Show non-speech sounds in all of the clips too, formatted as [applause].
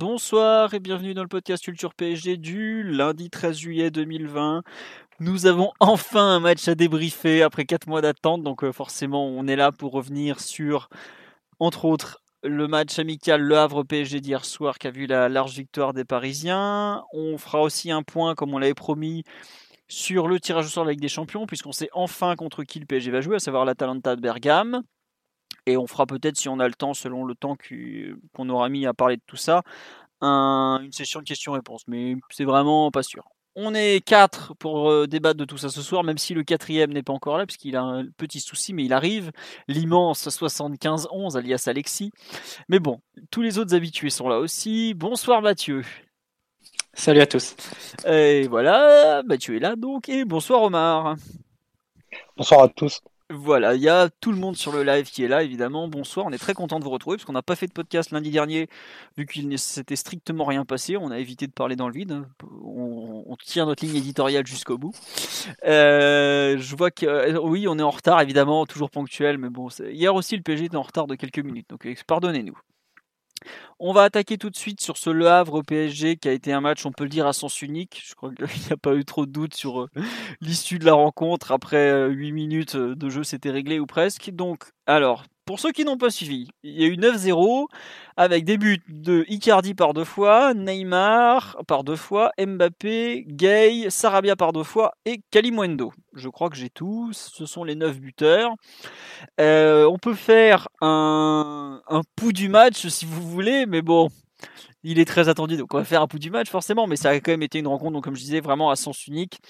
Bonsoir et bienvenue dans le podcast Culture PSG du lundi 13 juillet 2020. Nous avons enfin un match à débriefer après 4 mois d'attente, donc euh, forcément on est là pour revenir sur, entre autres, le match amical Le Havre PSG d'hier soir qui a vu la large victoire des Parisiens. On fera aussi un point, comme on l'avait promis, sur le tirage au sort de la Ligue des Champions, puisqu'on sait enfin contre qui le PSG va jouer, à savoir l'Atalanta de Bergame. Et on fera peut-être, si on a le temps, selon le temps qu'on aura mis à parler de tout ça, une session de questions-réponses. Mais c'est vraiment pas sûr. On est quatre pour euh, débattre de tout ça ce soir, même si le quatrième n'est pas encore là, puisqu'il a un petit souci, mais il arrive. L'immense 75-11, alias Alexis. Mais bon, tous les autres habitués sont là aussi. Bonsoir Mathieu. Salut à tous. Et voilà, Mathieu est là donc. Et bonsoir Omar. Bonsoir à tous. Voilà, il y a tout le monde sur le live qui est là, évidemment. Bonsoir, on est très content de vous retrouver parce qu'on n'a pas fait de podcast lundi dernier, vu qu'il ne s'était strictement rien passé. On a évité de parler dans le vide. On, tient notre ligne éditoriale jusqu'au bout. Euh, je vois que euh, oui, on est en retard, évidemment, toujours ponctuel, mais bon, hier aussi le PG était en retard de quelques minutes, donc pardonnez-nous. On va attaquer tout de suite sur ce Le Havre PSG qui a été un match, on peut le dire, à sens unique. Je crois qu'il [laughs] n'y a pas eu trop de doute sur euh, l'issue de la rencontre. Après 8 euh, minutes euh, de jeu, c'était réglé ou presque. Donc, alors, pour ceux qui n'ont pas suivi, il y a eu 9-0 avec des buts de Icardi par deux fois, Neymar par deux fois, Mbappé, Gay, Sarabia par deux fois et Kalimundo. Je crois que j'ai tout. Ce sont les 9 buteurs. Euh, on peut faire un, un pouls du match si vous voulez, mais bon, il est très attendu, donc on va faire un pouls du match forcément, mais ça a quand même été une rencontre, donc comme je disais, vraiment à sens unique.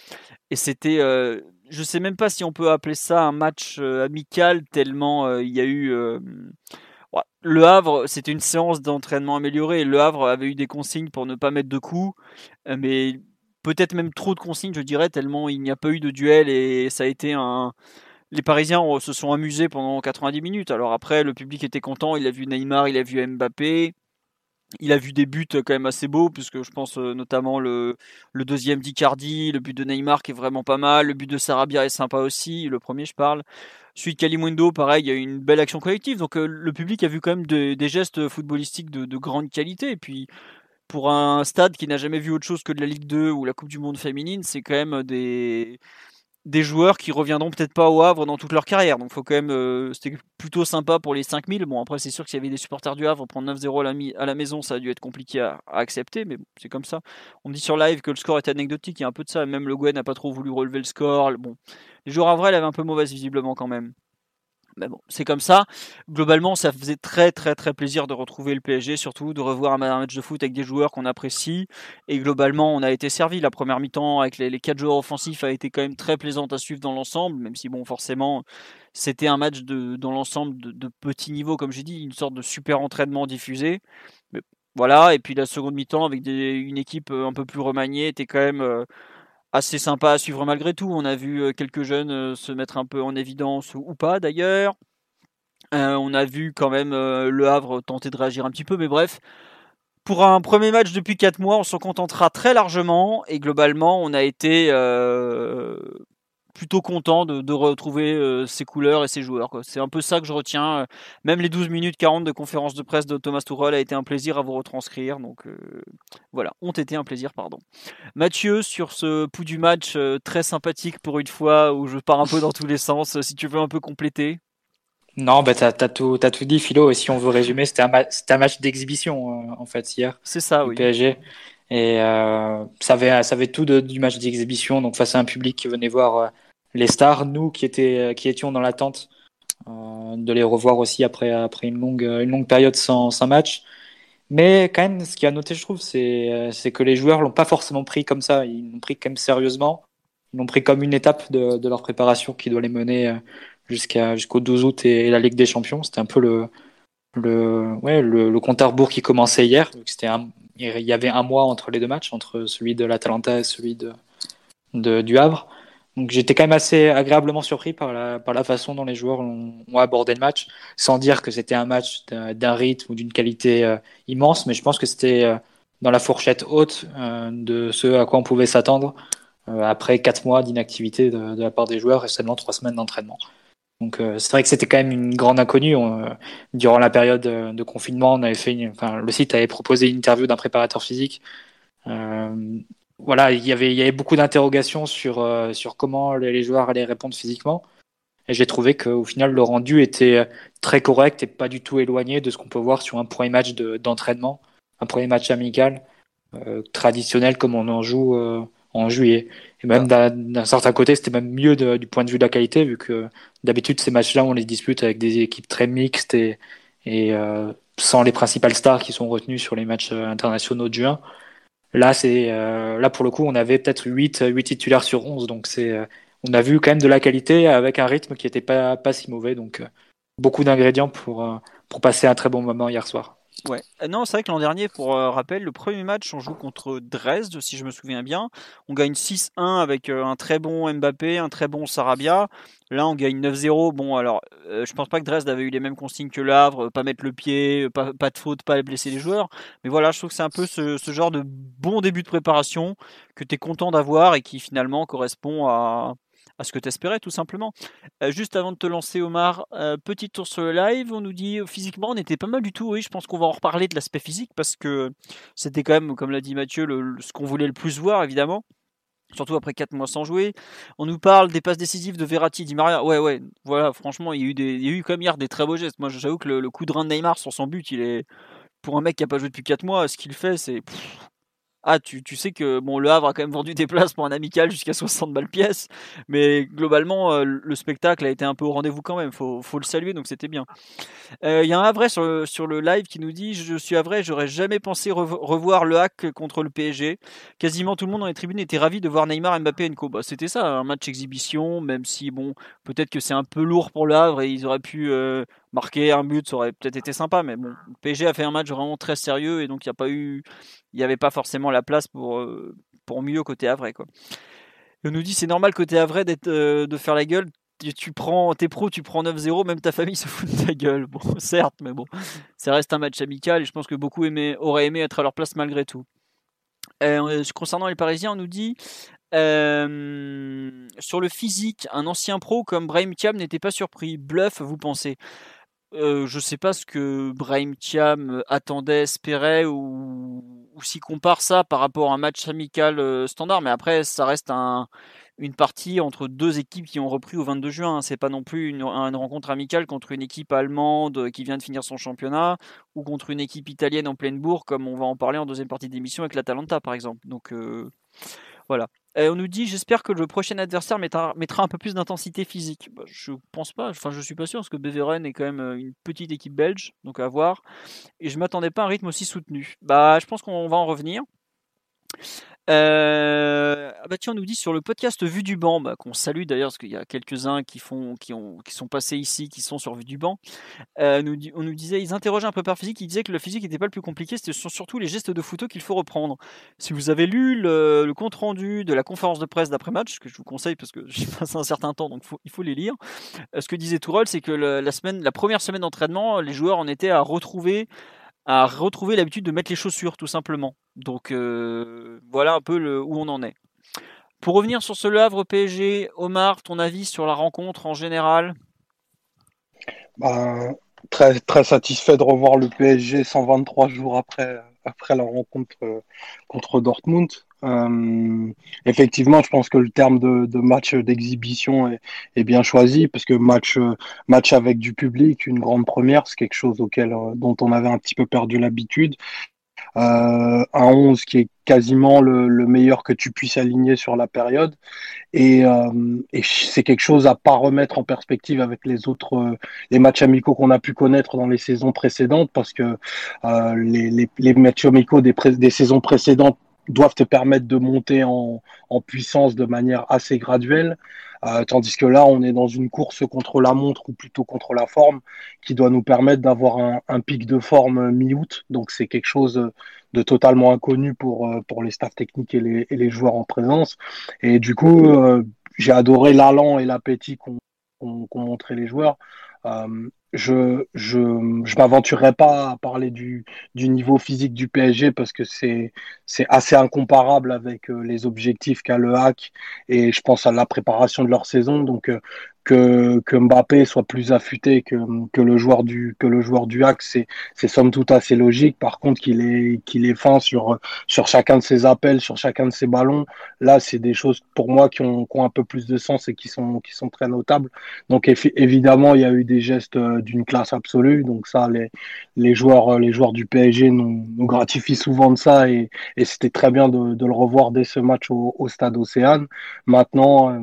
Et c'était euh, je sais même pas si on peut appeler ça un match euh, amical tellement euh, il y a eu euh, le Havre, c'était une séance d'entraînement améliorée. Le Havre avait eu des consignes pour ne pas mettre de coups, mais peut-être même trop de consignes, je dirais, tellement il n'y a pas eu de duel et ça a été un. Les Parisiens se sont amusés pendant 90 minutes. Alors après, le public était content. Il a vu Neymar, il a vu Mbappé. Il a vu des buts quand même assez beaux, puisque je pense euh, notamment le, deuxième d'Icardi, le but de Neymar qui est vraiment pas mal, le but de Sarabia est sympa aussi, le premier je parle. De Kalimundo, pareil, il y a eu une belle action collective, donc euh, le public a vu quand même des gestes footballistiques de, de grande qualité, et puis pour un stade qui n'a jamais vu autre chose que de la Ligue 2 ou la Coupe du Monde féminine, c'est quand même des des joueurs qui reviendront peut-être pas au Havre dans toute leur carrière. Donc faut quand même, euh, c'était plutôt sympa pour les 5000. Bon après c'est sûr que s'il y avait des supporters du Havre prendre 9-0 à la, à la maison, ça a dû être compliqué à, accepter, mais c'est comme ça. On me dit sur live que le score était anecdotique, il y a un peu de ça. Même Le Guen n'a pas trop voulu relever le score. Bon, les joueurs vrai, elle avait un peu mauvaise visiblement quand même bon, c'est comme ça. Globalement, ça faisait très très très plaisir de retrouver le PSG, surtout de revoir un match de foot avec des joueurs qu'on apprécie. Et globalement, on a été servi. La première mi-temps avec les, quatre joueurs offensifs a été quand même très plaisante à suivre dans l'ensemble, même si bon, forcément, c'était un match dans l'ensemble de, de petit niveau, comme j'ai dit, une sorte de super entraînement diffusé. Mais, voilà. Et puis la seconde mi-temps avec une équipe un peu plus remaniée était quand même euh, assez sympa à suivre malgré tout. On a vu euh, quelques jeunes euh, se mettre un peu en évidence ou pas d'ailleurs. Euh, on a vu quand même le Havre tenter de réagir un petit peu, mais bref. Pour un premier match depuis 4 mois, on s'en contentera très largement et globalement, on a été plutôt content de, retrouver euh, ses couleurs et ses joueurs. C'est un peu ça que je retiens. Même les 12 minutes 40 de conférence de presse de Thomas Tuchel a été un plaisir à vous retranscrire. Donc euh, voilà, ont été un plaisir, pardon. Mathieu, sur ce pouls du match euh, très sympathique pour une fois, où je pars un peu dans [laughs] tous les sens, si tu veux un peu compléter. Non, bah t'as as tout, as tout dit, Philo. Et si on veut résumer, c'était un, un, match d'exhibition en fait hier. C'est ça, oui. PSG. Et ça, avait, ça avait tout du match d'exhibition, donc face à un public qui venait voir les stars, nous qui, étaient, qui étions dans l'attente euh, de les revoir aussi après, après une, longue, une longue période sans, sans match. Mais quand même, ce qui a noté, je trouve, c'est, c'est que les joueurs l'ont pas forcément pris comme ça. Ils l'ont pris quand même sérieusement. Ils l'ont pris comme une étape de, de leur préparation qui doit les mener euh, jusqu'à jusqu'au 12 août et, la Ligue des Champions. C'était un peu le le ouais le, le compte à rebours qui commençait hier. C'était il y avait un mois entre les deux matchs, entre celui de l'Atalanta et celui de, de du Havre. Donc j'étais quand même assez agréablement surpris par la, par la façon dont les joueurs ont, abordé le match, sans dire que c'était un match d'un rythme ou d'une qualité euh, immense, mais je pense que c'était euh, dans la fourchette haute euh, de ce à quoi on pouvait s'attendre après quatre mois d'inactivité de, la part des joueurs et seulement trois semaines d'entraînement. Donc c'est vrai que c'était quand même une grande inconnue. durant la période de confinement, on avait fait, enfin, le site avait proposé une interview d'un préparateur physique voilà, il y avait, il y avait beaucoup d'interrogations sur, euh, sur comment les, joueurs allaient répondre physiquement. Et j'ai trouvé qu'au final, le rendu était très correct et pas du tout éloigné de ce qu'on peut voir sur un premier match d'entraînement, un premier match amical, euh, traditionnel comme on en joue euh, en juillet. Et même d'un certain côté, c'était même mieux du point de vue de la qualité, vu que d'habitude, ces matchs-là, on les dispute avec des équipes très mixtes et, et sans les principales stars qui sont retenues sur les matchs internationaux de juin. Là, c'est euh, là pour le coup, on avait peut-être 8, 8 titulaires sur 11, donc c'est euh, on a vu quand même de la qualité avec un rythme qui n'était pas, pas si mauvais, donc euh, beaucoup d'ingrédients pour, pour passer un très bon moment hier soir. Ouais. Euh, non, c'est vrai que l'an dernier, pour euh, rappel, le premier match, on joue contre Dresde, si je me souviens bien. On gagne 6-1 avec euh, un très bon Mbappé, un très bon Sarabia. Là, on gagne 9-0. Bon, alors, je pense pas que Dresde avait eu les mêmes consignes que l'Avre, pas mettre le pied, pas, pas, de faute, pas blesser les joueurs. Mais voilà, je trouve que c'est un peu ce, ce, genre de bon début de préparation que tu es content d'avoir et qui finalement correspond à, à ce que tu espérais tout simplement. Euh, juste avant de te lancer Omar, euh, petit tour sur le live, on nous dit physiquement on était pas mal du tout, oui je pense qu'on va en reparler de l'aspect physique parce que c'était quand même, comme l'a dit Mathieu, ce qu'on voulait le plus voir évidemment. Surtout après 4 mois sans jouer. On nous parle des passes décisives de Verratti, Di Maria. Ouais, ouais, voilà, franchement, il y a eu, des, il comme hier des très beaux gestes. Moi, j'avoue que le, coup de rein de Neymar sur son but, il est. Pour un mec qui a pas joué depuis 4 mois, ce qu'il fait, c'est. Ah, tu, sais que bon, le Havre a quand même vendu des places pour un amical jusqu'à 60 balles pièce, mais globalement, euh, le spectacle a été un peu au rendez-vous quand même. Faut, faut le saluer, donc c'était bien. Euh, il y a un Havre sur le, sur le live qui nous dit Je suis Havre, j'aurais jamais pensé revoir le hack contre le PSG. Quasiment tout le monde dans les tribunes était ravi de voir Neymar, Mbappé et Nko. Bah, c'était ça, un match exhibition, même si bon, peut-être que c'est un peu lourd pour le Havre et ils auraient pu euh, marquer un but, ça aurait peut-être été sympa, mais bon, le PSG a fait un match vraiment très sérieux et donc il n'y a pas eu, il avait pas forcément la place pour, euh, pour mieux côté Havre quoi. on nous dit c'est normal côté Havre euh, de faire la gueule. Tu, prends, t'es pro, tu prends 9-0, même ta famille [laughs] se fout de ta gueule. Bon, [laughs] certes, mais bon, ça reste un match amical et je pense que beaucoup auraient aimé être à leur place malgré tout. Euh, concernant les Parisiens, on nous dit sur le physique, un ancien pro comme Brahim Thiam n'était pas surpris. Bluff, vous pensez? Euh, je sais pas ce que Brahim Thiam euh, attendait, espérait ou, ou s'il compare ça par rapport à un match amical euh, standard. Mais après, ça reste un, une partie entre deux équipes qui ont repris au 22 juin. C'est pas non plus une, rencontre amicale contre une équipe allemande qui vient de finir son championnat ou contre une équipe italienne en pleine bourre, comme on va en parler en deuxième partie d'émission avec l'Atalanta par exemple. Donc voilà. On nous dit j'espère que le prochain adversaire mettra, un peu plus d'intensité physique. Bah, je pense pas, enfin je suis pas sûr parce que Beveren est quand même euh, une petite équipe belge, donc à voir. Et je m'attendais pas à un rythme aussi soutenu. Bah je pense qu'on va en revenir. Euh, ah bah tiens, on nous dit sur le podcast Vue du banc, bah, qu'on salue d'ailleurs, parce qu'il y a quelques-uns qui, font, qui, ont, qui sont passés ici, qui sont sur Vue du banc. Euh, on nous disait, ils interrogeaient un peu par physique, ils disaient que le physique n'était pas le plus compliqué, c'était surtout les gestes de photo qu'il faut reprendre. Si vous avez lu le, compte rendu de la conférence de presse d'après-match, que je vous conseille parce que [laughs] j'ai passé un certain temps, donc il faut les lire, euh, ce que disait Tourol, c'est que la, semaine, la première semaine d'entraînement, les joueurs en étaient à retrouver à retrouver l'habitude de mettre les chaussures, tout simplement. Donc euh, voilà un peu le, où on en est. Pour revenir sur ce Le Havre PSG, Omar, ton avis sur la rencontre en général? Ben, très, très satisfait de revoir le PSG 123 jours après, après la rencontre euh, contre Dortmund. Euh, effectivement, je pense que le terme de, match d'exhibition est, bien choisi parce que match, match avec du public, une grande première, c'est quelque chose auquel, euh, dont on avait un petit peu perdu l'habitude. Euh, un 11 qui est quasiment le, meilleur que tu puisses aligner sur la période. Et, c'est quelque chose à pas remettre en perspective avec les autres les matchs amicaux qu'on a pu connaître dans les saisons précédentes parce que les, matchs amicaux des saisons précédentes doivent te permettre de monter en, puissance de manière assez graduelle. Euh, tandis que là, on est dans une course contre la montre ou plutôt contre la forme qui doit nous permettre d'avoir un, pic de forme mi-août. Donc c'est quelque chose de totalement inconnu pour, pour les staffs techniques et les, les joueurs en présence. Et du coup, j'ai adoré l'allant et l'appétit qu'ont qu montré les joueurs. Euh, je je je m'aventurerai pas à parler du, du niveau physique du PSG parce que c'est c'est assez incomparable avec euh, les objectifs qu'a le hack et je pense à la préparation de leur saison. Donc euh, que, que Mbappé soit plus affûté que, que le joueur du que le joueur du hack c'est c'est somme toute assez logique. Par contre qu'il est qu'il est fin sur sur chacun de ses appels sur chacun de ses ballons là c'est des choses pour moi qui ont, qui ont un peu plus de sens et qui sont qui sont très notables. Donc évidemment il y a eu des gestes euh, d'une classe absolue. Donc ça les les joueurs les joueurs du PSG nous, nous gratifient souvent de ça et, et c'était très bien de, de, le revoir dès ce match au, au stade Océane. Maintenant euh,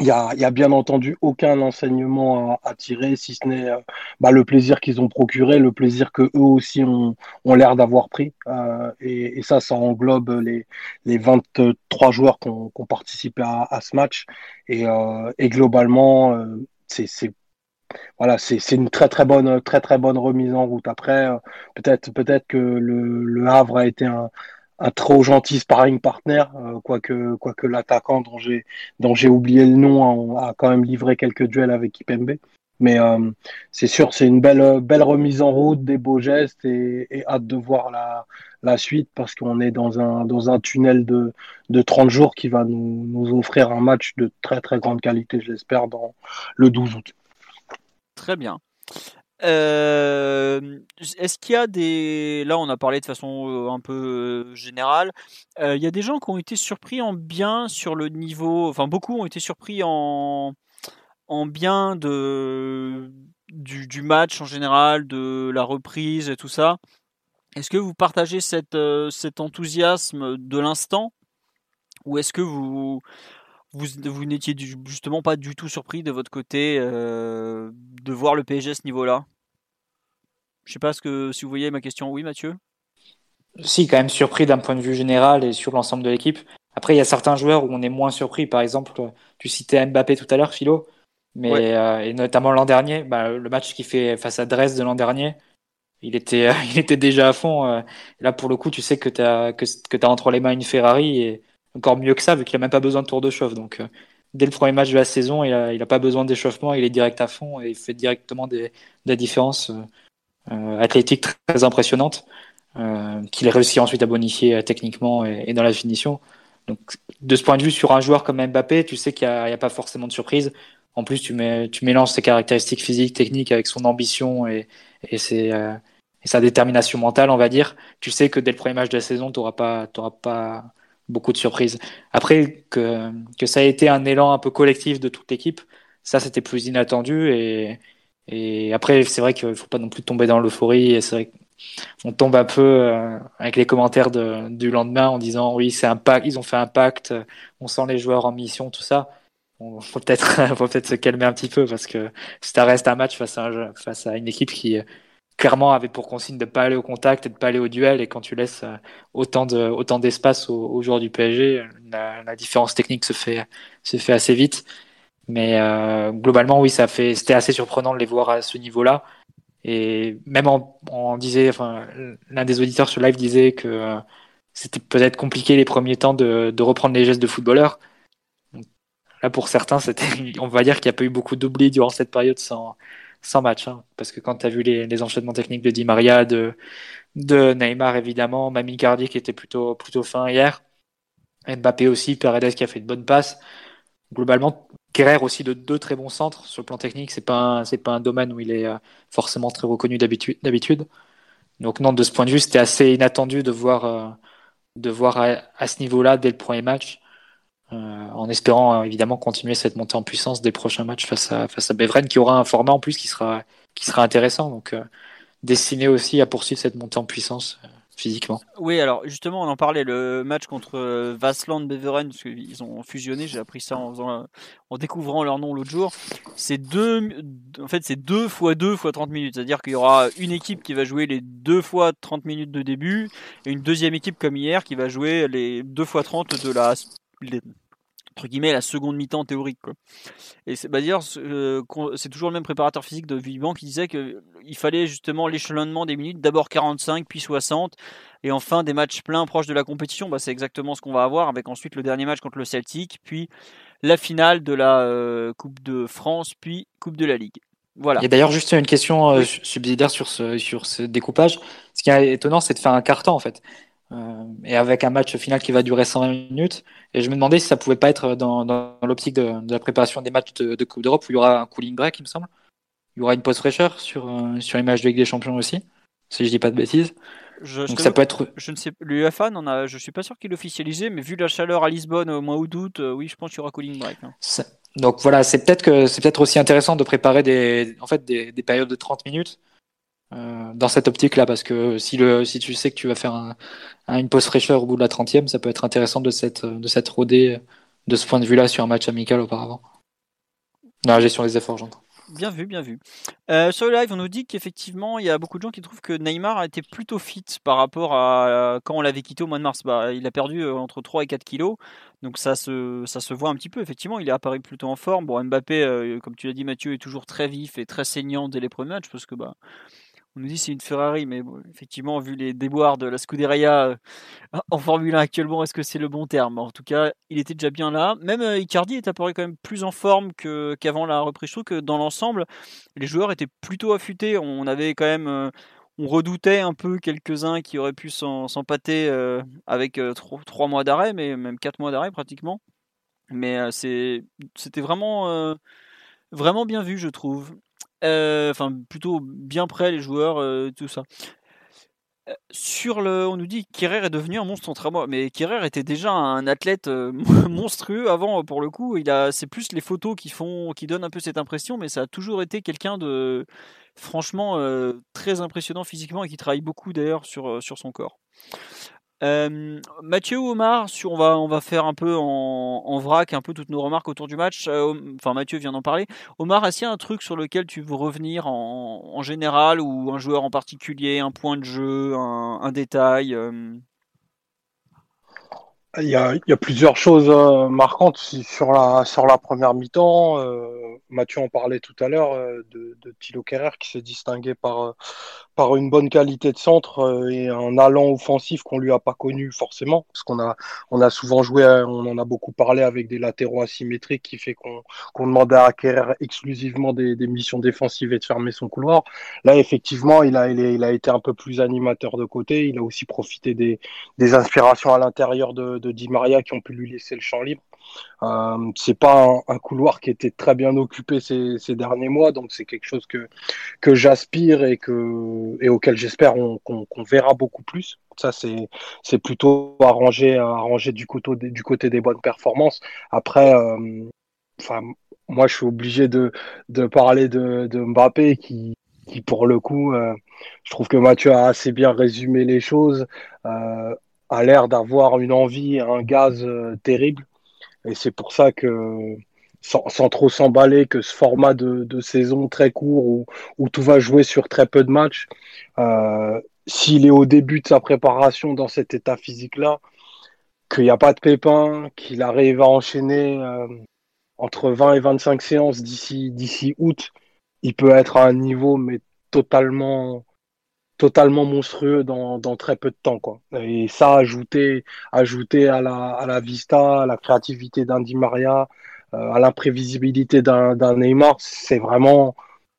il y a, a, bien entendu aucun enseignement à, à tirer, si ce n'est euh, bah, le plaisir qu'ils ont procuré, le plaisir que eux aussi ont, ont l'air d'avoir pris. Euh, et, et, ça, ça englobe les, les 23 joueurs qui ont, ont participé à, à, ce match. Et, euh, et globalement, euh, c'est voilà, c'est une très très bonne très très bonne remise en route. Après, euh, peut-être peut-être que le, le Havre a été un, un trop gentil sparring partner, euh, quoique, l'attaquant dont j'ai dont j'ai oublié le nom a, quand même livré quelques duels avec Kipembe. Mais euh, c'est sûr, c'est une belle belle remise en route, des beaux gestes et, et hâte de voir la, la suite parce qu'on est dans un dans un tunnel de, de 30 jours qui va nous, nous offrir un match de très très grande qualité, j'espère, dans le 12 août. Très bien. Est-ce qu'il y a des... Là, on a parlé de façon un peu générale. Il y a des gens qui ont été surpris en bien sur le niveau... Enfin, beaucoup ont été surpris en, en bien de... Du, du match en général, de la reprise et tout ça. Est-ce que vous partagez cette, cet enthousiasme de l'instant Ou est-ce que vous, vous, vous n'étiez justement pas du tout surpris de votre côté euh, de voir le PSG à ce niveau-là? Je sais pas ce que, si vous voyez ma question. Oui, Mathieu? Si, quand même surpris d'un point de vue général et sur l'ensemble de l'équipe. Après, il y a certains joueurs où on est moins surpris. Par exemple, tu citais Mbappé tout à l'heure, Philo. Mais, ouais. euh, et notamment l'an dernier, bah, le match qu'il fait face à Dresde de l'an dernier, il était, [laughs] il était déjà à fond. Euh. Là, pour le coup, tu sais que tu as, que, que as entre les mains une Ferrari et encore mieux que ça, vu qu'il a même pas besoin de tour de chauffe. Donc, euh, dès le premier match de la saison, il a, il a pas besoin d'échauffement, il est direct à fond et il fait directement des, des différences euh, athlétiques très, très impressionnantes euh, qu'il réussit ensuite à bonifier techniquement et, et, dans la finition. Donc, de ce point de vue, sur un joueur comme Mbappé, tu sais qu'il n'y a, a, pas forcément de surprise. En plus, tu, mets, tu mélanges ses caractéristiques physiques, techniques avec son ambition et, et ses, et sa détermination mentale, on va dire, tu sais que dès le premier match de la saison, tu n'auras pas, pas beaucoup de surprises. Après, que, que ça a été un élan un peu collectif de toute l'équipe, ça, c'était plus inattendu. Et, et après, c'est vrai qu'il ne faut pas non plus tomber dans l'euphorie. Et c'est vrai qu'on tombe un peu euh, avec les commentaires du lendemain en disant oui, c'est un pacte, ils ont fait un pacte, on sent les joueurs en mission, tout ça. Il [laughs] faut peut-être peut se calmer un petit peu parce que ça reste un match face à, face à une équipe qui clairement avait pour consigne de ne pas aller au contact et de ne pas aller au duel. Et quand tu laisses euh, autant de autant d'espace aux, aux, joueurs du PSG, la, la, différence technique se fait se fait assez vite. Mais euh, globalement, oui, ça fait c'était assez surprenant de les voir à ce niveau-là. Et même on, on disait, enfin, l'un des auditeurs sur live disait que euh, c'était peut-être compliqué les premiers temps de, de reprendre les gestes de footballeur. Là, pour certains, c'était, [laughs] on va dire qu'il n'y a pas eu beaucoup d'oubli durant cette période sans, sans match. Hein, parce que quand tu as vu les, enchaînements techniques de Di Maria, de, Neymar évidemment, Mami Cardi qui était plutôt, fin hier, Mbappé aussi, Paredes qui a fait de bonnes passes. Globalement, Kerrer aussi de deux très bons centres sur le plan technique. C'est pas pas un domaine où il est euh, forcément très reconnu d'habitude. Donc non, de ce point de vue, c'était assez inattendu de voir euh, à, à ce niveau-là dès le premier match en espérant euh, évidemment continuer cette montée en puissance des prochains matchs face à, face à Beveren, qui aura un format en plus qui sera, qui sera intéressant. Donc, euh, destiné aussi à poursuivre cette montée en puissance physiquement. Oui, alors justement, on en parlait, le match contre Vasland Beveren, parce qu'ils ont fusionné, j'ai appris ça en, en découvrant leur nom l'autre jour. C'est deux, en fait, c'est deux fois deux fois 30 minutes, c'est-à-dire qu'il y aura une équipe qui va jouer les deux fois 30 minutes de début, et une deuxième équipe comme hier qui va jouer les deux fois 30 de la entre guillemets la seconde mi-temps théorique. Quoi. Et c'est bah, d'ailleurs c'est toujours le même préparateur physique de Vivant qui disait qu'il fallait justement l'échelonnement des minutes, d'abord 45 puis 60 et enfin des matchs pleins proches de la compétition. Bah, c'est exactement ce qu'on va avoir avec ensuite le dernier match contre le Celtic, puis la finale de la Coupe de France, puis Coupe de la Ligue. Voilà. Et d'ailleurs, juste une question subsidiaire sur ce, sur ce découpage. Ce qui est étonnant, c'est de faire un carton en fait. Euh, et avec un match final qui va durer 120 minutes. Et je me demandais si ça pouvait pas être dans, dans l'optique de, de, la préparation des matchs de, Coupe d'Europe où il y aura un cooling break, il me semble. Il y aura une pause fraîcheur sur, euh, sur les matchs de Ligue des Champions aussi, si je dis pas de bêtises. Je, Donc ça peut être. Je ne sais, l'UEFA a, je suis pas sûr qu'il l'officialisait, mais vu la chaleur à Lisbonne au mois d'août, euh, oui, je pense qu'il y aura cooling break. Hein. Donc voilà, c'est peut-être que c'est peut-être aussi intéressant de préparer des, en fait, des, des périodes de 30 minutes euh, dans cette optique-là, parce que si, le, si tu sais que tu vas faire un, une pause fraîcheur au bout de la 30e, ça peut être intéressant de cette de cette de ce point de vue-là sur un match amical auparavant. Dans la gestion des efforts, j'entends. Bien vu, bien vu. Euh, sur le live, on nous dit qu'effectivement, il y a beaucoup de gens qui trouvent que Neymar a été plutôt fit par rapport à quand on l'avait quitté au mois de mars. Bah, il a perdu euh, entre 3 et 4 kilos, donc ça se, ça se voit un petit peu. Effectivement, il est apparu plutôt en forme. Bon, Mbappé, comme tu l'as dit, Mathieu, est toujours très vif et très saignant dès les premiers matchs parce que bah, on nous dit c'est une Ferrari, mais effectivement, vu les déboires de la Scuderia euh, [laughs] en Formule 1 actuellement, est-ce que c'est le bon terme? En tout cas, il était déjà bien là. Même euh, Icardi est apparu quand même plus en forme qu'avant la reprise. Je trouve que dans l'ensemble, les joueurs étaient plutôt affûtés. On avait quand même, euh, on redoutait un peu quelques-uns qui auraient pu s'empâter avec trois mois d'arrêt, mais même quatre mois d'arrêt pratiquement. Mais c'était vraiment, vraiment bien vu, je trouve. Euh, enfin, plutôt bien prêt les joueurs, euh, tout ça. Euh, sur le, on nous dit Kerrer est devenu un monstre entre moi, mais Kerrer était déjà un athlète [laughs] monstrueux avant pour le coup. Il a, c'est plus les photos qui font, qui donnent un peu cette impression, mais ça a toujours été quelqu'un de franchement très impressionnant physiquement et qui travaille beaucoup d'ailleurs sur sur son corps. Euh, Mathieu ou Omar, sur, on, va, on va faire un peu en, vrac un peu toutes nos remarques autour du match. Euh, enfin, Mathieu vient d'en parler. Omar, est-ce qu'il y a un truc sur lequel tu veux revenir en, général ou un joueur en particulier, un point de jeu, un, détail euh? Il y, a, il y, a, plusieurs choses marquantes sur la, sur la première mi-temps. Mathieu en parlait tout à l'heure de, de Thilo Kerrer qui s'est distingué par, par une bonne qualité de centre euh, et un allant offensif qu'on lui a pas connu forcément parce qu'on a on a souvent joué on en a beaucoup parlé avec des latéraux asymétriques qui fait qu'on qu'on demandait à acquérir exclusivement des, des, missions défensives et de fermer son couloir là effectivement il a il, il, a été un peu plus animateur de côté il a aussi profité des, des inspirations à l'intérieur de Di Maria qui ont pu lui laisser le champ libre euh, c'est pas un, couloir qui était très bien occupé ces, derniers mois, donc c'est quelque chose que que j'aspire et que et auquel j'espère qu'on verra beaucoup plus. Ça c'est plutôt arrangé arrangé du du côté des bonnes performances. Après, euh, enfin moi je suis obligé de de parler de, de Mbappé qui qui pour le coup, euh, je trouve que Mathieu a assez bien résumé les choses, a l'air d'avoir une envie, un gaz euh, terrible. Et c'est pour ça que, sans, sans trop s'emballer, que ce format de, saison très court où, où, tout va jouer sur très peu de matchs, euh, s'il est au début de sa préparation dans cet état physique-là, qu'il n'y a pas de pépin, qu'il arrive à enchaîner euh, entre 20 et 25 séances d'ici août, il peut être à un niveau mais totalement totalement monstrueux dans, dans, très peu de temps quoi. Et ça ajouté ajouté à la à la vista, à la créativité d'un Maria, euh, à l'imprévisibilité d'un Neymar, c'est vraiment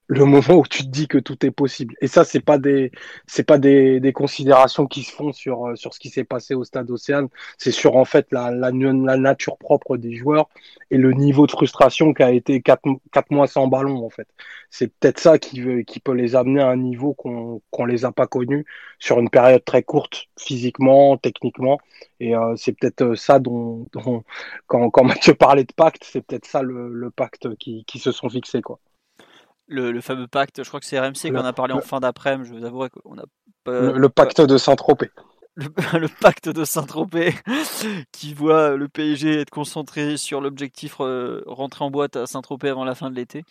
le moment où tu te dis que tout est possible. Et ça, c'est pas des, c'est pas des, des, considérations qui se font sur euh, sur ce qui s'est passé au stade Océane. C'est sur en fait la, la, la, nature propre des joueurs et le niveau de frustration qui a été quatre, quatre mois sans ballon en fait. C'est peut-être ça qui qui peut les amener à un niveau qu'on qu'on les a pas connus sur une période très courte physiquement, techniquement. Et euh, c'est peut-être euh, ça dont, dont, quand quand Mathieu parlait de pacte, c'est peut-être ça le, le pacte qui qui se sont fixés quoi le, fameux pacte, je crois que c'est RMC qu'on a parlé en fin d'après-midi, je vous avouerai qu'on a [laughs] le, pacte de Saint-Tropez. Le, pacte de Saint-Tropez qui voit le PSG être concentré sur l'objectif euh, rentrer en boîte à Saint-Tropez avant la fin de l'été.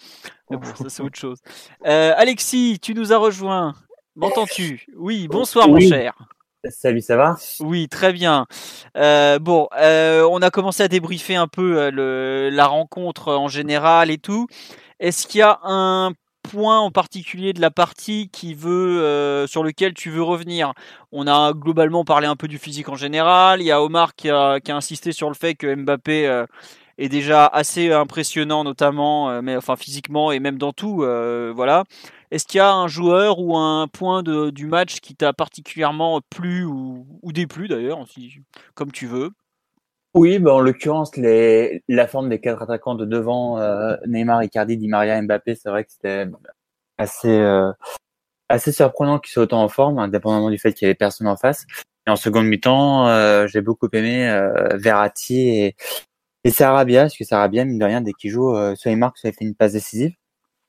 Mais bon, ça c'est autre chose. Euh, Alexis, tu nous as rejoint. M'entends-tu? Oui, bonsoir mon cher. Salut, ça va? Oui, très bien. Euh, bon, euh, on a commencé à débriefer un peu euh, le, la rencontre en général et tout. Est-ce qu'il y a un point en particulier de la partie qui veut, sur lequel tu veux revenir? On a globalement parlé un peu du physique en général. Il y a Omar qui a, qui a insisté sur le fait que Mbappé est déjà assez impressionnant, notamment, mais enfin physiquement et même dans tout. voilà. Est-ce qu'il y a un joueur ou un point de, du match qui t'a particulièrement plu ou, déplu d'ailleurs, comme tu veux? Oui, bah en l'occurrence, les, la forme des quatre attaquants de devant, euh, Neymar, Icardi, Di Maria, Mbappé, c'est vrai que c'était assez, euh, assez surprenant qu'ils soient autant en forme, indépendamment du fait qu'il y avait personne en face. Et en seconde mi-temps, euh, j'ai beaucoup aimé Verratti et, et Sarabia, parce que Sarabia, mine de rien, dès qu'il joue, soit il marque, soit il fait une passe décisive.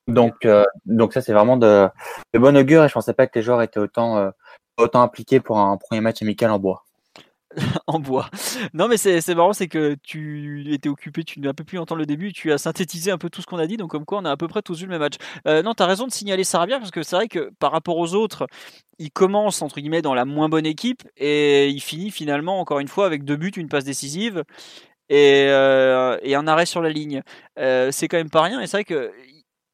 Donc, euh, ça, c'est vraiment de, de bon augure et je pensais pas que les joueurs étaient autant, euh, impliqués pour un premier match amical en bois. [laughs] en bois. Non, mais c'est marrant, c'est que tu étais occupé, tu n'as un peu pu entendre le début, tu as synthétisé un peu tout ce qu'on a dit, donc comme quoi on a à peu près tous vu le même match. Euh, non, tu as raison de signaler Sarabia, parce que c'est vrai que par rapport aux autres, il commence entre guillemets dans la moins bonne équipe et il finit finalement encore une fois avec deux buts, une passe décisive et, et un arrêt sur la ligne. c'est quand même pas rien et c'est vrai que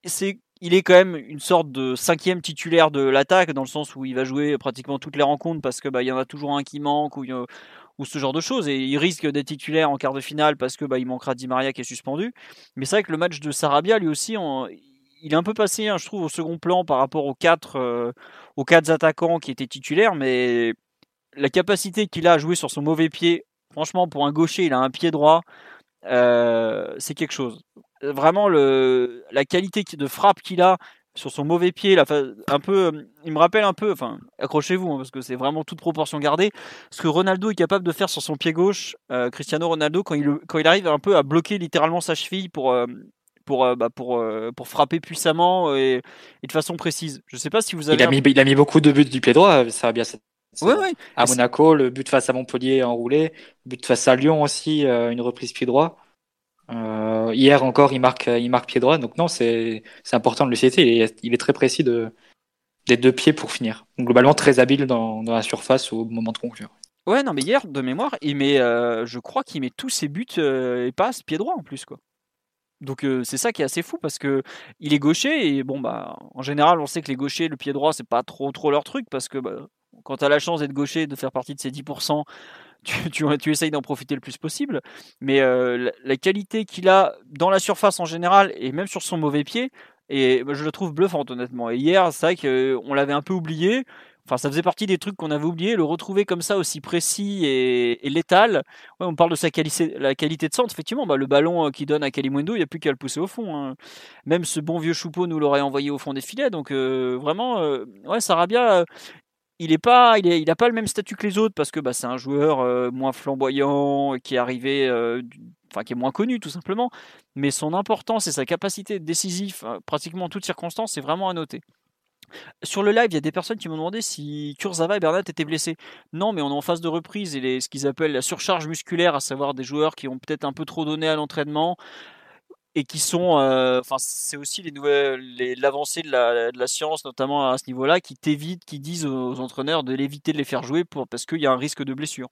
c'est il est quand même une sorte de cinquième titulaire de l'attaque dans le sens où il va jouer pratiquement toutes les rencontres parce que bah il y en a toujours un qui manque ou, ou ce genre de choses et il risque d'être titulaire en quart de finale parce que bah il manquera Di Maria qui est suspendu. Mais c'est vrai que le match de Sarabia lui aussi il est un peu passé hein, je trouve au second plan par rapport aux quatre euh, aux quatre attaquants qui étaient titulaires mais la capacité qu'il a à jouer sur son mauvais pied franchement pour un gaucher il a un pied droit euh, c'est quelque chose vraiment le, la qualité de frappe qu'il a sur son mauvais pied, un peu, euh, il me rappelle un peu, enfin, accrochez-vous, hein, parce que c'est vraiment toute proportion gardée, ce que Ronaldo est capable de faire sur son pied gauche, euh, Cristiano Ronaldo, quand il, quand il arrive un peu à bloquer littéralement sa cheville pour, euh, pour, bah, pour, pour frapper puissamment et, de façon précise. Je sais pas si vous avez. Il a, mis, il a mis beaucoup de buts du pied droit, ça va bien. Ouais, ouais. À Monaco, le but face à Montpellier enroulé, but face à Lyon aussi, une reprise pied droit. Euh, hier encore, il marque, il marque pied droit. Donc non, c'est important de le citer. Il est, il est très précis de, des deux pieds pour finir. globalement, très habile dans, dans, la surface au moment de conclure. Ouais, non, mais hier, de mémoire, il met, euh, je crois qu'il met tous ses buts euh, et passe pied droit en plus, quoi. Donc c'est ça qui est assez fou parce que il est gaucher et bon bah en général on sait que les gauchers le pied droit c'est pas trop trop leur truc parce que bah, quand tu as la chance d'être gaucher de faire partie de ces 10% [laughs] tu, tu, essayes d'en profiter le plus possible. Mais euh, la, qualité qu'il a dans la surface en général et même sur son mauvais pied, et bah, je le trouve bluffant honnêtement. Et hier, c'est vrai qu'on euh, l'avait un peu oublié. Enfin, ça faisait partie des trucs qu'on avait oublié. Le retrouver comme ça aussi précis et, létal. Ouais, on parle de sa qualité, la qualité de centre. Effectivement, bah, le ballon euh, qu'il donne à Kalimundo, il n'y a plus qu'à le pousser au fond. Hein. Même ce bon vieux Choupeau nous l'aurait envoyé au fond des filets. Donc vraiment, ouais, Sarabia, il est pas, le même statut que les autres parce que bah, c'est un joueur euh, moins flamboyant, qui est arrivé, euh, qui est moins connu tout simplement. Mais son importance et sa capacité décisive, euh, pratiquement en toutes circonstances, c'est vraiment à noter. Sur le live, il y a des personnes qui m'ont demandé si Kurzawa et Bernat étaient blessés. Non, mais on est en phase de reprise et ce qu'ils appellent la surcharge musculaire, à savoir des joueurs qui ont peut-être un peu trop donné à l'entraînement, et qui sont, euh, enfin, c'est aussi les nouvelles, l'avancée de la, science, notamment à ce niveau-là, qui t'évite, qui disent aux, entraîneurs de l'éviter de les faire jouer parce qu'il y a un risque de blessure.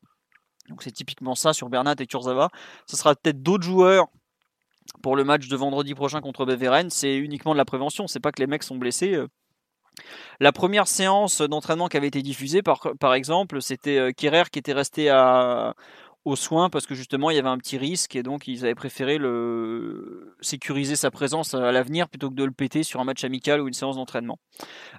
Donc c'est typiquement ça sur Bernat et Kurzawa. Ce sera peut-être d'autres joueurs pour le match de vendredi prochain contre Beveren. C'est uniquement de la prévention. C'est pas que les mecs sont blessés. Euh. La première séance d'entraînement qui avait été diffusée, par, par exemple, c'était euh, Kerrer qui était resté à, aux soins parce que justement il y avait un petit risque et donc ils avaient préféré le sécuriser sa présence à l'avenir plutôt que de le péter sur un match amical ou une séance d'entraînement.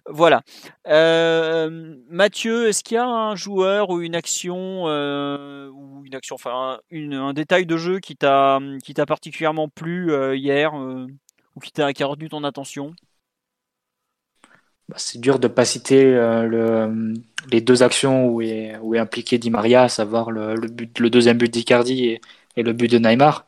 Voilà. Euh, Mathieu, est-ce qu'il y a un joueur ou une action euh, ou une action, enfin un détail de jeu qui t'a qui t'a particulièrement plu euh, hier ou qui t'a qui a ton attention? Bah, c'est dur de pas citer le les deux actions où est, impliqué Di Maria, à savoir le, deuxième but d'Icardi et, le but de Neymar.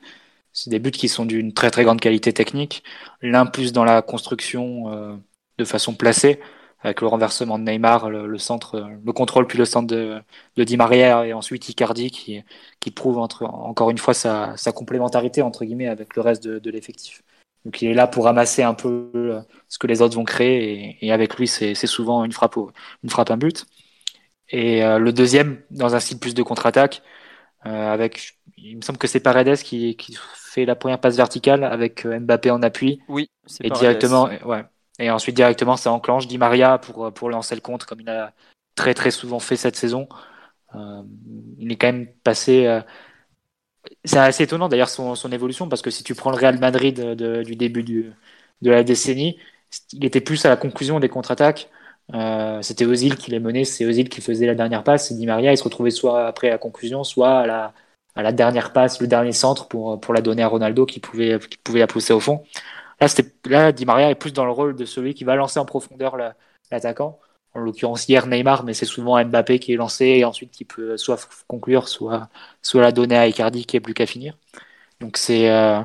C'est des buts qui sont d'une très très grande qualité technique. L'un plus dans la construction euh, de façon placée, avec le renversement de Neymar, le, centre, le contrôle puis le centre de, Di Maria et ensuite Icardi qui, prouve encore une fois sa, complémentarité entre guillemets avec le reste de l'effectif. Donc il est là pour ramasser un peu ce que les autres vont créer et, et avec lui c'est souvent une frappe, une frappe un but. Et le deuxième, dans un style plus de contre-attaque, avec, il me semble que c'est Paredes qui, qui fait la première passe verticale avec Mbappé en appui. Oui, c'est Et directement, ouais. Et ensuite, directement, ça enclenche Di Maria pour, pour lancer le compte, comme il a très très souvent fait cette saison. Euh, il est quand même passé. Euh, c'est assez étonnant d'ailleurs son, son, évolution, parce que si tu prends le Real Madrid de, du début du, de la décennie, il était plus à la conclusion des contre-attaques. Euh, c'était Ozil qui les menait, c'est Ozil qui faisait la dernière passe, et Di Maria il se retrouvait soit après la conclusion, soit à la, à la dernière passe, le dernier centre pour, pour la donner à Ronaldo qui pouvait, qui pouvait la pousser au fond. Là, là, Di Maria est plus dans le rôle de celui qui va lancer en profondeur l'attaquant. En l'occurrence, hier Neymar, mais c'est souvent Mbappé qui est lancé et ensuite qui peut soit conclure, soit, soit la donner à Icardi qui est plus qu'à finir. Donc c'est euh,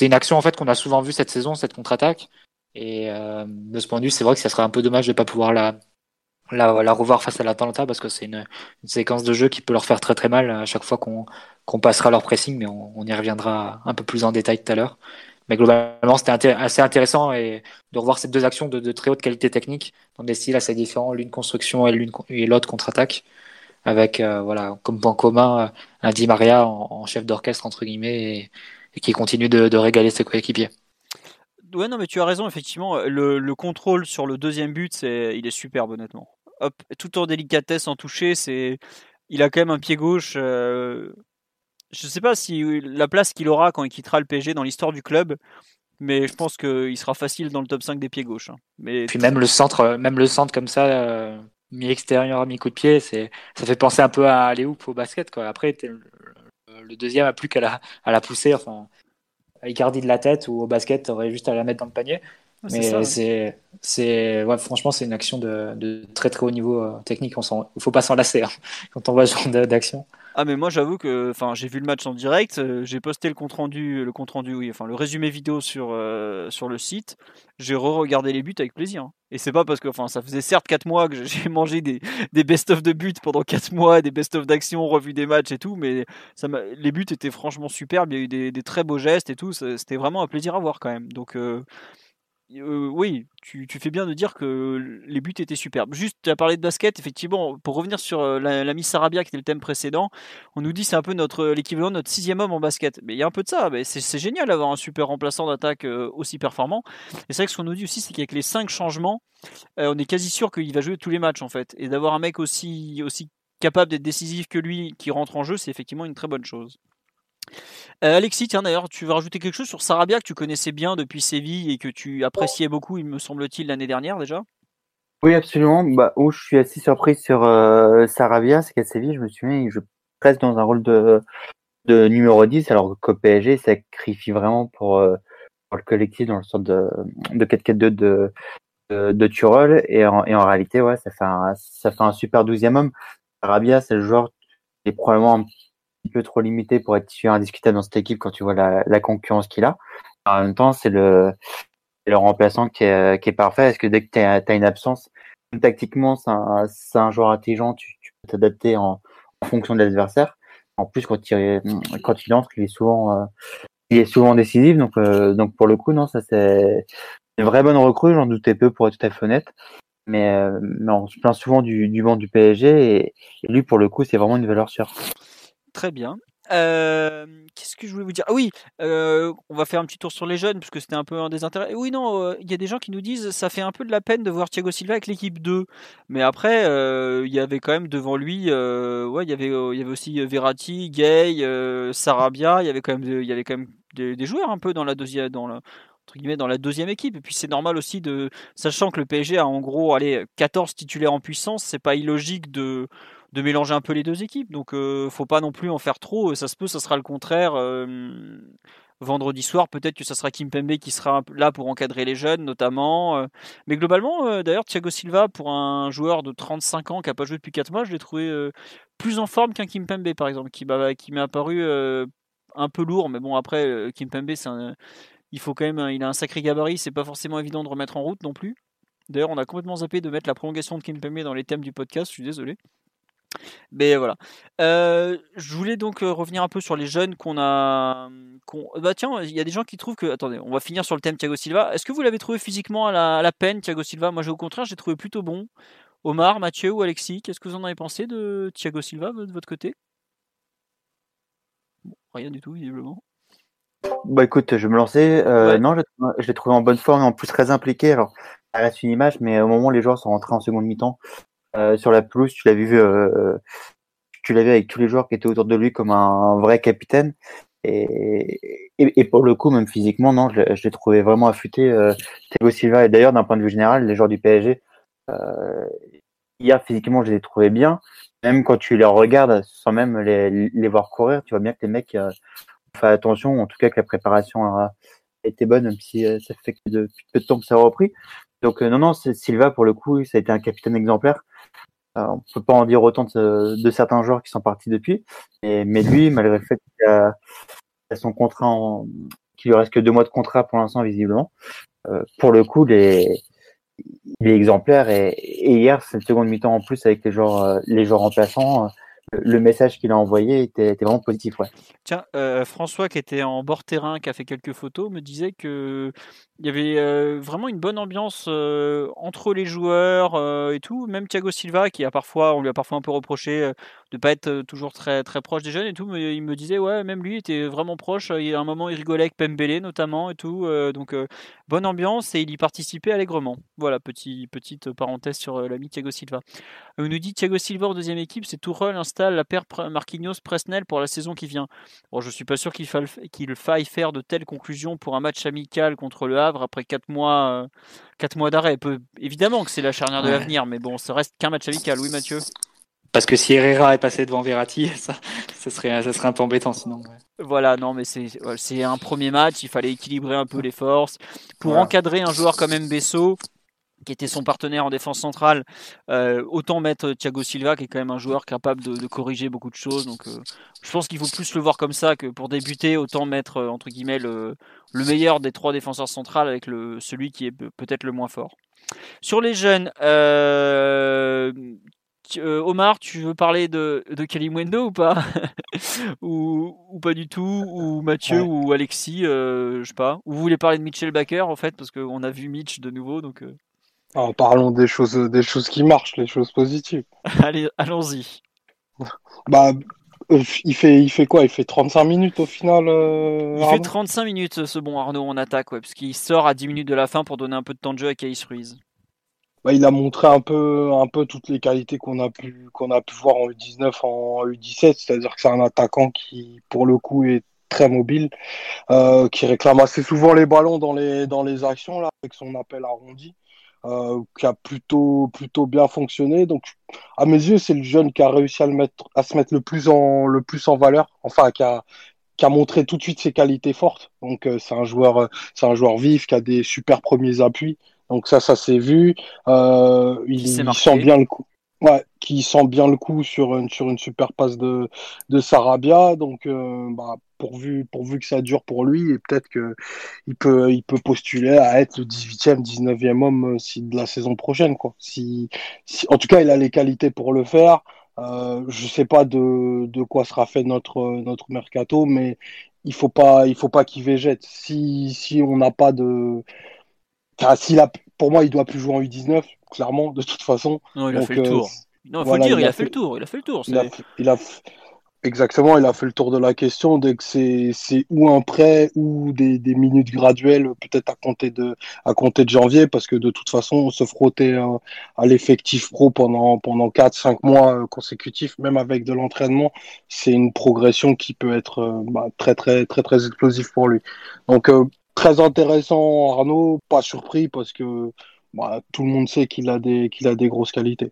une action en fait qu'on a souvent vue cette saison, cette contre-attaque. Et euh, de ce point de vue, c'est vrai que ça serait un peu dommage de ne pas pouvoir la, la, la, revoir face à l'Atalanta parce que c'est une, une, séquence de jeu qui peut leur faire très très mal à chaque fois qu'on qu'on passera leur pressing, mais on, on, y reviendra un peu plus en détail tout à l'heure. Mais globalement, c'était assez intéressant et de revoir ces deux actions de, très haute qualité technique dans des styles assez différents, l'une construction et l'une et l'autre contre-attaque, avec euh, voilà comme point commun un Di Maria en, chef d'orchestre entre guillemets et, qui continue de, régaler ses coéquipiers. Ouais, non, mais tu as raison, effectivement. Le, le contrôle sur le deuxième but, il est superbe, honnêtement. Hop, tout en délicatesse, en toucher, il a quand même un pied gauche. Euh, je ne sais pas si la place qu'il aura quand il quittera le PSG dans l'histoire du club, mais je pense qu'il sera facile dans le top 5 des pieds gauches. Hein. Mais puis même le centre, euh, même le centre comme ça, euh, mi extérieur, mi coup de pied, c'est ça fait penser un peu à Léoup au basket quoi. Après le, deuxième a plus qu'à la, à la pousser, enfin à Icardi de la tête ou au basket, aurait juste à la mettre dans le panier. mais c'est, c'est, ouais, franchement, c'est une action de, de, très très haut niveau euh, technique. Il ne faut pas s'en lasser hein, [laughs] quand on voit ce genre d'action. Ah mais moi j'avoue que enfin j'ai vu le match en direct, euh, j'ai posté le compte rendu le compte rendu oui, enfin le résumé vidéo sur euh, sur le site. J'ai re-regardé les buts avec plaisir. Hein. Et c'est pas parce que enfin ça faisait certes 4 mois que [laughs] j'ai mangé des, des best-of de buts pendant 4 mois, des best-of d'action, revu des matchs et tout, mais ça les buts étaient franchement superbes, il y a eu des, très beaux gestes et tout, c'était vraiment un plaisir à voir quand même. Donc euh, oui, tu, fais bien de dire que les buts étaient superbes. Juste, tu as parlé de basket, effectivement, pour revenir sur la, Miss Sarabia qui était le thème précédent, on nous dit c'est un peu notre l'équivalent de notre sixième homme en basket. Mais il y a un peu de ça, c'est génial d'avoir un super remplaçant d'attaque aussi performant. Et c'est vrai que ce qu'on nous dit aussi, c'est qu'avec les cinq changements, on est quasi sûr qu'il va jouer tous les matchs en fait. Et d'avoir un mec aussi, aussi capable d'être décisif que lui qui rentre en jeu, c'est effectivement une très bonne chose. Euh, Alexis, tiens d'ailleurs, tu veux rajouter quelque chose sur Sarabia que tu connaissais bien depuis Séville et que tu appréciais beaucoup, il me semble-t-il, l'année dernière déjà? Oui, absolument. Bah, où je suis assez surpris sur euh, Sarabia, c'est qu'à Séville, je me souviens, joue presque dans un rôle de, numéro 10, alors qu'au PSG, sacrifie vraiment pour, euh, pour, le collectif dans le sort de, de 4-4-2 de, de. Et en, réalité, ouais, ça fait un, un super douzième homme. Sarabia, c'est le joueur qui est probablement peu trop limité pour être titulaire indiscutable dans cette équipe quand tu vois la, concurrence qu'il a. En même temps, c'est le, remplaçant qui est, qui est parfait. Est-ce que dès que tu as, une absence, tactiquement, c'est un, joueur intelligent, tu, peux t'adapter en, fonction de l'adversaire. En plus, quand il, quand il entre, il est souvent, euh, décisif. Donc, euh, donc pour le coup, non, ça c'est une vraie bonne recrue. J'en doutais peu pour être tout à fait honnête. Mais, euh, on se plaint souvent du, du banc du PSG et lui, pour le coup, c'est vraiment une valeur sûre. Très bien. Qu'est-ce que je voulais vous dire? Ah Oui, on va faire un petit tour sur les jeunes, puisque c'était un peu un des intérêts. Oui, non, il y a des gens qui nous disent ça fait un peu de la peine de voir Thiago Silva avec l'équipe 2. Mais après, il y avait quand même devant lui, ouais, il y avait, aussi Verratti, Gay, Sarabia. Il y avait quand même, des, joueurs un peu dans la deuxième, entre guillemets, dans la deuxième équipe. Et puis c'est normal aussi de, sachant que le PSG a en gros, allez, 14 titulaires en puissance, c'est pas illogique de de mélanger un peu les deux équipes. Donc, euh, faut pas non plus en faire trop. Ça se peut, ça sera le contraire. Euh, vendredi soir, peut-être que ça sera Kim Pembe qui sera là pour encadrer les jeunes, notamment. Euh. Mais globalement, d'ailleurs, Thiago Silva, pour un joueur de 35 ans qui n'a pas joué depuis 4 mois, je l'ai trouvé plus en forme qu'un Kim Pembe, par exemple, qui, m'est apparu un peu lourd. Mais bon, après, Kim Pembe, il faut quand même, il a un sacré gabarit. C'est pas forcément évident de remettre en route non plus. D'ailleurs, on a complètement zappé de mettre la prolongation de Kim Pembe dans les thèmes du podcast. Je suis désolé. Mais voilà. Euh, je voulais donc euh, revenir un peu sur les jeunes qu'on a. Bah tiens, il y a des gens qui trouvent que. Attendez, on va finir sur le thème Thiago Silva. Est-ce que vous l'avez trouvé physiquement à la, peine, Thiago Silva? Moi, au contraire, j'ai trouvé plutôt bon. Omar, Mathieu ou Alexis, qu'est-ce que vous en avez pensé de Thiago Silva de votre côté? Rien du tout, visiblement. Bah écoute, je vais me lancer. Euh, Non, je, l'ai trouvé en bonne forme et en plus très impliqué. Alors, ça reste une image, mais au moment où les joueurs sont rentrés en seconde mi-temps euh, sur la pelouse, tu l'as vu, euh, tu l'as vu avec tous les joueurs qui étaient autour de lui comme un, vrai capitaine. Et, et, pour le coup, même physiquement, non, je, l'ai trouvé vraiment affûté. Euh, Thiago Silva, et d'ailleurs, d'un point de vue général, les joueurs du PSG, euh, hier, physiquement, je les ai trouvés bien. Même quand tu les regardes, sans même les, les voir courir, tu vois bien que les mecs euh, fait attention, en tout cas que la préparation a été bonne, même si euh, ça fait que depuis peu de temps que ça a repris. Donc euh, non, non, Silva, pour le coup, ça a été un capitaine exemplaire. Euh, on peut pas en dire autant de, certains joueurs qui sont partis depuis, mais, lui, malgré le fait qu'il a, son contrat, en, qu'il lui reste que deux mois de contrat pour l'instant visiblement, pour le coup, les, il est exemplaire. Et, et hier, cette seconde mi-temps en plus avec les joueurs, les joueurs remplaçants, le message qu'il a envoyé était, vraiment positif. Ouais. Tiens, euh, François qui était en bord terrain, qui a fait quelques photos, me disait que il y avait euh, vraiment une bonne ambiance euh, entre les joueurs et tout. Même Thiago Silva, qui a parfois, on lui a parfois un peu reproché de pas être toujours très très proche des jeunes et tout, mais il me disait ouais, même lui était vraiment proche. Il y a un moment, il rigolait avec Pembele notamment et tout. donc bonne ambiance et il y participait allègrement. Voilà, petit, petite parenthèse sur l'ami Thiago Silva. On nous dit Thiago Silva en deuxième équipe, c'est Tourelle installe la paire Marquinhos-Presnel pour la saison qui vient. Bon, je suis pas sûr qu'il faille, qu'il faille faire de telles conclusions pour un match amical contre le Havre après 4 mois, euh, mois d'arrêt. évidemment que c'est la charnière de l'avenir, mais bon, ça reste qu'un match amical, oui Mathieu? Parce que si Herrera est passé devant Verratti, [laughs] ça, ça, serait, ça serait un peu embêtant sinon. Voilà, non, mais c'est un premier match, il fallait équilibrer un peu les forces. Pour encadrer un joueur comme Mbesso, qui était son partenaire en défense centrale, euh, autant mettre Thiago Silva, qui est quand même un joueur capable de, corriger beaucoup de choses. Donc, euh, je pense qu'il faut plus le voir comme ça que pour débuter, autant mettre euh, entre guillemets le, meilleur des trois défenseurs centrales avec le, celui qui est peut-être le moins fort. Sur les jeunes, Omar, tu veux parler de, de Kalimwendo ou pas? [laughs] Ou, ou, pas du tout? Ou Mathieu ou Alexis, je sais pas. Ou vous voulez parler de Mitchell Baker en fait, parce qu'on a vu Mitch de nouveau. donc. Alors, parlons des choses, des choses qui marchent, les choses positives. [laughs] Allez, allons-y. [laughs] Bah, euh, il fait, il fait quoi? Il fait 35 minutes au final euh, Il fait 35 minutes ce bon Arnaud en attaque, ouais, parce qu'il sort à 10 minutes de la fin pour donner un peu de temps de jeu à Caïs Ruiz. Bah, il a montré un peu, toutes les qualités qu'on a pu, a pu voir en U19, en U17, c'est-à-dire que c'est un attaquant qui, pour le coup, est très mobile, euh, qui réclame assez souvent les ballons dans les, actions avec son appel arrondi. Euh, qui a plutôt bien fonctionné. Donc, à mes yeux, c'est le jeune qui a réussi à se mettre le plus en le en valeur. Enfin, qui a montré tout de suite ses qualités fortes. Donc, euh, c'est un joueur vif qui a des super premiers appuis. Donc ça, ça s'est vu. il, il sent bien le coup. Ouais, qui sent bien le coup sur une, sur une super passe de, de Sarabia. Donc, euh, bah, pourvu, pourvu que ça dure pour lui, et peut-être qu'il peut, il peut postuler à être le 18e, 19e homme euh, si, de la saison prochaine. Quoi. Si, en tout cas, il a les qualités pour le faire. Euh, je sais pas de, de quoi sera fait notre, notre mercato, mais il il faut pas qu'il végète. Si, si on n'a pas de. A, pour moi, il doit plus jouer en U19 clairement, de toute façon. Non, il a fait le tour. Non, il faut le dire, il, a, fait, le tour. Il a fait le tour. Il a, exactement, il a fait le tour de la question. Dès que c'est ou un prêt ou des, des minutes graduelles, peut-être à compter de à compter de janvier, parce que de toute façon, se frotter à, l'effectif pro pendant pendant quatre cinq mois euh, consécutifs, même avec de l'entraînement, c'est une progression qui peut être euh, bah, très très très très explosive pour lui. Donc euh, très intéressant, Arnaud. Pas surpris parce que bah, tout le monde sait qu'il a, des, grosses qualités.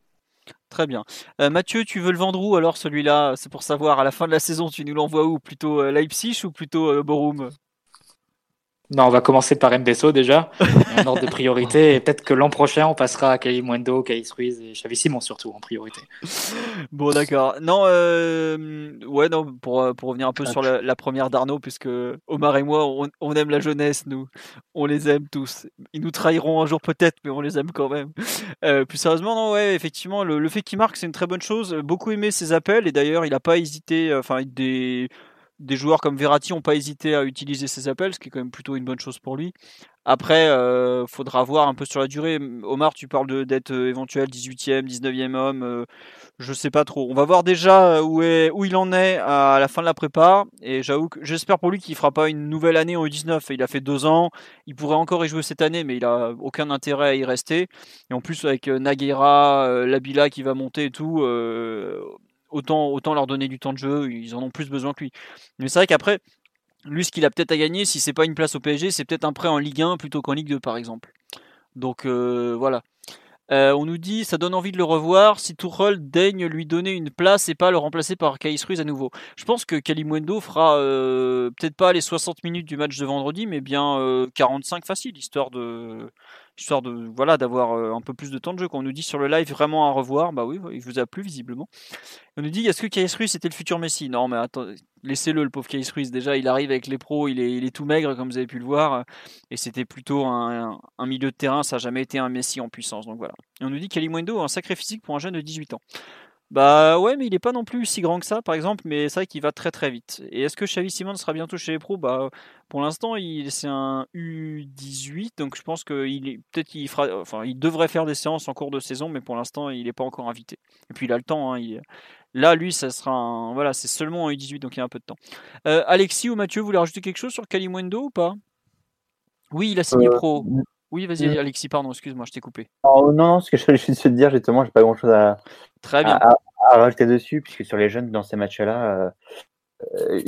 Très bien. Euh, Mathieu, tu veux le vendre où alors celui-là? C'est pour savoir, à la fin de la saison, tu nous l'envoies où? Plutôt euh, Leipzig ou plutôt euh, Borum non, on va commencer par Mbesso déjà, en ordre de priorité. Et peut-être que l'an prochain, on passera à Kalimwendo, Kais Ruiz et Xavi Simon surtout en priorité. [laughs] Bon, d'accord. Non, euh, ouais, non, pour, pour revenir un peu sur la, première d'Arnaud, puisque Omar et moi, on, aime la jeunesse, nous. On les aime tous. Ils nous trahiront un jour peut-être, mais on les aime quand même. [laughs] Euh, plus sérieusement, non, ouais, effectivement, le, le fait qu'il marque, c'est une très bonne chose. Beaucoup aimé ses appels, et d'ailleurs, il n'a pas hésité, enfin, des des joueurs comme Verratti n'ont pas hésité à utiliser ses appels, ce qui est quand même plutôt une bonne chose pour lui. Après, euh, faudra voir un peu sur la durée. Omar, tu parles d'être euh, éventuel 18e, 19e homme. Euh, je sais pas trop. On va voir déjà euh, où, il en est à la fin de la prépa. Et j'espère pour lui qu'il fera pas une nouvelle année en U19. Il a fait deux ans. Il pourrait encore y jouer cette année, mais il a aucun intérêt à y rester. Et en plus, avec Naguera, Labila qui va monter et tout, autant, leur donner du temps de jeu. Ils en ont plus besoin que lui. Mais c'est vrai qu'après, lui, ce qu'il a peut-être à gagner, si c'est pas une place au PSG, c'est peut-être un prêt en Ligue 1 plutôt qu'en Ligue 2, par exemple. Donc euh, voilà. Euh, on nous dit ça donne envie de le revoir si Tuchel daigne lui donner une place et pas le remplacer par Kais Ruiz à nouveau. Je pense que Kalimundo fera euh, peut-être pas les 60 minutes du match de vendredi, mais bien 45 facile, histoire de histoire voilà d'avoir un peu plus de temps de jeu. Quand on nous dit sur le live vraiment à revoir, bah oui, il vous a plu visiblement. On nous dit est-ce que Kais Ruiz était le futur Messi? Non, mais attends, laissez-le, le pauvre Kais Ruiz. Déjà, il arrive avec les pros, il est, tout maigre comme vous avez pu le voir, et c'était plutôt un, un, milieu de terrain. Ça n'a jamais été un Messi en puissance. Donc voilà. Et on nous dit Kalimundo a un sacré physique pour un jeune de 18 ans. Bah ouais, mais il est pas non plus si grand que ça, par exemple, mais c'est vrai qu'il va très très vite. Et est-ce que Xavi Simon sera bientôt chez les pros? Bah pour l'instant, il c'est un U18, donc je pense qu'il peut-être qu'il fera, enfin, il devrait faire des séances en cours de saison, mais pour l'instant, il n'est pas encore invité. Et puis il a le temps. Hein, là, lui, ça sera un... voilà, c'est seulement un U18, donc il y a un peu de temps. Euh, Alexis ou Mathieu, vous voulez rajouter quelque chose sur Kalimwendo ou pas? Oui, il a signé euh, pro. Oui, vas-y, mm. Alexis, pardon, excuse-moi, je t'ai coupé. Oh, non, ce que je voulais juste te dire, justement, j'ai pas grand-chose à, Très bien. À, rajouter dessus, puisque sur les jeunes, dans ces matchs-là, euh,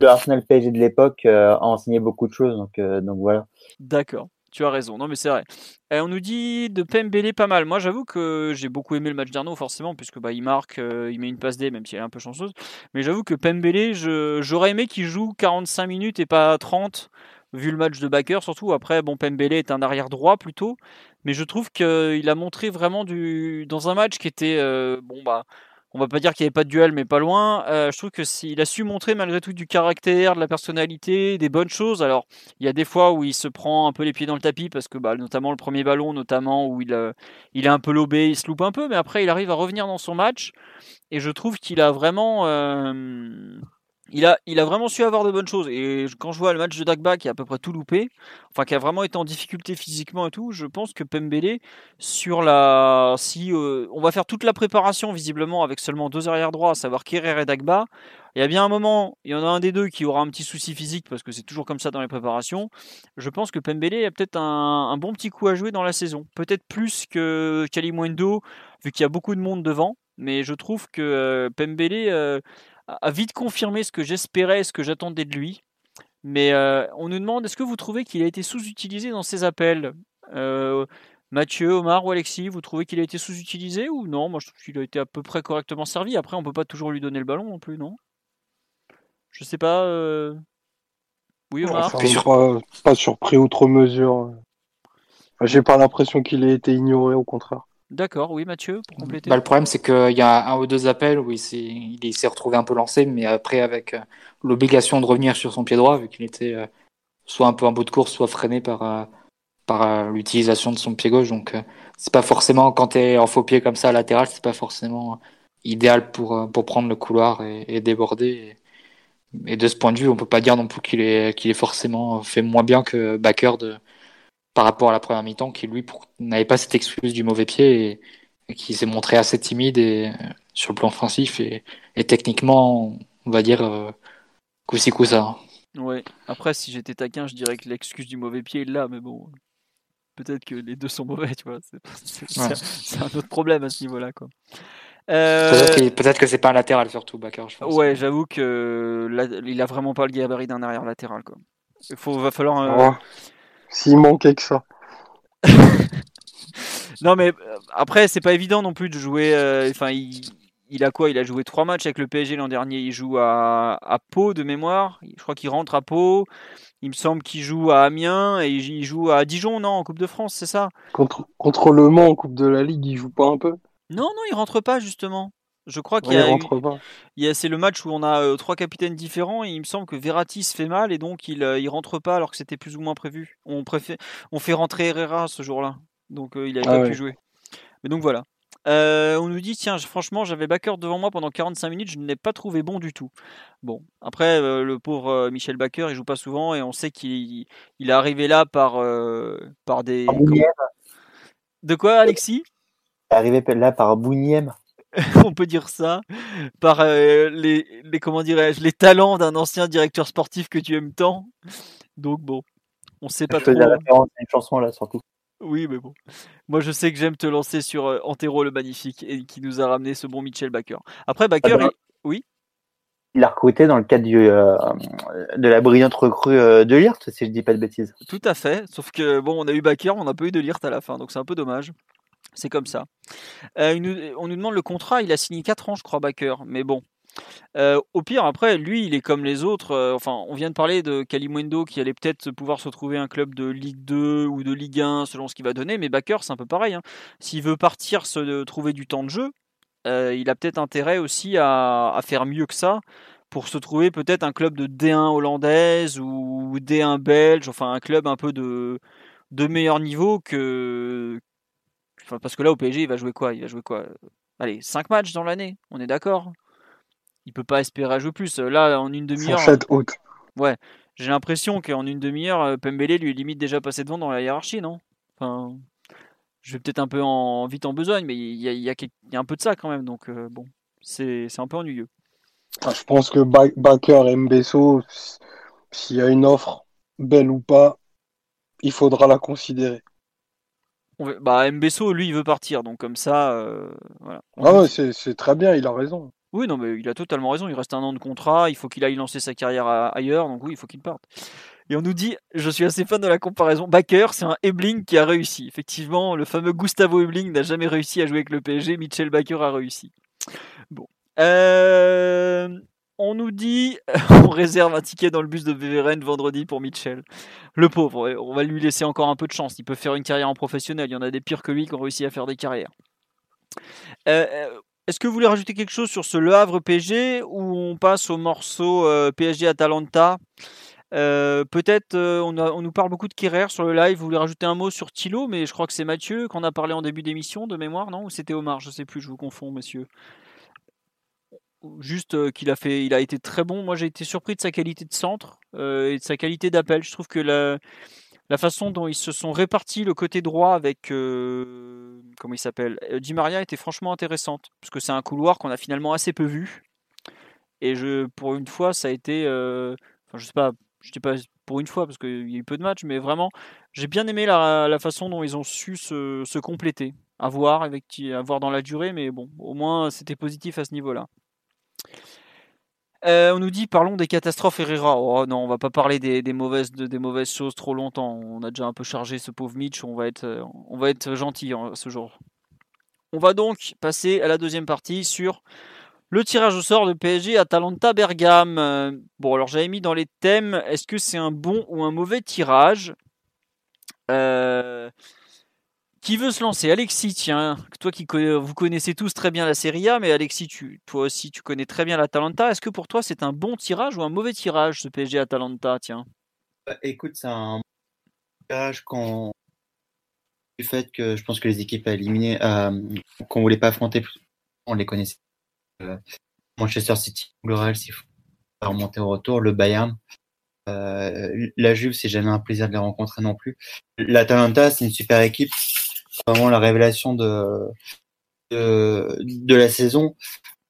le Arsenal PSG de l'époque euh, a enseigné beaucoup de choses, donc, euh, donc voilà. D'accord. Tu as raison, non mais c'est vrai. Et on nous dit de Pembele pas mal. Moi j'avoue que j'ai beaucoup aimé le match d'Arnaud forcément puisque bah, il marque, il met une passe D même si elle est un peu chanceuse. Mais j'avoue que Pembele, j'aurais aimé qu'il joue 45 minutes et pas 30 vu le match de Backer surtout. Après, bon, Pembele est un arrière droit plutôt, mais je trouve qu'il a montré vraiment du dans un match qui était euh, bon bah. On va pas dire qu'il n'y avait pas de duel, mais pas loin. Euh, je trouve que il a su montrer malgré tout du caractère, de la personnalité, des bonnes choses. Alors, il y a des fois où il se prend un peu les pieds dans le tapis parce que, bah, notamment le premier ballon, notamment où il, euh, il est un peu lobé, il se loupe un peu, mais après il arrive à revenir dans son match. Et je trouve qu'il a vraiment il a, il a vraiment su avoir de bonnes choses. Et quand je vois le match de Dagba qui a à peu près tout loupé, enfin qui a vraiment été en difficulté physiquement et tout, je pense que Pembele, sur la. Si euh, on va faire toute la préparation visiblement avec seulement deux arrières droits, à savoir Kerrer et Dagba, il y a bien un moment, il y en a un des deux qui aura un petit souci physique parce que c'est toujours comme ça dans les préparations. Je pense que Pembele a peut-être un, bon petit coup à jouer dans la saison. Peut-être plus que Kalimwendo, vu qu'il y a beaucoup de monde devant. Mais je trouve que euh, Pembele. Euh, a vite confirmé ce que j'espérais, ce que j'attendais de lui. Mais euh, on nous demande est-ce que vous trouvez qu'il a été sous-utilisé dans ses appels? Euh, Mathieu, Omar ou Alexis, vous trouvez qu'il a été sous-utilisé ou non? Moi je trouve qu'il a été à peu près correctement servi. Après, on peut pas toujours lui donner le ballon non plus, non? Je sais pas. Euh... Oui, Omar? pas, pas surpris outre mesure. J'ai pas l'impression qu'il ait été ignoré, au contraire. D'accord, oui Mathieu, pour compléter. Bah, le problème c'est qu'il y a un ou deux appels où il s'est retrouvé un peu lancé, mais après avec euh, l'obligation de revenir sur son pied droit, vu qu'il était euh, soit un peu en bout de course, soit freiné par, euh, par l'utilisation de son pied gauche. Donc c'est pas forcément, quand tu es en faux pied comme ça à latéral, c'est pas forcément idéal pour, pour prendre le couloir et, déborder. Et, de ce point de vue, on peut pas dire non plus qu'il est, qu'il est forcément fait moins bien que Backer de par rapport à la première mi-temps, qui lui n'avait pas cette excuse du mauvais pied et, qui s'est montré assez timide et, euh, sur le plan offensif et, techniquement, on va dire, euh, coup ci coup ça. Ouais, après, si j'étais taquin, je dirais que l'excuse du mauvais pied est là, mais bon, peut-être que les deux sont mauvais, tu vois. C'est un autre problème à ce niveau-là, quoi. Euh... Peut-être que c'est pas un latéral surtout, Bakker, je pense. Ouais, j'avoue que il a vraiment pas le gabarit d'un arrière latéral, quoi. Il faut, va falloir. Euh, oh. S'il manquait que ça. [laughs] non, mais euh, après, c'est pas évident non plus de jouer. Euh, enfin, il, a quoi? Il a joué trois matchs avec le PSG l'an dernier. Il joue à, à Pau de mémoire. Je crois qu'il rentre à Pau. Il me semble qu'il joue à Amiens et il joue à Dijon, non, en Coupe de France, c'est ça? Contre, contre Le Mans en Coupe de la Ligue, il joue pas un peu? Non, non, il rentre pas justement. Je crois qu'il y a, il a c'est le match où on a euh, trois capitaines différents et il me semble que Verratti se fait mal et donc il, euh, il rentre pas alors que c'était plus ou moins prévu. On préfère, on fait rentrer Herrera ce jour-là, donc euh, il a ah pas pu jouer. Mais donc voilà. Euh, on nous dit tiens, franchement, j'avais Backer devant moi pendant 45 minutes, je ne l'ai pas trouvé bon du tout. Bon, après, le pauvre Michel Backer, il joue pas souvent et on sait qu'il il est arrivé là par, par des. De quoi, Alexis? Il est arrivé là par Bouniem. [laughs] on peut dire ça, par les, les, comment dirais-je, les talents d'un ancien directeur sportif que tu aimes tant. Donc bon, on sait pas je trop. la référence à une chanson là surtout. Oui, mais bon. Moi, je sais que j'aime te lancer sur euh, Antero le Magnifique et qui nous a ramené ce bon Mitchell Baker. Après, Baker, ah, oui? Il a recruté dans le cadre du, euh, de la brillante recrue euh, de Lirt, si je dis pas de bêtises. Tout à fait. Sauf que, bon, on a eu Baker, on n'a pas eu de Lirt à la fin, donc c'est un peu dommage. C'est comme ça. on nous demande le contrat, il a signé 4 ans, je crois, Baker. Mais bon, euh, au pire, après, lui, il est comme les autres. Euh, enfin, on vient de parler de Kalimundo qui allait peut-être pouvoir se trouver un club de Ligue 2 ou de Ligue 1 selon ce qu'il va donner. Mais Bakker, c'est un peu pareil. Hein. S'il veut partir se trouver du temps de jeu, euh, il a peut-être intérêt aussi à, faire mieux que ça pour se trouver peut-être un club de D1 hollandaise ou D1 belge. Enfin, un club un peu de, de meilleur niveau que. Enfin, parce que là, au PSG, il va jouer quoi? Il va jouer quoi? Allez, 5 matchs dans l'année, on est d'accord? Il peut pas espérer jouer plus. Là, en une demi-heure. Ouais, j'ai l'impression qu'en une demi-heure, euh, Pembele lui est limite déjà passé devant dans la hiérarchie, non? Enfin, je vais peut-être un peu en vite en besogne, mais il y a, y, a, un peu de ça quand même, donc euh, bon, c'est un peu ennuyeux. Ah, je pense que Baker et Mbesso, s'il y a une offre, belle ou pas, il faudra la considérer. Bah, Mbesso, lui, il veut partir, donc comme ça, euh, voilà. Ah ouais, c'est très bien, il a raison. Oui, non, mais il a totalement raison. Il reste un an de contrat. Il faut qu'il aille lancer sa carrière ailleurs. Donc oui, il faut qu'il parte. Et on nous dit, je suis assez fan de la comparaison. Baker, c'est un Ebling qui a réussi. Effectivement, le fameux Gustavo Ebling n'a jamais réussi à jouer avec le PSG. Mitchell Baker a réussi. Bon. Euh, on nous dit, [laughs] on réserve un ticket dans le bus de Beveren vendredi pour Mitchell. Le pauvre, on va lui laisser encore un peu de chance. Il peut faire une carrière en professionnel. Il y en a des pires que lui qui ont réussi à faire des carrières. Euh, euh est-ce que vous voulez rajouter quelque chose sur ce Le Havre PSG ou on passe au morceau euh, PSG Atalanta? Peut-être on, nous parle beaucoup de Kerrer sur le live. Vous voulez rajouter un mot sur Thilo, mais je crois que c'est Mathieu qu'on a parlé en début d'émission de mémoire, non? Ou c'était Omar? Je sais plus, je vous confonds, monsieur. Juste qu'il a fait, il a été très bon. Moi, j'ai été surpris de sa qualité de centre et de sa qualité d'appel. Je trouve que la, façon dont ils se sont répartis le côté droit avec euh, comment il s'appelle euh, Di Maria était franchement intéressante parce que c'est un couloir qu'on a finalement assez peu vu et je pour une fois ça a été euh, enfin je sais pas je dis pas pour une fois parce qu'il y a eu peu de matchs mais vraiment j'ai bien aimé la, façon dont ils ont su se, compléter à voir avec à voir dans la durée mais bon au moins c'était positif à ce niveau là euh, on nous dit parlons des catastrophes Herrera. Oh non, on va pas parler des, mauvaises, choses trop longtemps. On a déjà un peu chargé ce pauvre Mitch. On va être, euh, gentil hein, ce jour. On va donc passer à la deuxième partie sur le tirage au sort de PSG à Talenta Bergame. Euh, bon, alors j'avais mis dans les thèmes est-ce que c'est un bon ou un mauvais tirage? Qui veut se lancer? Alexis, tiens, toi qui vous connaissez tous très bien la Serie A, mais Alexis, tu, toi aussi, tu connais très bien l'Atalanta. Est-ce que pour toi, c'est un bon tirage ou un mauvais tirage, ce PSG Atalanta, tiens? Bah, Écoute, c'est un tirage quand du fait que je pense que les équipes à éliminer, euh, qu'on voulait pas affronter, on les connaissait. Euh, Manchester City, le Real, s'il faut remonter au retour, le Bayern. Euh, la Juve, c'est jamais un plaisir de les rencontrer non plus. L'Atalanta, c'est une super équipe vraiment la révélation de, de, la saison.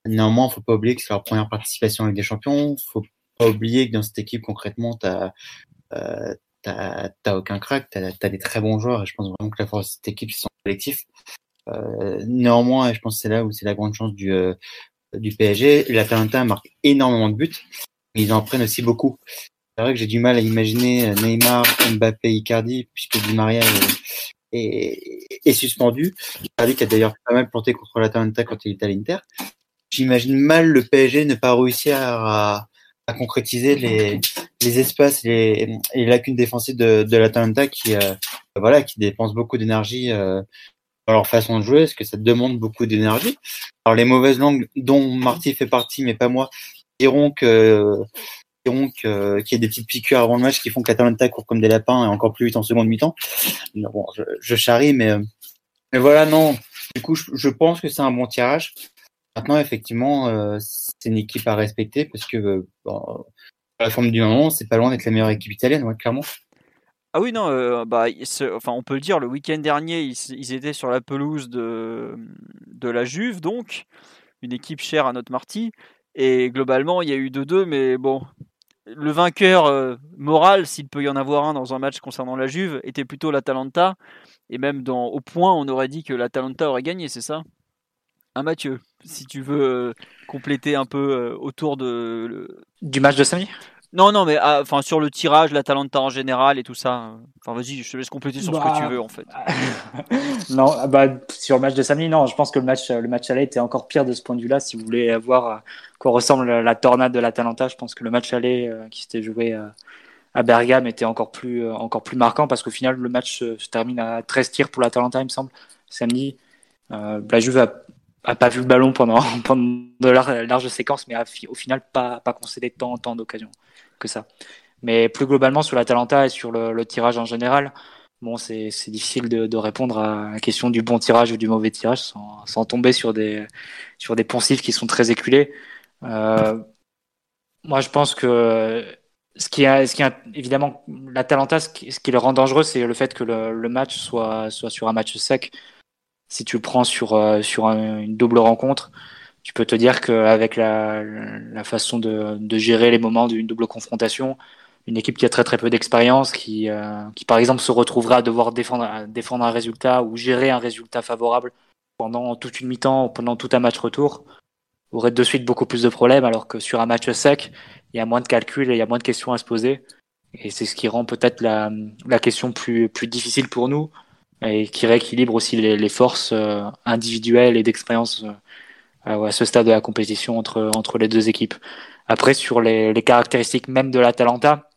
Néanmoins, faut pas oublier que c'est leur première participation avec des champions. Faut pas oublier que dans cette équipe, concrètement, t'as euh, t'as aucun crack, t'as as des très bons joueurs. Et je pense vraiment que la force de cette équipe, c'est son collectif. Euh, néanmoins, je pense que c'est là où c'est la grande chance du, euh, du PSG. L'Atalanta marque énormément de buts, ils en prennent aussi beaucoup. C'est vrai que j'ai du mal à imaginer Neymar, Mbappé, Icardi, puisque Di Maria est, suspendu. Icardi qui a d'ailleurs pas mal planté contre l'Atalanta quand il était à l'Inter. J'imagine mal le PSG ne pas réussir à, à concrétiser les, les espaces les, les, lacunes défensives de, de l'Atalanta qui, euh, voilà, qui dépensent beaucoup d'énergie euh, dans leur façon de jouer, parce que ça demande beaucoup d'énergie. Alors les mauvaises langues, dont Marty fait partie, mais pas moi, diront que donc euh, qu'il y ait des petites piqûres avant le match qui font que l'Atalanta court comme des lapins et encore plus vite en seconde mi-temps. Bon, je, charrie, mais, euh, mais voilà, non. du coup, je, pense que c'est un bon tirage. Maintenant, effectivement, euh, c'est une équipe à respecter parce que bon, la forme du moment, c'est pas loin d'être la meilleure équipe italienne, clairement. Ah oui, non, euh, bah, enfin, on peut le dire, le week-end dernier, ils, étaient sur la pelouse de, de la Juve, donc, une équipe chère à notre Marty. Et globalement, il y a eu 2-2, mais bon, le vainqueur euh, moral, s'il peut y en avoir un dans un match concernant la Juve, était plutôt l'Atalanta. Et même dans, au point, on aurait dit que l'Atalanta aurait gagné, c'est ça? Un Mathieu, si tu veux euh, compléter un peu autour de. Du match de samedi? Non, non, mais ah, enfin sur le tirage, la Talenta en général et tout ça. Enfin, vas-y, je te laisse compléter sur ce que tu bah, veux en fait. [laughs] non, ah bah, sur le match de samedi, non, je pense que le match, le match aller était encore pire de ce point de vue-là. Si vous voulez voir à quoi ressemble la tornade de la Talenta, je pense que le match aller euh, qui s'était joué euh, à Bergame était encore plus, euh, encore plus marquant parce qu'au final, le match se termine à 13 tirs pour la Talenta, il me semble, samedi. la Juve a, a, pas vu le ballon pendant, [laughs] pendant de larges séquences, mais a au final pas, pas concédé tant, tant d'occasions ça. Mais plus globalement sur la Talenta et sur le, tirage en général, bon, c'est difficile de, répondre à la question du bon tirage ou du mauvais tirage sans, tomber sur des, sur des poncifs qui sont très éculés. Euh, moi, je pense que ce qui est, ce qui évidemment la Talenta, ce qui, ce qui, le rend dangereux, c'est le fait que le, le, match soit, soit sur un match sec. Si tu le prends sur, euh, sur une double rencontre, tu peux te dire qu'avec la, la façon de, de, gérer les moments d'une double confrontation, une équipe qui a très très peu d'expérience, qui, euh, qui par exemple se retrouvera à devoir défendre, défendre un résultat ou gérer un résultat favorable pendant toute une mi-temps, pendant tout un match retour, aurait de suite beaucoup plus de problèmes, alors que sur un match sec, il y a moins de calculs et il y a moins de questions à se poser. Et c'est ce qui rend peut-être la, la question plus, plus difficile pour nous et qui rééquilibre aussi les, les forces euh, individuelles et d'expérience euh, à ce stade de la compétition entre, entre les deux équipes. Après, sur les, les caractéristiques même de l'Atalanta,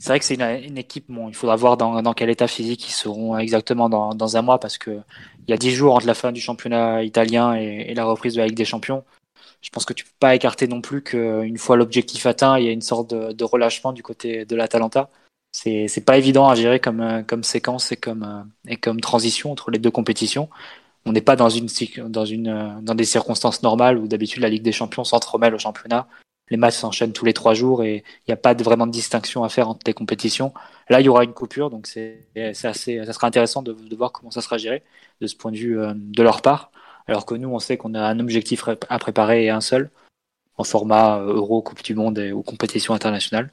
c'est vrai que c'est une, équipe, bon, il faudra voir dans, dans quel état physique ils seront exactement dans, dans un mois parce que il y a dix jours entre la fin du championnat italien et, la reprise de la Ligue des Champions. Je pense que tu peux pas écarter non plus qu'une fois l'objectif atteint, il y a une sorte de, relâchement du côté de l'Atalanta. C'est pas évident à gérer comme, comme séquence et comme, et comme transition entre les deux compétitions on n'est pas dans une dans euh, dans des circonstances normales où d'habitude la Ligue des Champions s'entremêle au championnat. Les matchs s'enchaînent tous les trois jours et il n'y a pas vraiment de distinction à faire entre les compétitions. Là, il y aura une coupure, donc c'est assez, ça sera intéressant de, voir comment ça sera géré de ce point de vue euh, de leur part. Alors que nous, on sait qu'on a un objectif à préparer et un seul, en format euh, Euro, Coupe du Monde et, ou compétition internationale.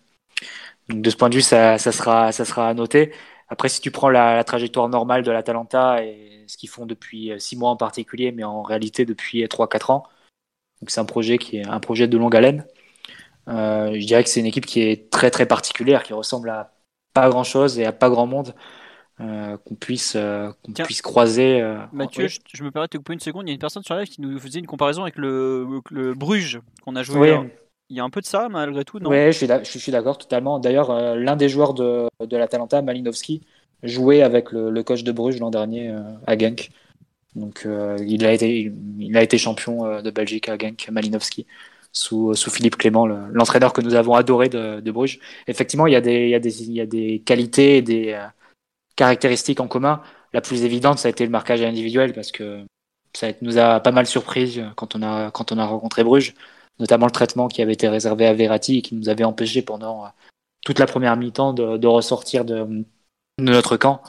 Donc de ce point de vue, ça, ça sera, ça sera à noter. Après, si tu prends la, la trajectoire normale de l'Atalanta et ce qu'ils font depuis euh, six mois en particulier, mais en réalité depuis 3-4 ans. Donc c'est un projet qui est un projet de longue haleine. Euh, je dirais que c'est une équipe qui est très très particulière, qui ressemble à pas grand chose et à pas grand monde euh, qu'on puisse euh, qu'on puisse croiser. Euh, Mathieu, je, me permets de te couper une seconde. Il y a une personne sur live qui nous faisait une comparaison avec le, le Bruges qu'on a joué. Il y a un peu de ça malgré tout, non? Oui, je suis, d'accord totalement. D'ailleurs, l'un des joueurs de, de l'Atalanta, Malinowski, joué avec le, coach de Bruges l'an dernier euh, à Genk. Donc euh, il, a été, il a été champion euh, de Belgique à Genk, Malinowski. Sous, sous, Philippe Clément, l'entraîneur que nous avons adoré de, de, Bruges. Effectivement, il y a des, il y a des, il y a des qualités et des caractéristiques en commun. La plus évidente, ça a été le marquage individuel parce que ça nous a pas mal surpris quand on a, quand on a rencontré Bruges, notamment le traitement qui avait été réservé à Verratti et qui nous avait empêché pendant toute la première mi-temps de, de ressortir de, de notre camp.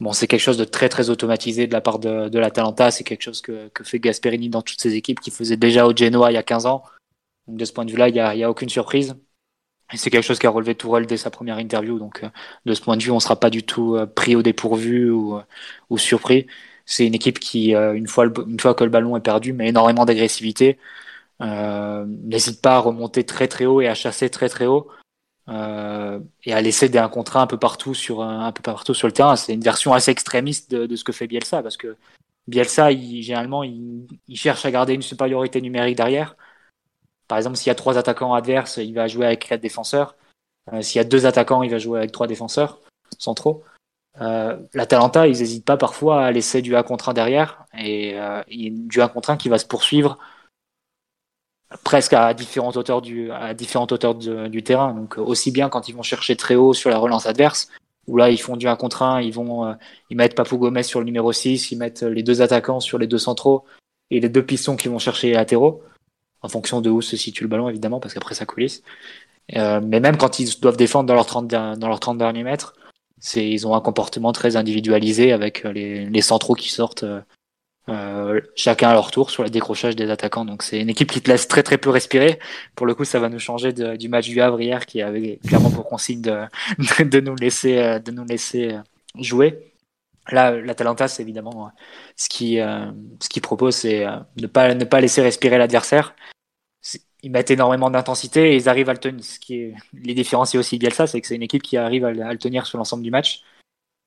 Bon, c'est quelque chose de très très automatisé de la part de, de l'Atalanta. C'est quelque chose que, que, fait Gasperini dans toutes ses équipes, qui faisait déjà au Genoa il y a 15 ans. Donc de ce point de vue-là, il n'y a, a, aucune surprise. Et c'est quelque chose qu'a relevé Tourelle dès sa première interview. Donc euh, de ce point de vue, on ne sera pas du tout euh, pris au dépourvu ou, euh, ou surpris. C'est une équipe qui, une fois, une fois que le ballon est perdu, met énormément d'agressivité. Euh, n'hésite pas à remonter très très haut et à chasser très très haut euh, et à laisser des un contre un peu partout sur un, peu partout sur le terrain. C'est une version assez extrémiste de, de, ce que fait Bielsa parce que Bielsa, il, généralement, il, il, cherche à garder une supériorité numérique derrière. Par exemple, s'il y a trois attaquants adverses, il va jouer avec quatre défenseurs. Euh, s'il y a deux attaquants, il va jouer avec trois défenseurs centraux. Euh, L'Atalanta, ils n'hésitent pas parfois à laisser du 1 contre 1 derrière et euh, du 1 contre 1 qui va se poursuivre presque à différentes hauteurs du, à différentes hauteurs du terrain. Donc aussi bien quand ils vont chercher très haut sur la relance adverse où là ils font du 1 contre 1, ils vont euh, ils mettent Papou Gomez sur le numéro 6, ils mettent les deux attaquants sur les deux centraux et les deux pistons qui vont chercher les latéraux en fonction de où se situe le ballon évidemment parce qu'après ça coulisse. Euh, mais même quand ils doivent défendre dans leurs 30 dans leurs 30 derniers mètres, c'est ils ont un comportement très individualisé avec les, les centraux qui sortent euh, chacun à leur tour sur le décrochage des attaquants. Donc c'est une équipe qui te laisse très très peu respirer. Pour le coup, ça va nous changer du match du Havre hier qui avait clairement pour consigne de, [laughs] de, nous laisser euh, de nous laisser euh, jouer. Là, l'Atalanta, c'est évidemment ce qui ce qui propose, c'est ne pas ne pas laisser respirer l'adversaire. Ils mettent énormément d'intensité et ils arrivent à le tenir. Ce qui est les différencier aussi ça c'est que c'est une équipe qui arrive à, le tenir sur l'ensemble du match,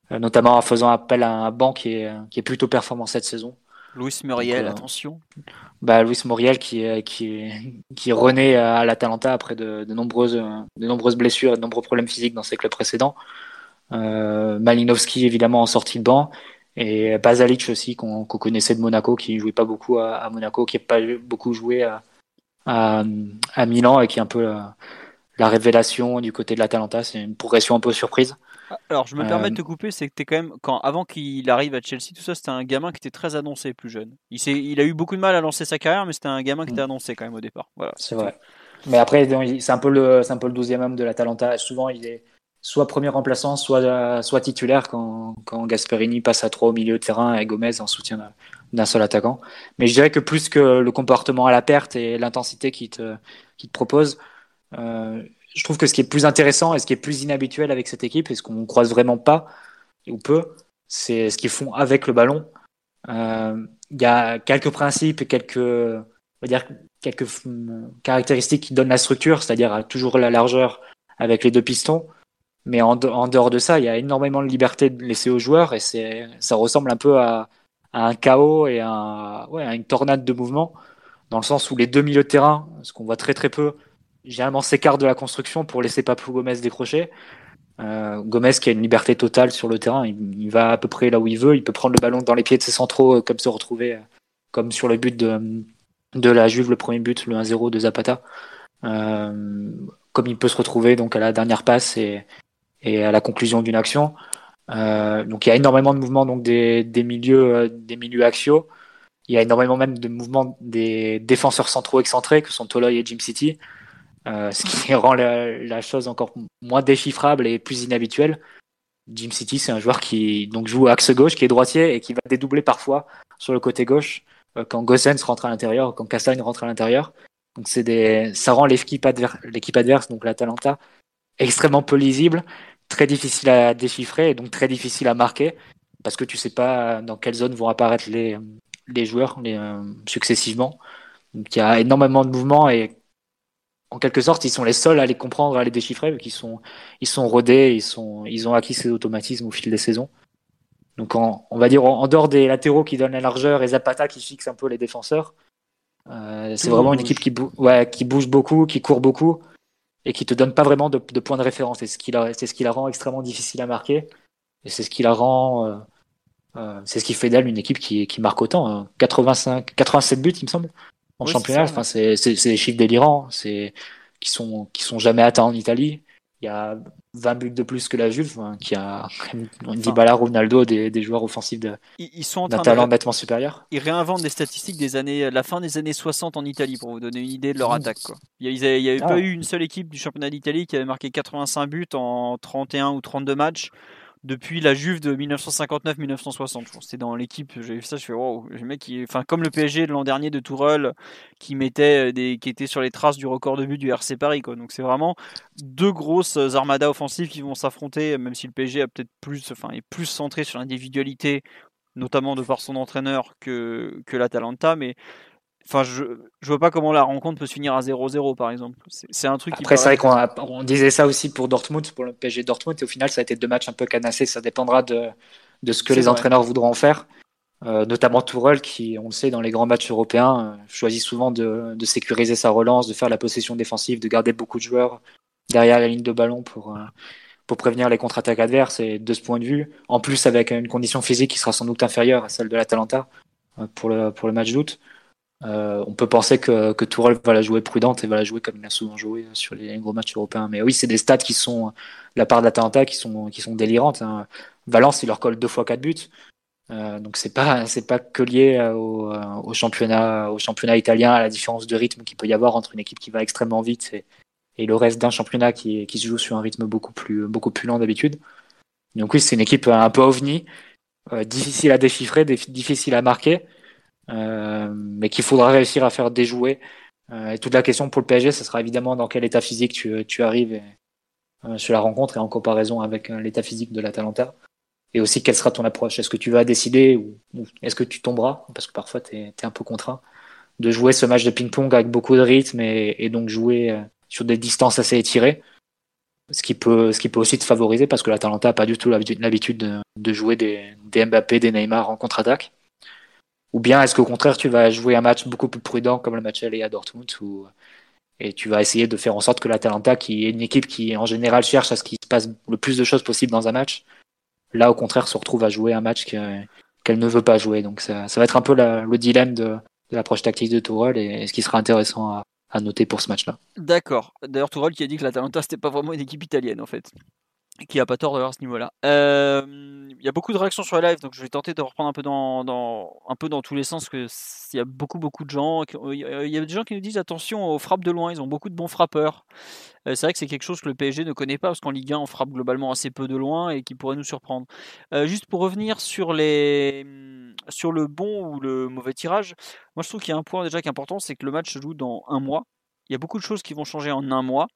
notamment en faisant appel à un banc qui est qui est plutôt performant cette saison. Louis Muriel, attention. Bah, Louis Muriel qui, qui, qui renaît à l'Atalanta après de, de, nombreuses, de nombreuses blessures et de nombreux problèmes physiques dans ses clubs précédents. Euh, Malinowski évidemment en sortie de banc et Basalic aussi qu'on connaissait de Monaco qui jouait pas beaucoup à, Monaco qui n'a pas beaucoup joué à, à, à, Milan et qui est un peu la, la révélation du côté de l'Atalanta c'est une progression un peu surprise alors, je me permets de te couper, c'est que t'es quand même, quand, avant qu'il arrive à Chelsea, tout ça, c'était un gamin qui était très annoncé plus jeune. Il, il a eu beaucoup de mal à lancer sa carrière, mais c'était un gamin qui était mm. annoncé quand même au départ. Voilà, c'est vrai. Mais après, c'est un peu le, c'est un peu le 12e homme de la Talenta. Souvent, il est soit premier remplaçant, soit, soit titulaire quand, quand Gasperini passe à 3 au milieu de terrain et Gomez en soutien d'un seul attaquant. Mais je dirais que plus que le comportement à la perte et l'intensité qu'il te, te propose, euh, je trouve que ce qui est plus intéressant et ce qui est plus inhabituel avec cette équipe, et ce qu'on ne croise vraiment pas, ou peu, c'est ce qu'ils font avec le ballon. Euh, il y a quelques principes et quelques, on va dire, quelques caractéristiques qui donnent la structure, c'est-à-dire toujours la largeur avec les deux pistons. Mais en, dehors de ça, il y a énormément de liberté laissée aux joueurs et ça ressemble un peu à, un chaos et à, à une tornade de mouvement, dans le sens où les deux milieux de terrain, ce qu'on voit très très peu, généralement s'écarte de la construction pour laisser Papou Gomez décrocher. Euh, Gomez qui a une liberté totale sur le terrain, il, va à peu près là où il veut, il peut prendre le ballon dans les pieds de ses centraux, euh, comme se retrouver, euh, comme sur le but de, la Juve, le premier but, le 1-0 de Zapata. Comme il peut se retrouver donc à la dernière passe et, à la conclusion d'une action. Donc il y a énormément de mouvements donc des, des milieux des milieux axiaux. Il y a énormément même de mouvements des défenseurs centraux excentrés que sont Toloy et Jim City. Euh, ce qui [laughs] rend la, chose encore moins déchiffrable et plus inhabituelle. Jim City, c'est un joueur qui donc joue axe gauche, qui est droitier et qui va dédoubler parfois sur le côté gauche euh, quand Gossens rentre à l'intérieur, quand Castagne rentre à l'intérieur. Donc c'est des, ça rend l'équipe adverse, l'équipe adverse, donc l'Atalanta, extrêmement peu lisible, très difficile à déchiffrer et donc très difficile à marquer parce que tu sais pas dans quelle zone vont apparaître les, les joueurs euh, successivement. Donc il y a énormément de mouvements et en quelque sorte, ils sont les seuls à les comprendre, à les déchiffrer, vu qu'ils sont, ils sont rodés, ils sont, ils ont acquis ces automatismes au fil des saisons. Donc, on va dire, en, dehors des latéraux qui donnent la largeur et Zapata qui fixe un peu les défenseurs, euh, c'est vraiment une équipe qui, ouais, qui bouge beaucoup, qui court beaucoup et qui te donne pas vraiment de, de points de référence. C'est ce qui la, ce qui la rend extrêmement difficile à marquer et c'est ce qui la rend, euh, euh, c'est ce qui fait d'elle une équipe qui, qui marque autant. 85, hein. 87 buts, il me semble en championnat. Enfin, c'est des chiffres délirants, c'est qui sont qui sont jamais atteints en Italie. Il y a 20 buts de plus que la Juve, hein, qui a Dybala, Ronaldo, des, des joueurs offensifs de ils sont d'un talent nettement supérieur. Ils réinventent des statistiques des années, la fin des années 60 en Italie pour vous donner une idée de leur mmh. attaque. Quoi. Il n'y avait, ah. pas eu une seule équipe du championnat d'Italie qui avait marqué 85 buts en 31 ou 32 matchs depuis la Juve de 1959-1960. C'était dans l'équipe, j'ai vu ça, je fais wow, le mec qui, comme le PSG de l'an dernier de Tourelle qui mettait euh, des, qui était sur les traces du record de but du RC Paris. Donc c'est vraiment deux grosses armadas offensives qui vont s'affronter, même si le PSG a peut-être plus, enfin est plus centré sur l'individualité, notamment de par son entraîneur que que l'Atalanta, mais Enfin, je, je vois pas comment la rencontre peut se finir à 0-0 par exemple. C'est un truc. Après, c'est vrai qu'on on disait ça aussi pour Dortmund, pour le PSG Dortmund, et au final, ça a été deux matchs un peu canassés. Ça dépendra de, de ce que les entraîneurs voudront en faire. Euh, notamment Tourelle, qui, on le sait, dans les grands matchs européens, euh, choisit souvent de, de, sécuriser sa relance, de faire la possession défensive, de garder beaucoup de joueurs derrière la ligne de ballon pour, euh, pour prévenir les contre-attaques adverses. Et de ce point de vue, en plus avec une condition physique qui sera sans doute inférieure à celle de l'Atalanta pour le, pour le match d'août, Euh, on peut penser que, que va la jouer prudente et va la jouer comme il a souvent joué sur les gros matchs européens. Mais oui, c'est des stats qui sont, de la part de l'Atalanta, qui sont, qui sont délirantes. Hein. Valence, il leur colle deux fois quatre buts. Euh, donc c'est pas c'est pas que lié au, au, championnat au championnat italien à la différence de rythme qu'il peut y avoir entre une équipe qui va extrêmement vite et, et le reste d'un championnat qui, qui se joue sur un rythme beaucoup plus beaucoup plus lent d'habitude. Donc oui, c'est une équipe un peu ovni, euh, difficile à déchiffrer, difficile à marquer, euh, mais qu'il faudra réussir à faire déjouer. Euh, et toute la question pour le PSG, ce sera évidemment dans quel état physique tu, tu arrives sur la rencontre et en comparaison avec l'état physique de l'Atalanta. Et aussi, quelle sera ton approche? Est-ce que tu vas décider ou, est-ce que tu tomberas? Parce que parfois, tu es, un peu contraint de jouer ce match de ping-pong avec beaucoup de rythme et, et donc jouer sur des distances assez étirées ce qui peut, ce qui peut aussi te favoriser parce que l'Atalanta n'a pas du tout l'habitude de, de, jouer des, des Mbappé, des Neymar en contre-attaque. Ou bien est-ce qu'au contraire tu vas jouer un match beaucoup plus prudent comme le match aller à Dortmund et tu vas essayer de faire en sorte que l'Atalanta, qui est une équipe qui en général cherche à ce qu'il se passe le plus de choses possible dans un match, là au contraire se retrouve à jouer un match qu'elle ne veut pas jouer. Donc ça, va être un peu le dilemme de, l'approche tactique de Tourelle et, ce qui sera intéressant à, noter pour ce match-là. D'accord. D'ailleurs, Tourelle qui a dit que l'Atalanta c'était pas vraiment une équipe italienne en fait. Qui a pas tort à ce niveau-là. Euh, il y a beaucoup de réactions sur la live, donc je vais tenter de reprendre un peu dans, dans un peu dans tous les sens, que il y a beaucoup beaucoup de gens. Il y a des gens qui nous disent attention aux frappes de loin. Ils ont beaucoup de bons frappeurs. Euh, c'est vrai que c'est quelque chose que le PSG ne connaît pas parce qu'en Ligue 1 on frappe globalement assez peu de loin et qui pourrait nous surprendre. Euh, juste pour revenir sur les sur le bon ou le mauvais tirage, moi je trouve qu'il y a un point déjà qui est important, c'est que le match se joue dans un mois. Il y a beaucoup de choses qui vont changer en un mois.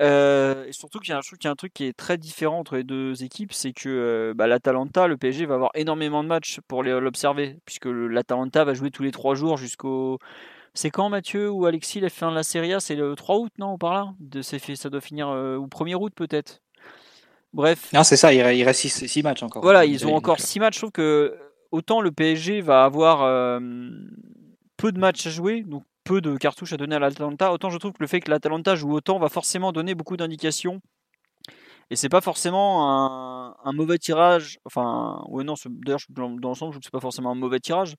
Euh, et surtout qu'il y, a un truc qui est très différent entre les deux équipes, c'est que euh, bah, l'Atalanta, le PSG va avoir énormément de matchs pour l'observer, puisque l'Atalanta va jouer tous les trois jours jusqu'au. C'est quand Mathieu ou Alexis la fin de la Serie A? C'est le 3 août, non Par là? De, fait, Ça doit finir. Euh, ou 1er août peut-être Bref. Non, c'est ça, il reste 6 matchs encore. Voilà, ils ont encore 6 matchs. Je trouve que autant le PSG va avoir peu de matchs à jouer, donc de cartouches à donner à l'Atalanta, autant je trouve que le fait que l'Atalanta joue autant va forcément donner beaucoup d'indications. Et c'est pas forcément un, mauvais tirage. Enfin, ouais, non, d'ailleurs, dans l'ensemble, je trouve que c'est pas forcément un mauvais tirage.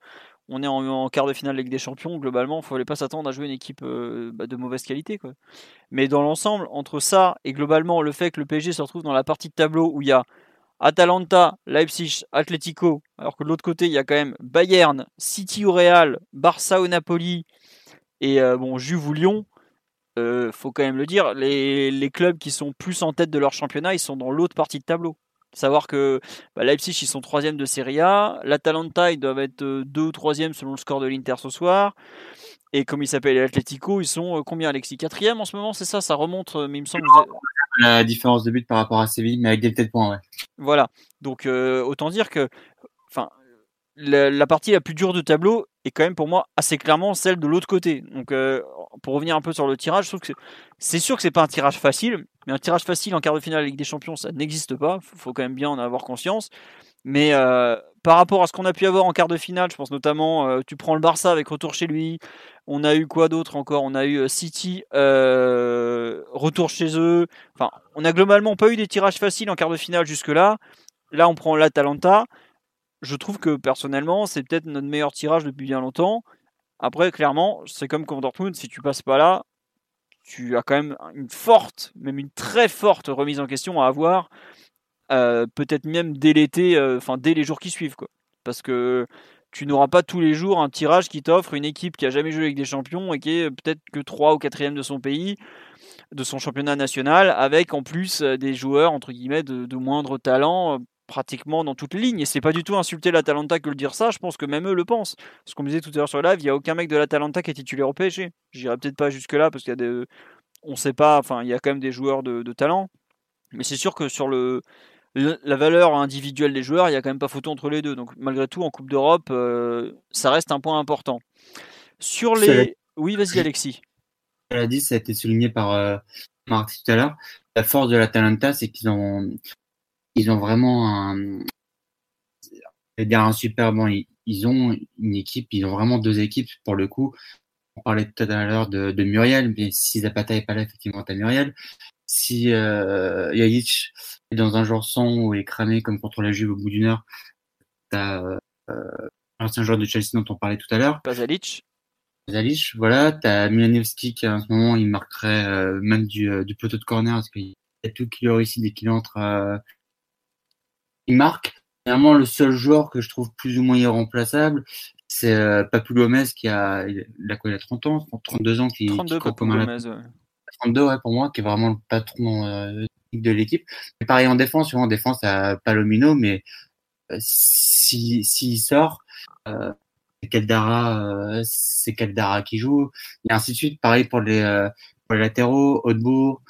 On est en, quart de finale Ligue des Champions. Globalement, il ne fallait pas s'attendre à jouer une équipe euh, bah, de mauvaise qualité. Quoi. Mais dans l'ensemble, entre ça et globalement le fait que le PSG se retrouve dans la partie de tableau où il y a Atalanta, Leipzig, Atletico, alors que de l'autre côté, il y a quand même Bayern, City ou Real, Barça ou Napoli, et euh, bon, Juve ou Lyon. Euh, faut quand même le dire, les, clubs qui sont plus en tête de leur championnat, ils sont dans l'autre partie de tableau. Savoir que bah, Leipzig, ils sont troisième de Serie A. L'Atalanta, ils doivent être euh, deux ou troisième selon le score de l'Inter ce soir. Et comme il s'appelle l'Atletico, ils sont combien, Alexis? Quatrième en ce moment, c'est ça? Ça remonte, mais il me semble. Que La différence de but par rapport à Séville, mais avec des têtes points, ouais. Voilà. Donc, autant dire que enfin, la, partie la plus dure de tableau est quand même pour moi assez clairement celle de l'autre côté. Donc pour revenir un peu sur le tirage, je trouve que c'est sûr que c'est pas un tirage facile, mais un tirage facile en quart de finale de Ligue des Champions, ça n'existe pas. Il faut quand même bien en avoir conscience. Mais par rapport à ce qu'on a pu avoir en quart de finale, je pense notamment, tu prends le Barça avec retour chez lui. On a eu quoi d'autre encore? On a eu City, retour chez eux. Enfin, on a globalement pas eu des tirages faciles en quart de finale jusque-là. Là, on prend l'Atalanta je trouve que personnellement, c'est peut-être notre meilleur tirage depuis bien longtemps. Après, clairement, c'est comme contre Dortmund, si tu passes pas là, tu as quand même une forte, même une très forte remise en question à avoir, euh, peut-être même dès l'été, euh, enfin dès les jours qui suivent, quoi. Parce que tu n'auras pas tous les jours un tirage qui t'offre une équipe qui a jamais joué avec des champions et qui est peut-être que 3 ou 4 de son pays, de son championnat national, avec en plus euh, des joueurs entre guillemets de, de moindre talent pratiquement dans toutes les lignes. Et c'est pas du tout insulter l'Atalanta que le dire ça, je pense que même eux le pensent. Ce qu'on me disait tout à l'heure sur le live, il n'y a aucun mec de l'Atalanta qui est titulaire au PSG. J'irai peut-être pas jusque-là parce qu'il y a des. On sait pas, enfin, il y a quand même des joueurs de, talent. Mais c'est sûr que sur le, la valeur individuelle des joueurs, il n'y a quand même pas photo entre les deux. Donc malgré tout, en Coupe d'Europe, euh, ça reste un point important. Sur les. Oui, vas-y, Alexis. Elle a dit, ça a été souligné par euh, Marc tout à l'heure. La force de l'Atalanta, c'est qu'ils ont, ils ont vraiment un, un super bon. Ils, ont une équipe, ils ont vraiment deux équipes pour le coup. On parlait tout à l'heure de, de, Muriel, mais si Zapata est pas là, effectivement, t'as Muriel. Si euh, est dans un genre son ou est cramé comme contre la Juve au bout d'une heure, t'as euh, l'ancien joueur de Chelsea dont on parlait tout à l'heure. Pasalic. Zalic, voilà, t'as Milanowski qui en ce moment il marquerait euh, même du, euh, du poteau de corner parce qu'il y a tout qui réussit dès qu'il entre. Il marque. Finalement, le seul joueur que je trouve plus ou moins irremplaçable, c'est euh, Papou Gomez qui a, il a quoi, il a 30 ans, 32 ans, qui, 32 qui Papou Gomez. ouais. 32 ouais, pour moi, qui est vraiment le patron euh, de l'équipe. Pareil en défense, en défense à Palomino, mais euh, si s'il sort, euh, c'est Caldara, euh, c'est Caldara qui joue, et ainsi de suite. Pareil pour les, euh, pour les latéraux, Hautebourg,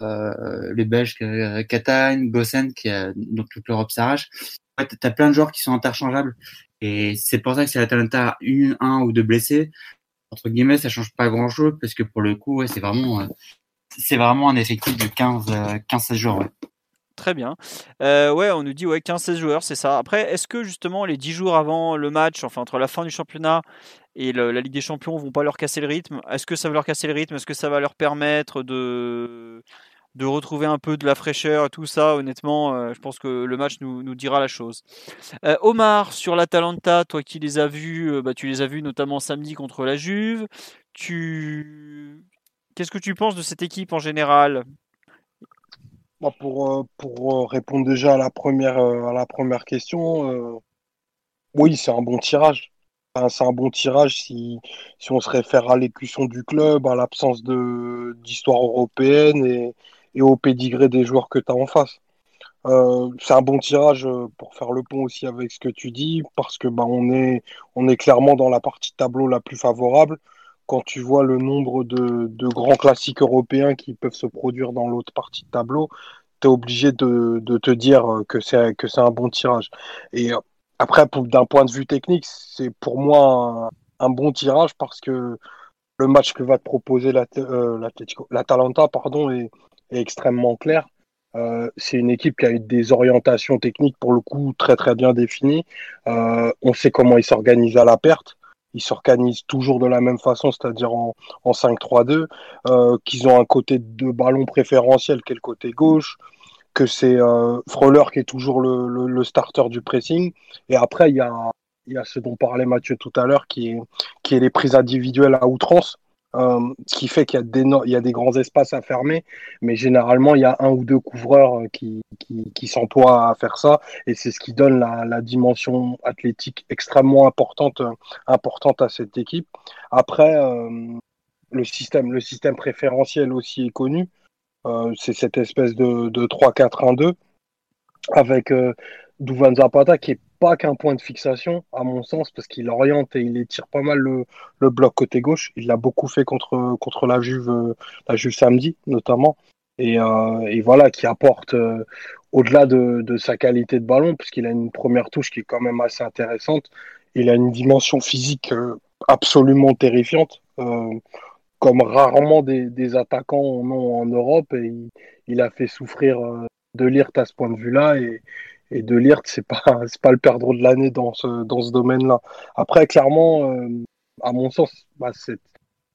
les Belges, euh, Catagne, Gossen, qui dont toute l'Europe s'arrache. Fait, t'as plein de joueurs qui sont interchangeables. Et c'est pour ça que si l'Atalanta a une, un ou deux blessés, entre guillemets, ça change pas grand chose, parce que pour le coup, ouais, c'est vraiment, euh, vraiment un effectif de 15, euh, 15 joueurs. ouais. Très bien. Euh, ouais, on nous dit ouais, 15-16 joueurs, c'est ça. Après, est-ce que justement les 10 jours avant le match, enfin entre la fin du championnat et la Ligue des Champions, vont pas leur casser le rythme? Est-ce que ça va leur casser le rythme? Est-ce que ça va leur permettre de, de retrouver un peu de la fraîcheur tout ça Honnêtement, euh, je pense que le match nous, nous dira la chose. Euh, Omar, sur l'Atalanta, toi qui les as vus, euh, bah, tu les as vus notamment samedi contre la Juve. Tu... Qu'est-ce que tu penses de cette équipe en général? Moi, pour, pour répondre déjà à la première, à la première question, oui, c'est un bon tirage. C'est un bon tirage si, si on se réfère à l'écusson du club, à l'absence d'histoire européenne et, et au pédigré des joueurs que tu as en face. Euh, c'est un bon tirage euh, pour faire le pont aussi avec ce que tu dis, parce que bah, on est, on est clairement dans la partie tableau la plus favorable. Quand tu vois le nombre de, de grands classiques européens qui peuvent se produire dans l'autre partie de tableau, tu es obligé de, de te dire euh, que c'est, que c'est un bon tirage. Et après, d'un point de vue technique, c'est pour moi un, bon tirage parce que le match que va te proposer la, euh, l'Atalanta pardon, est, est extrêmement clair. Euh, c'est une équipe qui a eu des orientations techniques pour le coup très très bien définies. Euh, on sait comment ils s'organisent à la perte. Ils s'organisent toujours de la même façon, c'est-à-dire en, en 5-3-2, euh, qu'ils ont un côté de ballon préférentiel qui est le côté gauche, que c'est Freuler qui est toujours le, le, starter du pressing. Et après, il y a, y a ce dont parlait Mathieu tout à l'heure, qui qui est les prises individuelles à outrance. Euh, ce qui fait qu'il y, a des grands espaces à fermer, mais généralement il y a un ou deux couvreurs euh, qui, qui, s'emploient à faire ça, et c'est ce qui donne la, dimension athlétique extrêmement importante, euh, importante à cette équipe. Après, le système, préférentiel aussi est connu. C'est cette espèce de, de 3-4-1-2 avec Duvan Zapata qui est pas qu'un point de fixation à mon sens parce qu'il oriente et il étire pas mal le, le bloc côté gauche. Il l'a beaucoup fait contre, contre la Juve, euh, la Juve samedi notamment. Et, euh, et voilà, qui apporte euh, au-delà de, de sa qualité de ballon, puisqu'il a une première touche qui est quand même assez intéressante. Il a une dimension physique absolument terrifiante, comme rarement des, des attaquants en ont en Europe. Et il, il a fait souffrir De Ligt à ce point de vue-là. Et, et De Ligt, c'est pas, [laughs] c'est pas le perdreau de l'année dans ce, dans ce domaine-là. Après, clairement, euh, à mon sens, bah, c'est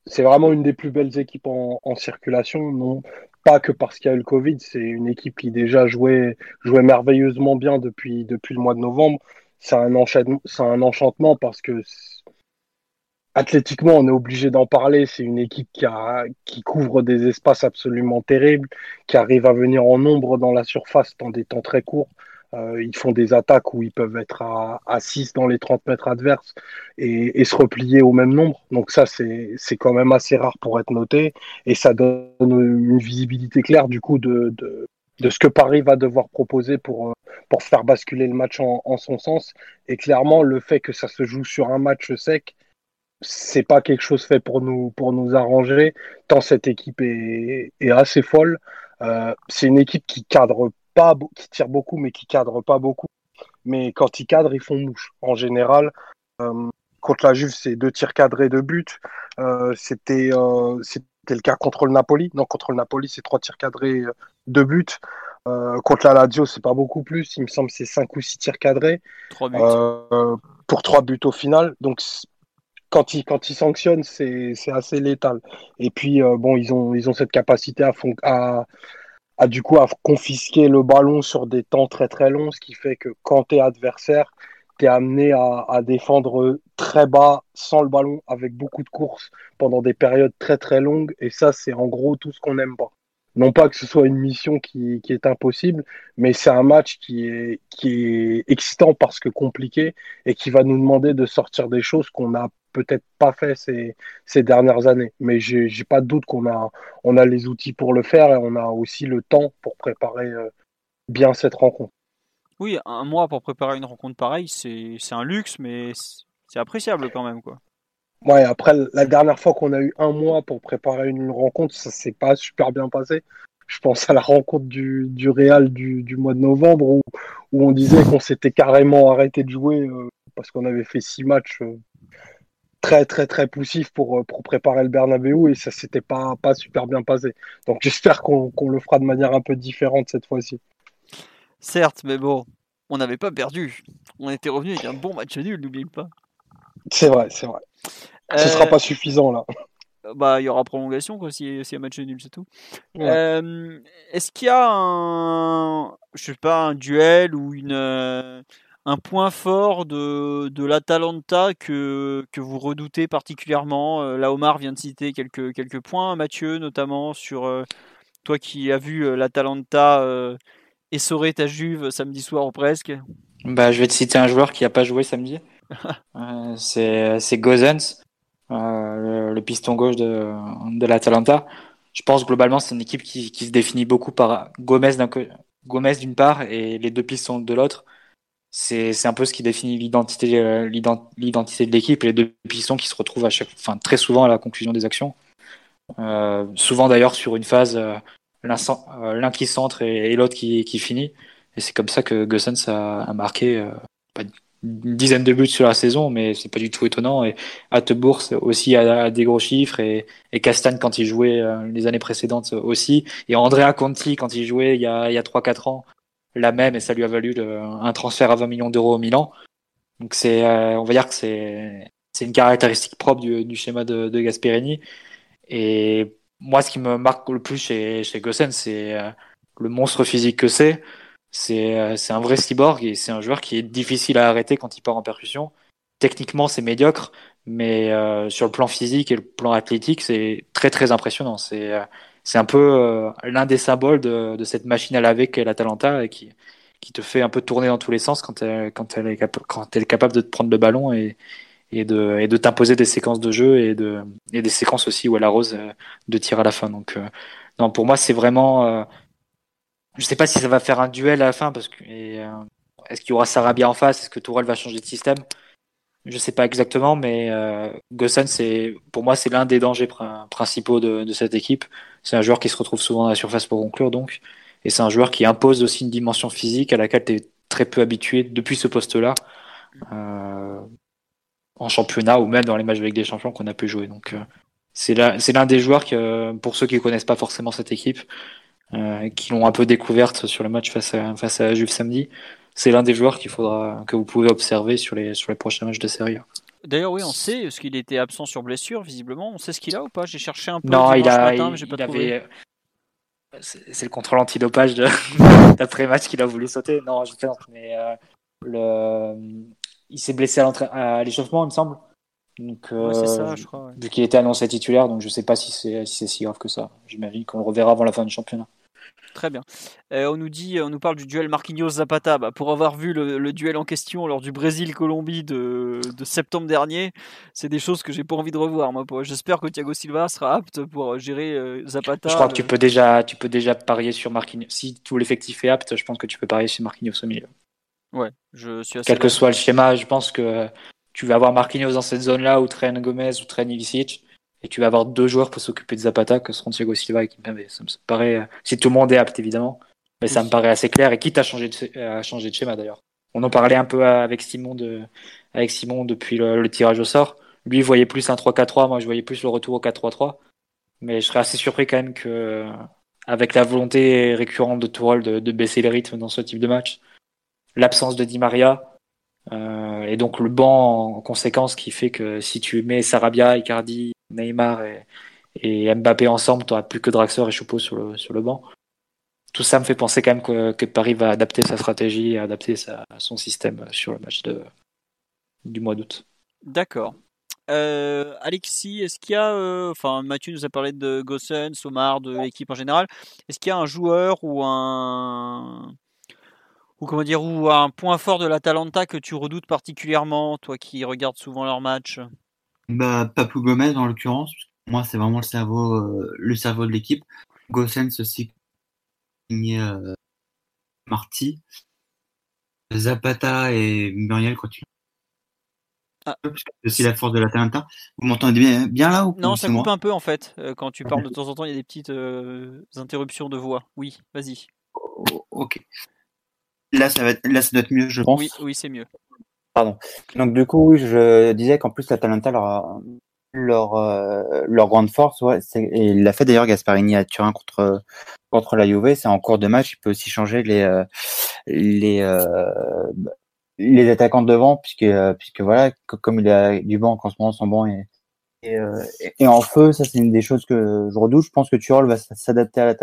c'est vraiment une des plus belles équipes en, circulation. Non, pas que parce qu'il y a eu le Covid, c'est une équipe qui déjà jouait, jouait merveilleusement bien depuis, depuis le mois de novembre. C'est un, c'est un enchantement parce que athlétiquement, on est obligé d'en parler. C'est une équipe qui, a, qui couvre des espaces absolument terribles, qui arrive à venir en nombre dans la surface dans des temps très courts. Euh, ils font des attaques où ils peuvent être à, à 6 dans les 30 mètres adverses et, se replier au même nombre. Donc ça, c'est quand même assez rare pour être noté. Et ça donne une visibilité claire du coup de, de, ce que Paris va devoir proposer pour, euh, pour faire basculer le match en, en son sens. Et clairement, le fait que ça se joue sur un match sec, c'est pas quelque chose fait pour nous, pour nous arranger, tant cette équipe est, est assez folle. Euh, c'est une équipe qui cadre pas, qui tire beaucoup, mais qui cadre pas beaucoup. Mais quand ils cadrent, ils font mouche. En général, euh, contre la Juve, c'est deux tirs cadrés, deux buts. Euh, c'était euh, c'était le cas contre le Napoli. Non, contre le Napoli, c'est trois tirs cadrés, deux buts. Contre la Lazio, c'est pas beaucoup plus. Il me semble que c'est cinq ou six tirs cadrés. 3 buts. Pour trois buts au final. Donc, quand ils, quand ils sanctionnent, c'est c'est assez létal. Et puis, bon, ils ont, ils ont cette capacité à, fon- à, à, du coup, à confisquer le ballon sur des temps très très longs, ce qui fait que quand tu es adversaire, tu es amené à, à, défendre très bas, sans le ballon, avec beaucoup de courses pendant des périodes très très longues. Et ça, c'est en gros tout ce qu'on n'aime pas. Non pas que ce soit une mission qui, qui est impossible, mais c'est un match qui est, qui est excitant parce que compliqué et qui va nous demander de sortir des choses qu'on n'a peut-être pas fait ces, ces dernières années. Mais j'ai pas de doute qu'on a, on a les outils pour le faire et on a aussi le temps pour préparer euh, bien cette rencontre. Oui, un mois pour préparer une rencontre pareille, c'est un luxe, mais c'est appréciable quand même. quoi. Ouais, après, la dernière fois qu'on a eu un mois pour préparer une rencontre, ça s'est pas super bien passé. Je pense à la rencontre du, du Real du, du mois de novembre où, où on disait qu'on s'était carrément arrêté de jouer euh, parce qu'on avait fait six matchs euh, très très très poussifs pour, euh, pour préparer le Bernabeu et ça s'était pas, pas super bien passé. Donc j'espère qu'on le fera de manière un peu différente cette fois-ci. Certes, mais bon, on n'avait pas perdu. On était revenu avec un bon match nul, n'oubliez pas. C'est vrai, c'est vrai. Ce ne sera pas suffisant là. Bah, il y aura prolongation quoi, si, si un match nul, c'est tout. Euh, est-ce qu'il y a un, je sais pas, un duel ou une, euh, un point fort de, de l'Atalanta que, que vous redoutez particulièrement euh, Là, Omar vient de citer quelques, quelques points, Mathieu, notamment sur toi qui as vu l'Atalanta essorer ta Juve samedi soir ou presque. Bah, je vais te citer un joueur qui n'a pas joué samedi. [laughs] c'est Gozens. Euh, le, piston gauche de, de l'Atalanta. Je pense globalement c'est une équipe qui, qui, se définit beaucoup par Gomez Gomez d'une part et les deux pistons de l'autre. C'est un peu ce qui définit l'identité euh, l'identité de l'équipe les deux pistons qui se retrouvent à chaque, enfin très souvent à la conclusion des actions. Euh, souvent d'ailleurs sur une phase euh, l'un qui centre et, l'autre qui, finit. Et c'est comme ça que Gossens a, marqué euh, une dizaine de buts sur la saison, mais c'est pas du tout étonnant. Et Attebourg aussi a, des gros chiffres et, et quand il jouait euh, les années précédentes aussi. Et Andrea Conti quand il jouait il y a, il y a 3-4 ans, la même et ça lui a valu un transfert à 20 millions d'euros au Milan. Donc c'est, euh, on va dire que c'est, c'est une caractéristique propre du, du schéma de, de, Gasperini. Et moi, ce qui me marque le plus chez, chez Gossen, c'est euh, le monstre physique que c'est. Euh, c'est un vrai cyborg et c'est un joueur qui est difficile à arrêter quand il part en percussion. Techniquement, c'est médiocre, mais euh, sur le plan physique et le plan athlétique, c'est très très impressionnant. C'est euh, c'est un peu l'un des symboles de, de, cette machine à laver qu'est l'Atalanta et qui, qui te fait un peu tourner dans tous les sens quand elle, quand elle, est, quand elle est capable de te prendre le ballon et, et de, et de t'imposer des séquences de jeu et, de, et des séquences aussi où elle arrose de tir à la fin. Donc, non, pour moi, c'est vraiment je sais pas si ça va faire un duel à la fin parce que euh, est-ce qu'il y aura Sarabia en face? Est-ce que Tourelle va changer de système? Je sais pas exactement, mais euh, Gossan, c'est pour moi c'est l'un des dangers principaux de, de cette équipe. C'est un joueur qui se retrouve souvent dans la surface pour conclure donc, et c'est un joueur qui impose aussi une dimension physique à laquelle tu es très peu habitué depuis ce poste-là. Euh, en championnat ou même dans les matchs avec des champions qu'on a pu jouer. Donc euh, c'est l'un des joueurs que, pour ceux qui connaissent pas forcément cette équipe, euh, qui l'ont un peu découverte sur le match face à, face à Juve samedi. C'est l'un des joueurs qu'il faudra que vous pouvez observer sur les, sur les prochains matchs de série. D'ailleurs, oui, on sait, parce qu'il était absent sur blessure, visiblement. On sait ce qu'il a ou pas? J'ai cherché un peu non, il a, matin, pas trouvé. C'est le contrôle antidopage [laughs] d'après-match qu'il a voulu sauter. Non, je plaisante, mais euh, le... il s'est blessé à l'échauffement, il me semble. Donc, euh, ça, je crois, Vu qu'il était annoncé titulaire, donc je sais pas si c'est si, si grave que ça. J'imagine qu'on le reverra avant la fin du championnat. Très bien. Euh, on nous dit, on nous parle du duel Marquinhos-Zapata. Bah, pour avoir vu le, duel en question lors du Brésil-Colombie de, de, septembre dernier, c'est des choses que j'ai pas envie de revoir. Moi, j'espère que Thiago Silva sera apte pour gérer euh, Zapata. Je crois que tu peux déjà, tu peux déjà parier sur Marquinhos. Si tout l'effectif est apte, je pense que tu peux parier sur Marquinhos au milieu. Ouais, je suis assez Quel que soit le schéma, je pense que tu vas avoir Marquinhos dans cette zone-là, ou Tren Gomez, ou Tren Ilicic, et tu vas avoir deux joueurs pour s'occuper de Zapata, que seront Thiago Silva et Kimpembe. Ça me paraît, si tout le monde est apte évidemment, mais ça me paraît assez clair, et quitte à changer de, à changer de schéma d'ailleurs. On en parlait un peu avec Simon, de, avec Simon depuis le, tirage au sort. Lui voyait plus un 3-4-3, moi je voyais plus le retour au 4-3-3. Mais je serais assez surpris quand même que, avec la volonté récurrente de Tourelle de, de baisser les rythmes dans ce type de match, l'absence de Di Maria, euh, et donc le banc en conséquence qui fait que si tu mets Sarabia, Icardi, Neymar et, et Mbappé ensemble, tu n'auras plus que Draxler et Choupeau sur le, sur le banc. Tout ça me fait penser quand même que, que Paris va adapter sa stratégie et adapter sa, son système sur le match de, du mois d'août. D'accord. Euh, Alexis, est-ce qu'il y a, euh, enfin Mathieu nous a parlé de Gossen, Somar, de l'équipe en général. Est-ce qu'il y a un joueur ou un ou comment dire ou un point fort de l'Atalanta que tu redoutes particulièrement, toi qui regardes souvent leurs matchs? Bah Papou Gomez en l'occurrence. Moi c'est vraiment le cerveau, euh, le cerveau de l'équipe. Gossens aussi, euh, Marty, Zapata et Muriel quand tu ah. C'est aussi la force de la Talenta. Vous m'entendez bien, bien là ou Non, ça coupe un peu en fait. Euh, quand tu parles de temps en temps, il y a des petites euh, interruptions de voix. Oui, vas-y. Oh, ok. Là, ça va être, là, ça doit être mieux, je pense. Oui, oui, c'est mieux. Pardon. Donc du coup, je disais qu'en plus la Talenta leur leur euh, leur grande force, ouais, et il l'a fait d'ailleurs Gasparini à Turin contre contre la Juve. C'est en cours de match, il peut aussi changer les les les attaquants devant, puisque, euh, puisque voilà, comme il a du banc en ce moment, son banc est, et, euh, et, en feu, ça c'est une des choses que je redoute. Je pense que Turol va s'adapter à la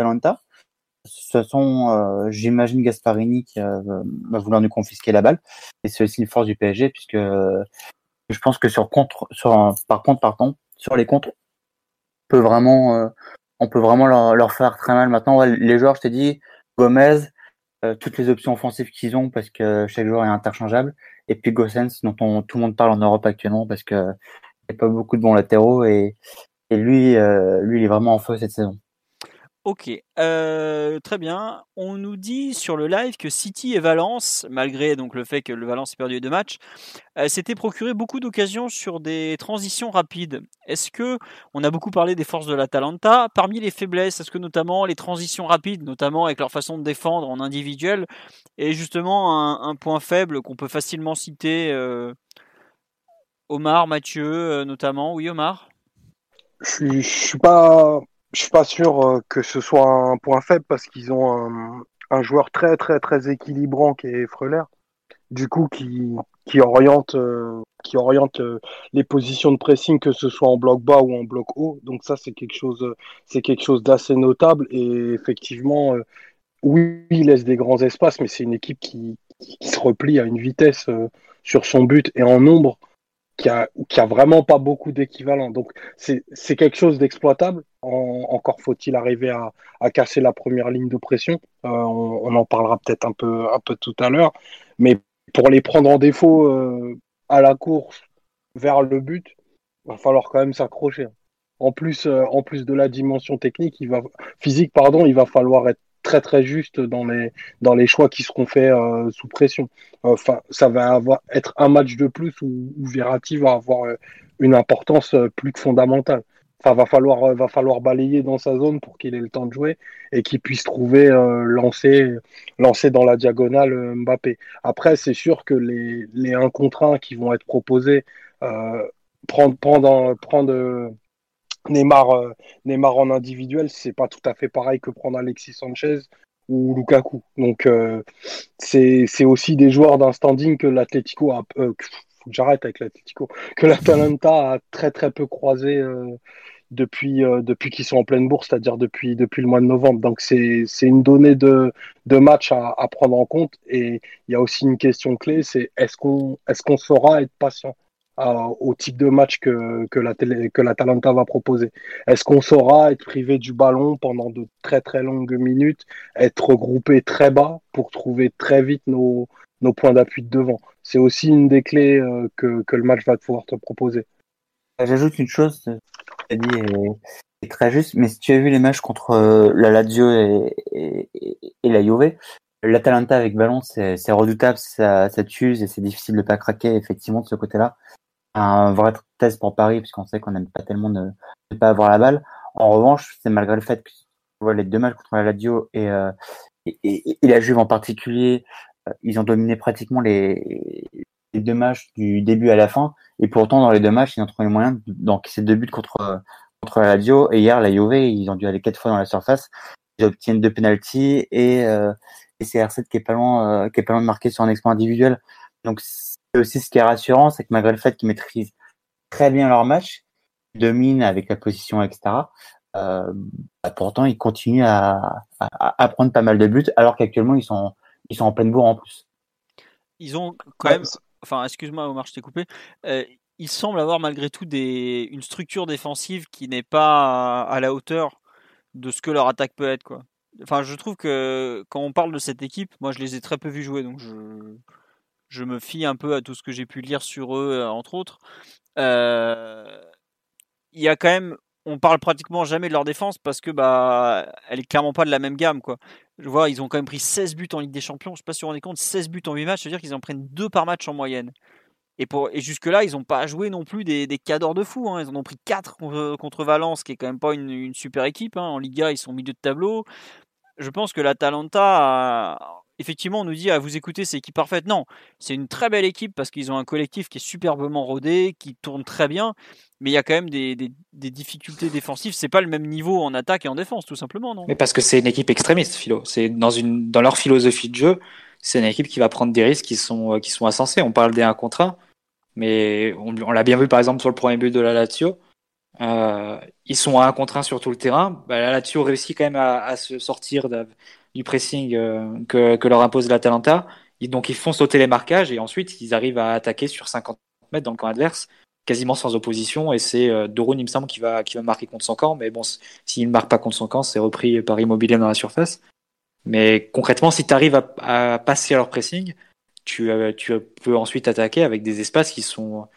Toute façon, euh, j'imagine Gasparini qui va vouloir nous confisquer la balle. Et c'est aussi une force du PSG, puisque je pense que sur contre, sur par contre, sur les contres, on peut vraiment, on peut vraiment leur, leur, faire très mal. Maintenant, les joueurs, je t'ai dit, Gomez, euh, toutes les options offensives qu'ils ont parce que chaque joueur est interchangeable. Et puis Gossens, dont tout le monde parle en Europe actuellement parce que il n'y a pas beaucoup de bons latéraux et, et lui, euh, lui, il est vraiment en feu cette saison. Ok, euh, très bien. On nous dit sur le live que City et Valence, malgré donc le fait que le Valence ait perdu deux matchs, euh, s'étaient procuré beaucoup d'occasions sur des transitions rapides. Est-ce que on a beaucoup parlé des forces de l'Atalanta Parmi les faiblesses, est-ce que notamment les transitions rapides, notamment avec leur façon de défendre en individuel, est justement un, point faible qu'on peut facilement citer euh, Omar, Mathieu, notamment? Oui, Omar? Je suis, suis pas je suis pas sûr euh, que ce soit un point faible parce qu'ils ont un, joueur très très très équilibrant qui est Freuler. Du coup, qui, qui oriente, euh, qui oriente euh, les positions de pressing, que ce soit en bloc bas ou en bloc haut. Donc ça, c'est quelque chose, c'est quelque chose d'assez notable. Et effectivement, oui, il laisse des grands espaces, mais c'est une équipe qui, qui, se replie à une vitesse sur son but et en nombre qui a, qui a vraiment pas beaucoup d'équivalent. Donc c'est quelque chose d'exploitable. encore faut-il arriver à, à, casser la première ligne de pression. Euh, on, en parlera peut-être un peu, un peu tout à l'heure. Mais pour les prendre en défaut euh, à la course vers le but, va falloir quand même s'accrocher. En plus, euh, en plus de la dimension technique, il va, physique, pardon, il va falloir être très très juste dans les dans les choix qui seront faits euh, sous pression. Enfin, ça va avoir être un match de plus où, où Verratti va avoir euh, une importance euh, plus que fondamentale. Enfin, va falloir va falloir balayer dans sa zone pour qu'il ait le temps de jouer et qu'il puisse trouver lancer lancer dans la diagonale Mbappé. Après, c'est sûr que les les 1 contre 1 qui vont être proposés prendre prendre prendre Neymar, euh, Neymar en individuel, c'est pas tout à fait pareil que prendre Alexis Sanchez ou Lukaku. Donc euh, c'est aussi des joueurs d'un standing que l'Atletico a euh, que j'arrête avec l'Atletico que l'Atalanta a très très peu croisé depuis depuis qu'ils sont en pleine bourse, c'est-à-dire depuis depuis le mois de novembre. Donc c'est une donnée de de match à, à prendre en compte et il y a aussi une question clé, c'est est-ce qu'on est-ce qu'on saura être patient? Au type de match que, que, la que la Talenta va proposer. Est-ce qu'on saura être privé du ballon pendant de très très longues minutes, être regroupé très bas pour trouver très vite nos, nos points d'appui de devant? C'est aussi une des clés euh, que, que, le match va pouvoir te proposer. J'ajoute une chose, tu as dit est, très juste, mais si tu as vu les matchs contre euh, la Lazio et, et, et la Juve, l'Atalanta avec ballon, c'est redoutable, ça, ça t'use et c'est difficile de pas craquer effectivement de ce côté-là un vrai test pour Paris, puisqu'on sait qu'on n'aime pas tellement ne, pas avoir la balle. En revanche, c'est malgré le fait que vois, les deux matchs contre la Lazio et, euh, et, et, la Juve en particulier, euh, ils ont dominé pratiquement les, les, deux matchs du début à la fin. Et pourtant, dans les deux matchs, ils ont trouvé le moyen d'encaisser deux buts contre, contre la Lazio. Et hier, la Juve, ils ont dû aller quatre fois dans la surface. Ils obtiennent deux penalties et, euh, et c'est R7 qui est pas loin, euh, qui est pas loin de marquer sur un exploit individuel. Donc, aussi ce qui est rassurant, c'est que malgré le fait qu'ils maîtrisent très bien leur match, dominent avec la position, etc., euh, bah, pourtant ils continuent à, à, prendre pas mal de buts, alors qu'actuellement ils sont, ils sont en pleine bourre en plus. Ils ont quand même. enfin, excuse-moi Omar, je t'ai coupé. Euh, il semble avoir malgré tout des, une structure défensive qui n'est pas à, la hauteur de ce que leur attaque peut être, quoi. Enfin, je trouve que quand on parle de cette équipe, moi je les ai très peu vus jouer, donc je, je me fie un peu à tout ce que j'ai pu lire sur eux, euh, entre autres. Euh, il y a quand même, on parle pratiquement jamais de leur défense parce que bah, elle est clairement pas de la même gamme, quoi. Je vois, ils ont quand même pris 16 buts en Ligue des Champions. Je sais pas si vous vous rendez compte, 16 buts en 8 matchs, c'est-à-dire qu'ils en prennent 2 par match en moyenne. Et, pour, et jusque-là, ils n'ont pas joué non plus des, des cadors de fou. Hein. Ils en ont pris 4 contre, Valence, qui est quand même pas une, super équipe. Hein. En Liga, ils sont milieu de tableau. Je pense que l'Atalanta, effectivement, on nous dit à ah, vous écouter, c'est équipe parfaite. Non, c'est une très belle équipe parce qu'ils ont un collectif qui est superbement rodé, qui tourne très bien. Mais il y a quand même des, des, difficultés défensives. C'est pas le même niveau en attaque et en défense, tout simplement, non? Mais parce que c'est une équipe extrémiste, Philo. C'est dans, une, dans leur philosophie de jeu c'est une équipe qui va prendre des risques qui sont, euh, qui sont insensés. On parle des 1 contre 1, mais on, l'a bien vu par exemple sur le premier but de la Lazio. Euh, ils sont à 1 contre 1 sur tout le terrain. Bah, la Lazio réussit quand même à, se sortir du pressing euh, que, que, leur impose l'Atalanta. Donc ils font sauter les marquages et ensuite ils arrivent à attaquer sur 50 mètres dans le camp adverse quasiment sans opposition et c'est euh, Dorun il me semble qui va qui va marquer contre son camp mais bon s'il ne marque pas contre son camp c'est repris par Immobilier dans la surface mais concrètement, si tu arrives à, passer à leur pressing, tu, euh, tu peux ensuite attaquer avec des espaces qui sont,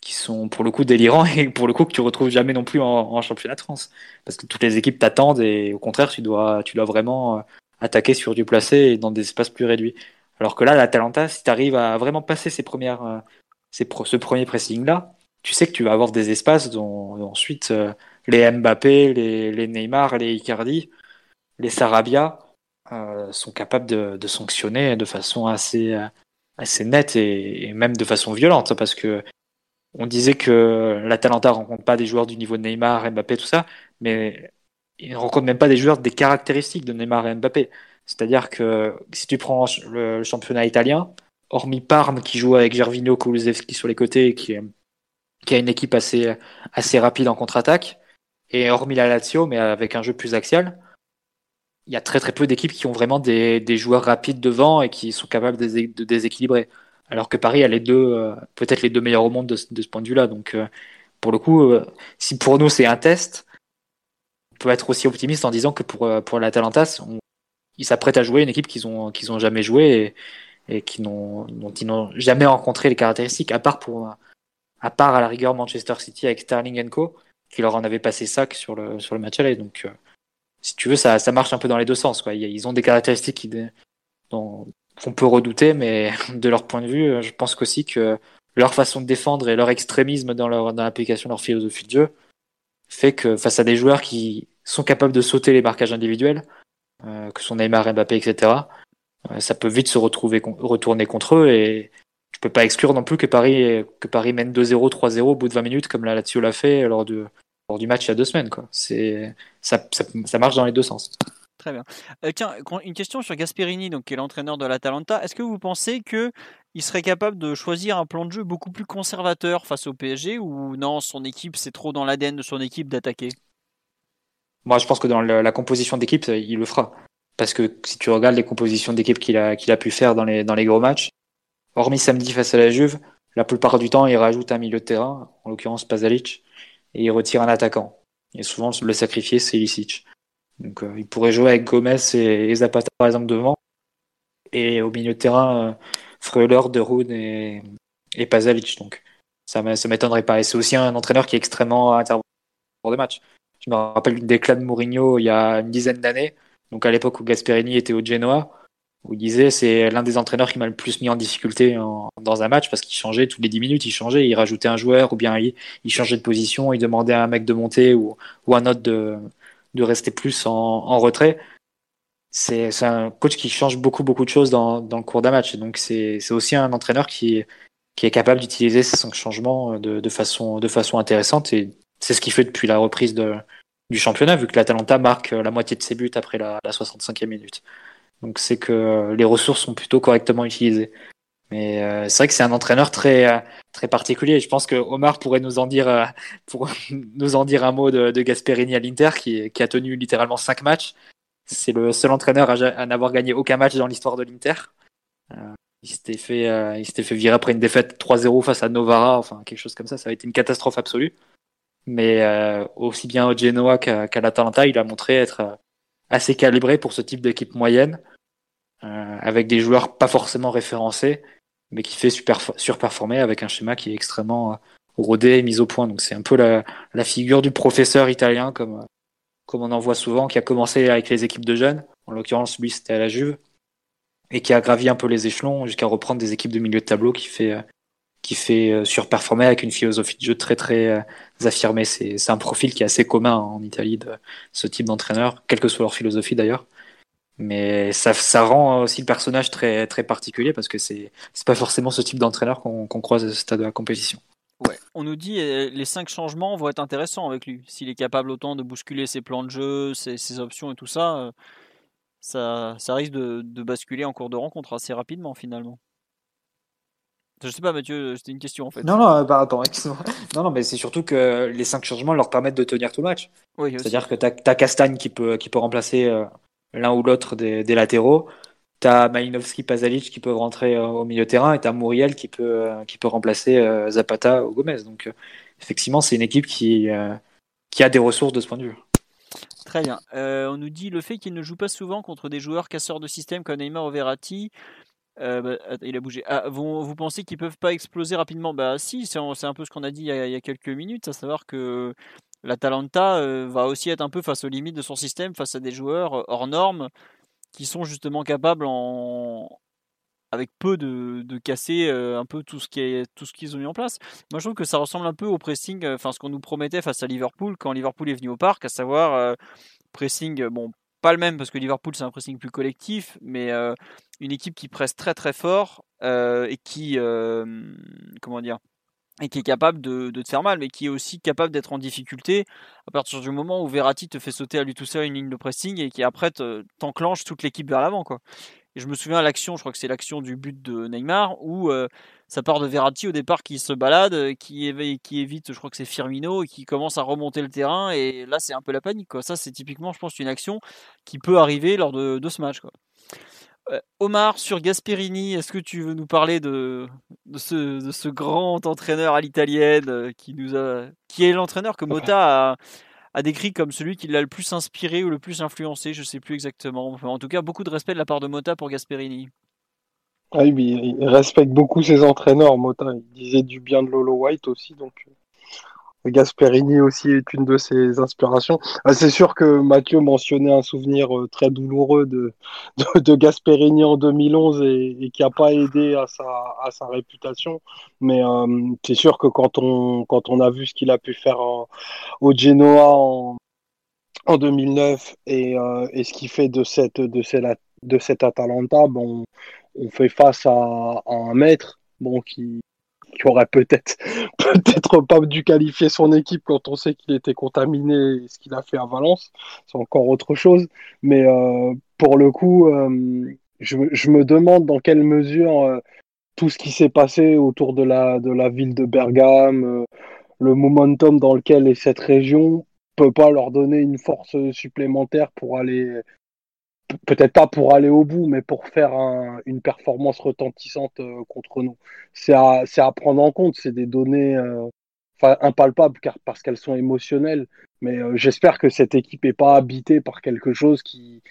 qui sont pour le coup délirants [laughs] et pour le coup que tu retrouves jamais non plus en, championnat de France. Parce que toutes les équipes t'attendent et au contraire, tu dois, tu dois vraiment euh, attaquer sur du placé et dans des espaces plus réduits. Alors que là, la Talenta, si tu arrives à vraiment passer ces premières, euh, ce premier pressing-là, tu sais que tu vas avoir des espaces dont, ensuite les Mbappé, les, les Neymar, les Icardi, les Sarabia, euh, sont capables de, de, sanctionner de façon assez, assez nette et, même de façon violente. Parce que on disait que l'Atalanta rencontre pas des joueurs du niveau de Neymar, Mbappé, tout ça, mais il ne rencontre même pas des joueurs des caractéristiques de Neymar et Mbappé. C'est-à-dire que si tu prends le, championnat italien, hormis Parme qui joue avec Gervinho Kulusevski sur les côtés, qui, qui a une équipe assez, assez rapide en contre-attaque, et hormis la Lazio, mais avec un jeu plus axial, il y a très très peu d'équipes qui ont vraiment des, des, joueurs rapides devant et qui sont capables de, déséquilibrer. Alors que Paris a les deux, euh, peut-être les deux meilleurs au monde de, de ce point de vue-là. Donc, euh, pour le coup, euh, si pour nous c'est un test, peut être aussi optimiste en disant que pour, pour l'Atalantas, ils s'apprêtent à jouer une équipe qu'ils ont, qu'ils ont jamais joué et, et qui n'ont, dont ils n'ont jamais rencontré les caractéristiques, à part pour, à part à la rigueur Manchester City avec Sterling Co, qui leur en avait passé sac sur le, sur le match aller. Donc, si tu veux, ça, ça marche un peu dans les deux sens. Quoi. Ils ont des caractéristiques qui, dont on peut redouter, mais [laughs] de leur point de vue, je pense qu'aussi que leur façon de défendre et leur extrémisme dans, leur, dans l'application de leur philosophie de jeu fait que face à des joueurs qui sont capables de sauter les marquages individuels, euh, que sont Neymar, Mbappé, etc., euh, ça peut vite se retrouver retourner contre eux et je peux pas exclure non plus que Paris que Paris mène 2-0, 3-0 au bout de 20 minutes comme la Lazio l'a fait lors de du match il y a deux semaines. Quoi. C'est, ça, ça, marche dans les deux sens. Très bien. Euh, tiens, une question sur Gasperini, donc, qui est l'entraîneur de l'Atalanta. Est-ce que vous pensez qu'il serait capable de choisir un plan de jeu beaucoup plus conservateur face au PSG ou non, son équipe, c'est trop dans l'ADN de son équipe d'attaquer? Moi, je pense que dans la, composition d'équipe, il le fera. Parce que si tu regardes les compositions d'équipe qu'il a, pu faire dans les, gros matchs, hormis samedi face à la Juve, la plupart du temps, il rajoute un milieu de terrain, en l'occurrence Pazalic, et il retire un attaquant. Et souvent, le sacrifié, c'est. Donc, euh, il pourrait jouer avec Gomez et, Zapata, par exemple, devant. Et au milieu de terrain, euh, Freuler, De et, et Pazalic. Donc, ça ne m'étonnerait pas. Et c'est aussi un entraîneur qui est extrêmement intervenant pour des matchs. Je me rappelle une déclat de Mourinho il y a une dizaine d'années, donc à l'époque où Gasperini était au Genoa, où il disait c'est l'un des entraîneurs qui m'a le plus mis en difficulté dans un match parce qu'il changeait toutes les 10 minutes, il changeait, il rajoutait un joueur ou bien il, changeait de position, il demandait à un mec de monter ou, ou un autre de, de rester plus en, en retrait. C'est un coach qui change beaucoup beaucoup de choses dans, dans le cours d'un match. Donc c'est aussi un entraîneur qui, qui est capable d'utiliser ces cinq changements de, de, façon, de façon intéressante et c'est ce qu'il fait depuis la reprise de, du championnat vu que l'Atalanta marque la moitié de ses buts après la, la 65e minute. Donc c'est que les ressources sont plutôt correctement utilisées. Mais euh, c'est vrai que c'est un entraîneur très euh, très particulier. Je pense que Omar pourrait nous en dire euh, [laughs] pour [laughs] nous en dire un mot de, de Gasperini à l'Inter qui, qui, a tenu littéralement cinq matchs. C'est le seul entraîneur à, n'avoir gagné aucun match dans l'histoire de l'Inter. il s'était fait, euh, il s'était fait virer après une défaite 3-0 face à Novara, enfin quelque chose comme ça. Ça a été une catastrophe absolue. Mais euh, aussi bien au Genoa qu'à, l'Atalanta, il a montré être euh, assez calibré pour ce type d'équipe moyenne, euh, avec des joueurs pas forcément référencés, mais qui fait surperformer avec un schéma qui est extrêmement euh, rodé et mis au point. Donc c'est un peu la figure du professeur italien, comme, comme on en voit souvent, qui a commencé avec les équipes de jeunes. En l'occurrence, lui, c'était à la Juve et qui a gravi un peu les échelons jusqu'à reprendre des équipes de milieu de tableau qui fait euh, qui fait euh, surperformer avec une philosophie de jeu très très euh, affirmée. C'est c'est un profil qui est assez commun en Italie de ce type d'entraîneur, quelle que soit leur philosophie d'ailleurs. Mais ça, ça rend aussi le personnage très très particulier parce que c'est c'est pas forcément ce type d'entraîneur qu'on croise à ce stade de la compétition. Ouais, on nous dit euh, les cinq changements vont être intéressants avec lui. S'il est capable autant de bousculer ses plans de jeu, ses, ses options et tout ça, euh, ça, ça risque de, de basculer en cours de rencontre assez rapidement finalement. Je sais pas Mathieu, c'était une question en fait. Non, non, bah attends, excuse-moi. [laughs] Non, non, mais c'est surtout que les cinq changements leur permettent de tenir tout le match. Oui. C'est-à-dire que t'as as Castagne qui peut, qui peut remplacer euh, l'un ou l'autre des, des latéraux. T'as Malinowski, Pasalic qui peuvent rentrer euh, au milieu terrain et qui peut, euh, qui peut remplacer euh, Zapata ou Gomez. Donc, effectivement, c'est une équipe qui, a des ressources de ce point de vue. Très bien. On nous dit le fait qu'il ne joue pas souvent contre des joueurs casseurs de système comme Neymar ou Verratti. bah, il a bougé. Ah, vous pensez qu'ils peuvent pas exploser rapidement? Bah si, c'est un peu ce qu'on a dit il y a, quelques minutes, à savoir que l'Atalanta va aussi être un peu face aux limites de son système, face à des joueurs hors normes qui sont justement capables avec peu de, de casser euh, un peu tout ce qui tout ce qu'ils ont mis en place. Moi, je trouve que ça ressemble un peu au pressing, euh, enfin ce qu'on nous promettait face à Liverpool quand Liverpool est venu au parc, à savoir euh, pressing, bon, pas le même parce que Liverpool c'est un pressing plus collectif, mais une équipe qui presse très très fort et qui, comment dire, et qui est capable de, te faire mal, mais qui est aussi capable d'être en difficulté à partir du moment où Verratti te fait sauter à lui tout seul une ligne de pressing et qui après te- t'enclenche toute l'équipe vers l'avant, quoi. Et je me souviens à l'action, je crois que c'est l'action du but de Neymar, où euh, ça part de Verratti au départ qui se balade, qui évite, je crois que c'est Firmino, et qui commence à remonter le terrain, et là c'est un peu la panique. Quoi. Ça c'est typiquement, je pense, une action qui peut arriver lors de, de ce match. Quoi. Euh, Omar, sur Gasperini, est-ce que tu veux nous parler de, ce, grand entraîneur à l'italienne euh, qui, est l'entraîneur que Mota a, décrit comme celui qui l'a le plus inspiré ou le plus influencé, je sais plus exactement. En tout cas, beaucoup de respect de la part de Mota pour Gasperini. Ah oui, il respecte beaucoup ses entraîneurs, Mota. Il disait du bien de Lolo White aussi, donc euh, Gasperini aussi est une de ses inspirations. Ah, c'est sûr que Mathieu mentionnait un souvenir euh, très douloureux de, de, de Gasperini en 2011 et, qui n'a pas aidé à sa, à sa réputation. Mais euh, c'est sûr que quand on, quand on a vu ce qu'il a pu faire au Genoa en, en 2009 et, euh, et ce qu'il fait de cette, de cette, de cette Atalanta, bon, on fait face à, à un maître bon, qui, qui aurait peut-être [laughs] peut-être pas dû qualifier son équipe quand on sait qu'il était contaminé et ce qu'il a fait à Valence. C'est encore autre chose. Mais euh, pour le coup, euh, je, me- je me demande dans quelle mesure euh, tout ce qui s'est passé autour de la, de la ville de Bergame, le momentum dans lequel est cette région, peut pas leur donner une force supplémentaire pour aller peut-être pas pour aller au bout, mais pour faire un- une performance retentissante euh, contre nous. C'est à, prendre en compte, c'est des données euh, impalpables parce qu'elles sont émotionnelles, mais euh, j'espère que cette équipe est pas habitée par quelque chose qui,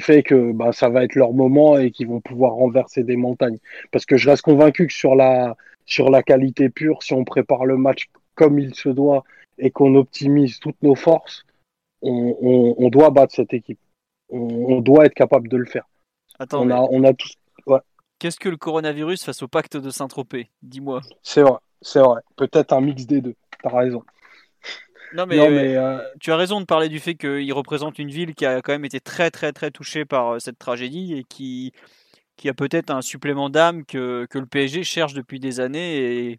fait que bah, ça va être leur moment et qu'ils vont pouvoir renverser des montagnes. Parce que je reste convaincu que sur la, qualité pure, si on prépare le match comme il se doit et qu'on optimise toutes nos forces, on doit battre cette équipe on, doit être capable de le faire. Attends, on, a, on a tous. Ouais, qu'est-ce que le coronavirus face au pacte de Saint-Tropez? Dis-moi. c'est vrai, c'est vrai. Peut-être un mix des deux. T'as raison. Non, mais, non, euh, mais euh, tu as raison de parler du fait qu'il représente une ville qui a quand même été très, très, très touchée par euh, cette tragédie et qui, qui a peut-être un supplément d'âme que, que le PSG cherche depuis des années. Et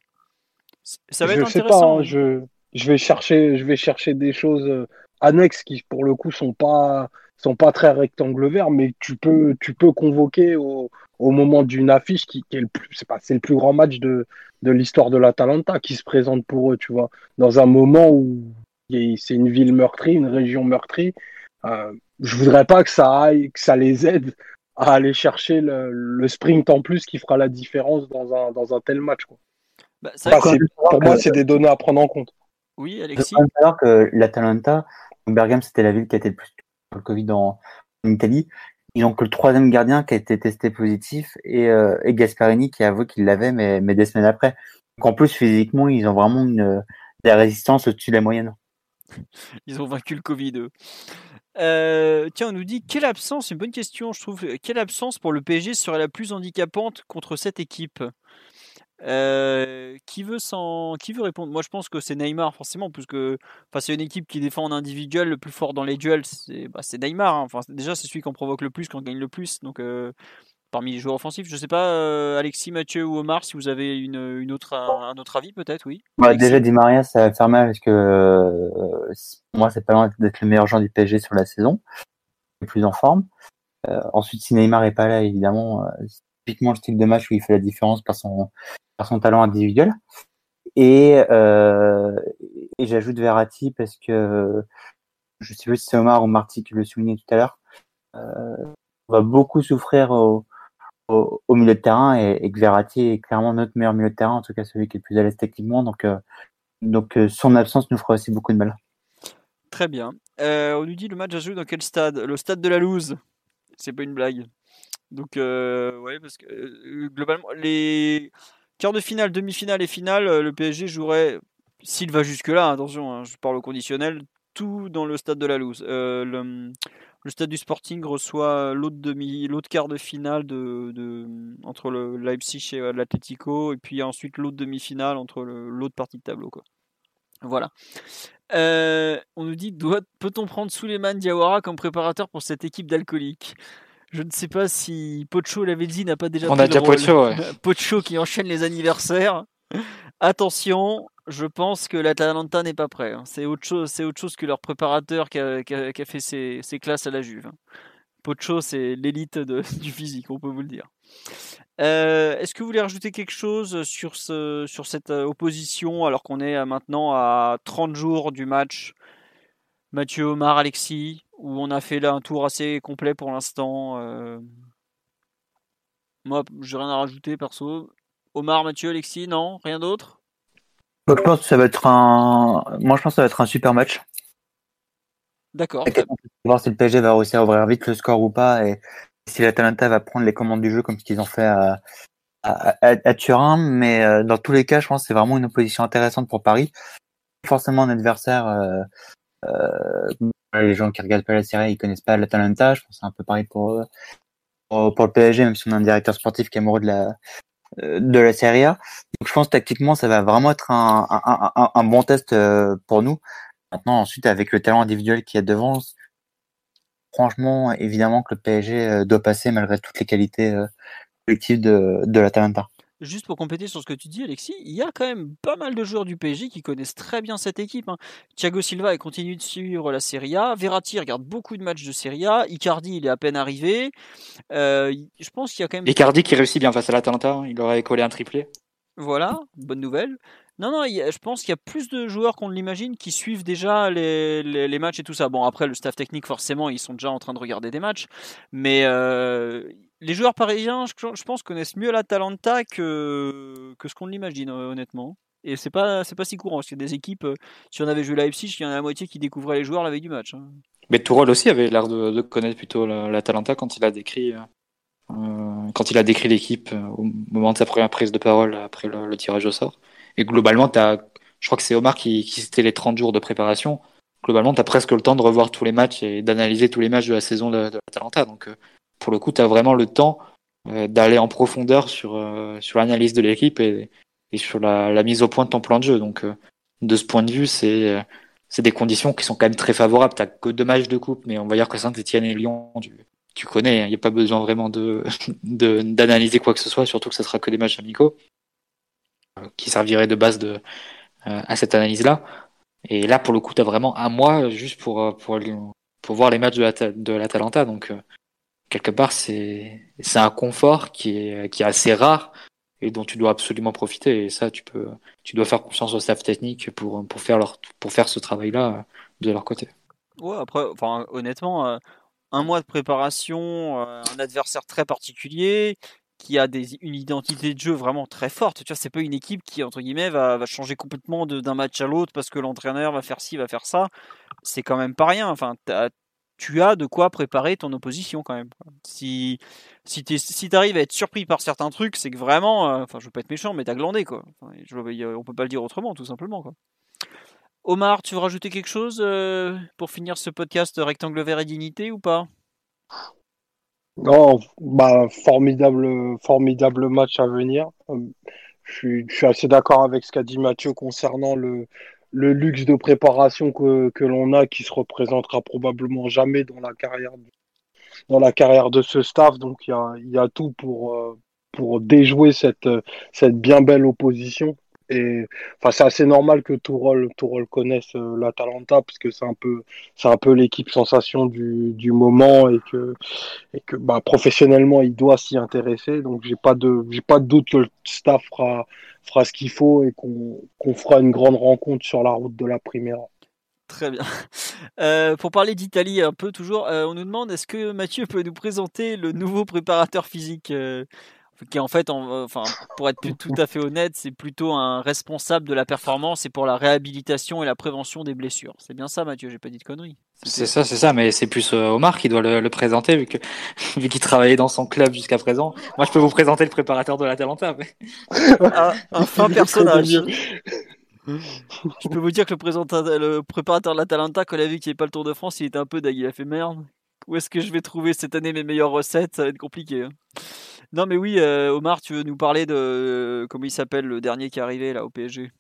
ça va je être sais pas. intéressant. hein, je, je vais chercher, je vais chercher des choses annexes qui, pour le coup, sont pas, sont pas très rectangle vert, mais tu peux, tu peux convoquer au, au moment d'une affiche qui, qui est le plus, c'est pas, c'est le plus grand match de, de l'histoire de l'Atalanta qui se présente pour eux, tu vois, dans un moment où c'est une ville meurtrie, une région meurtrie. Euh, je voudrais pas que ça aille, que ça les aide à aller chercher le, le, sprint en plus qui fera la différence dans un, dans un tel match. Quoi. Bah, pour moi, c'est des données à prendre en compte. Oui, Alexis. Je savoir que l'Atalanta, Bergame, c'était la ville qui a été le plus le Covid en, Italie. Ils ont que le troisième gardien qui a été testé positif et, euh, Gasparini qui a avoué qu'il l'avait, mais, des semaines après. Donc en plus, physiquement, ils ont vraiment de la résistance au-dessus de la moyenne. Ils ont vaincu le Covid. Euh, tiens, on nous dit quelle absence, une bonne question, je trouve. Quelle absence pour le PSG serait la plus handicapante contre cette équipe? Euh, qui veut sans, qui veut répondre? Moi, je pense que c'est Neymar forcément, puisque enfin, c'est une équipe qui défend en individuel le plus fort dans les duels. C'est bah, Neymar. Hein. Enfin, déjà, c'est celui qu'on provoque le plus, qu'on gagne le plus. Donc, euh, parmi les joueurs offensifs. Je ne sais pas, euh, Alexis, Mathieu ou Omar, si vous avez une, une autre, un, autre avis, peut-être, oui. Bah, déjà, Di Maria, ça va faire mal parce que moi, c'est pas loin d'être le meilleur joueur du PSG sur la saison, le plus en forme. Ensuite, si Neymar est pas là, évidemment, typiquement le style de match où il fait la différence par son, talent individuel. Et, euh, et j'ajoute Verratti parce que je sais plus si c'est Omar ou Marty qui le soulignait tout à l'heure. Euh, on va beaucoup souffrir au, milieu de terrain et, et Verratti est clairement notre meilleur milieu de terrain, en tout cas celui qui est le plus à l'aise techniquement. Donc, euh, donc euh, son absence nous fera aussi beaucoup de mal. Très bien. Euh, on nous dit le match a joué dans quel stade? Le stade de la Louse? C'est pas une blague. Donc, ouais, parce que globalement, les quarts de finale, demi-finale et finale, le PSG jouerait, s'il va jusque-là, attention, hein, je parle au conditionnel, tout dans le stade de la Louse. le, stade du Sporting reçoit l'autre demi, l'autre quart de finale de, entre le Leipzig et l'Atletico, et puis ensuite l'autre demi-finale entre l'autre partie de tableau. Quoi. Voilà. Euh, on nous dit peut-on prendre Suleiman Diawara comme préparateur pour cette équipe d'alcooliques Je ne sais pas si Pocho Lavezzi n'a pas déjà. On a déjà Pocho, ouais. [laughs] Pocho qui enchaîne les anniversaires. Attention, je pense que l'Atalanta n'est pas prêt. Hein. C'est autre chose, c'est autre chose que leur préparateur qui a, fait ses, classes à la Juve. Hein. Pocho, c'est l'élite [laughs] du physique, on peut vous le dire. Euh, est-ce que vous voulez rajouter quelque chose sur, ce, sur cette euh, opposition alors qu'on est maintenant à 30 jours du match Mathieu, Omar, Alexis, où on a fait là un tour assez complet pour l'instant. Euh... Moi, j'ai rien à rajouter perso. Omar, Mathieu, Alexis, non? Rien d'autre? Je pense que ça va être un. Moi, je pense que ça va être un super match. D'accord. Voir si le PSG va réussir à ouvrir vite le score ou pas et si l'Atalanta va prendre les commandes du jeu comme ce qu'ils ont fait à, à, Turin. Mais euh, dans tous les cas, je pense que c'est vraiment une opposition intéressante pour Paris. Forcément, un adversaire. Euh, les gens qui regardent pas la série, ils connaissent pas l'Atalanta. Je pense que c'est un peu pareil pour, pour, pour le PSG, même si on a un directeur sportif qui est amoureux de la euh, de la Serie A. Donc je pense tactiquement ça va vraiment être un, un, un, un bon test euh, pour nous. Maintenant ensuite avec le talent individuel qui est devant, franchement évidemment que le PSG euh, doit passer malgré toutes les qualités collectives de, de la Talenta. Juste pour compléter sur ce que tu dis, Alexis, il y a quand même pas mal de joueurs du PSG qui connaissent très bien cette équipe. Hein. Thiago Silva continue de suivre la Serie A. Verratti regarde beaucoup de matchs de Serie A. Icardi, il est à peine arrivé. Euh, je pense qu'il y a quand même. Icardi qui réussit bien face à l'Atalanta. Hein. Il aurait collé un triplé. Voilà, bonne nouvelle. Non, non, je pense qu'il y a plus de joueurs qu'on ne l'imagine qui suivent déjà les, les, matchs et tout ça. Bon, après, le staff technique, forcément, ils sont déjà en train de regarder des matchs. Mais euh, les joueurs parisiens, je, pense, connaissent mieux l'Atalanta que, que ce qu'on l'imagine, honnêtement. Et c'est pas, c'est pas si courant, parce qu'il y a des équipes, euh, si on avait joué Leipzig, il y en a la moitié qui découvraient les joueurs la veille du match. Hein. Mais Tourol aussi avait l'air de, connaître plutôt l'Atalanta quand il a décrit, euh, euh, quand il a décrit l'équipe au moment de sa première prise de parole après le, tirage au sort. Et globalement, as, je crois que c'est Omar qui, qui citait les 30 jours de préparation. Globalement, tu as presque le temps de revoir tous les matchs et d'analyser tous les matchs de la saison de, de l'Atalanta. Donc, pour le coup, tu as vraiment le temps euh, d'aller en profondeur sur, euh, sur l'analyse de l'équipe et, sur la, la, mise au point de ton plan de jeu. Donc, euh, de ce point de vue, c'est des conditions qui sont quand même très favorables. Tu que deux matchs de coupe, mais on va dire que Saint-Etienne et Lyon, tu, tu connais, il hein. n'y a pas besoin vraiment de d'analyser quoi que ce soit, surtout que ce sera que des matchs amicaux qui serviraient de base de, à cette analyse-là. Et là, pour le coup, tu as vraiment un mois juste pour, pour, pour voir les matchs de l'Atalanta. Donc, quelque part, c'est un confort qui est, qui est assez rare et dont tu dois absolument profiter. Et ça, tu peux, tu dois faire confiance au staff technique pour, pour faire leur, pour faire ce travail-là de leur côté. Ouais, après, enfin, honnêtement, euh, un mois de préparation, euh, un adversaire très particulier, qui a des, une identité de jeu vraiment très forte. Tu vois, c'est pas une équipe qui, entre guillemets, va, va changer complètement d'un match à l'autre parce que l'entraîneur va faire ci, va faire ça. C'est quand même pas rien. Enfin, tu as de quoi préparer ton opposition quand même. Si, si tu arrives à être surpris par certains trucs, c'est que vraiment, euh, enfin, je veux pas être méchant, mais t'as glandé quoi. Enfin, on peut pas le dire autrement, tout simplement. Omar, tu veux rajouter quelque chose euh, pour finir ce podcast rectangle vert et dignité ou pas? Non, bah, formidable, match à venir. Euh, je suis assez d'accord avec ce qu'a dit Mathieu concernant le, le luxe de préparation que, que l'on a qui se représentera probablement jamais dans la carrière de, dans la carrière de ce staff. Donc il y a, y a tout pour, euh, pour déjouer cette, cette bien belle opposition. Enfin, c'est assez normal que Tourol, Tourol connaisse euh, l'Atalanta parce que c'est un peu, c'est un peu l'équipe sensation du, du moment et que, et que bah, professionnellement il doit s'y intéresser. Donc j'ai pas de, j'ai pas de doute que le staff fera, fera ce qu'il faut et qu'on qu'on fera une grande rencontre sur la route de la première. Très bien. [laughs] Euh, pour parler d'Italie un peu toujours, euh, on nous demande est-ce que Mathieu peut nous présenter le nouveau préparateur physique qui en fait, enfin, pour être tout à fait honnête, c'est plutôt un responsable de la performance et pour la réhabilitation et la prévention des blessures. C'est bien ça, Mathieu, j'ai pas dit de conneries. C'est ça, c'est ça, mais c'est plus euh, Omar qui doit le, présenter vu que [laughs] vu qu'il travaillait dans son club jusqu'à présent. Moi, je peux vous présenter le préparateur de l'Atalanta. Mais... [laughs] un, un fin personnage. je peux vous dire que le, le préparateur de l'Atalanta, quand il a vu qu'il n'y avait pas le Tour de France, il était un peu dague. Il a fait merde. Où est-ce que je vais trouver cette année mes meilleures recettes? Ça va être compliqué. Hein. Non, mais oui, euh, Omar, tu veux nous parler de comment il s'appelle le dernier qui est arrivé là au PSG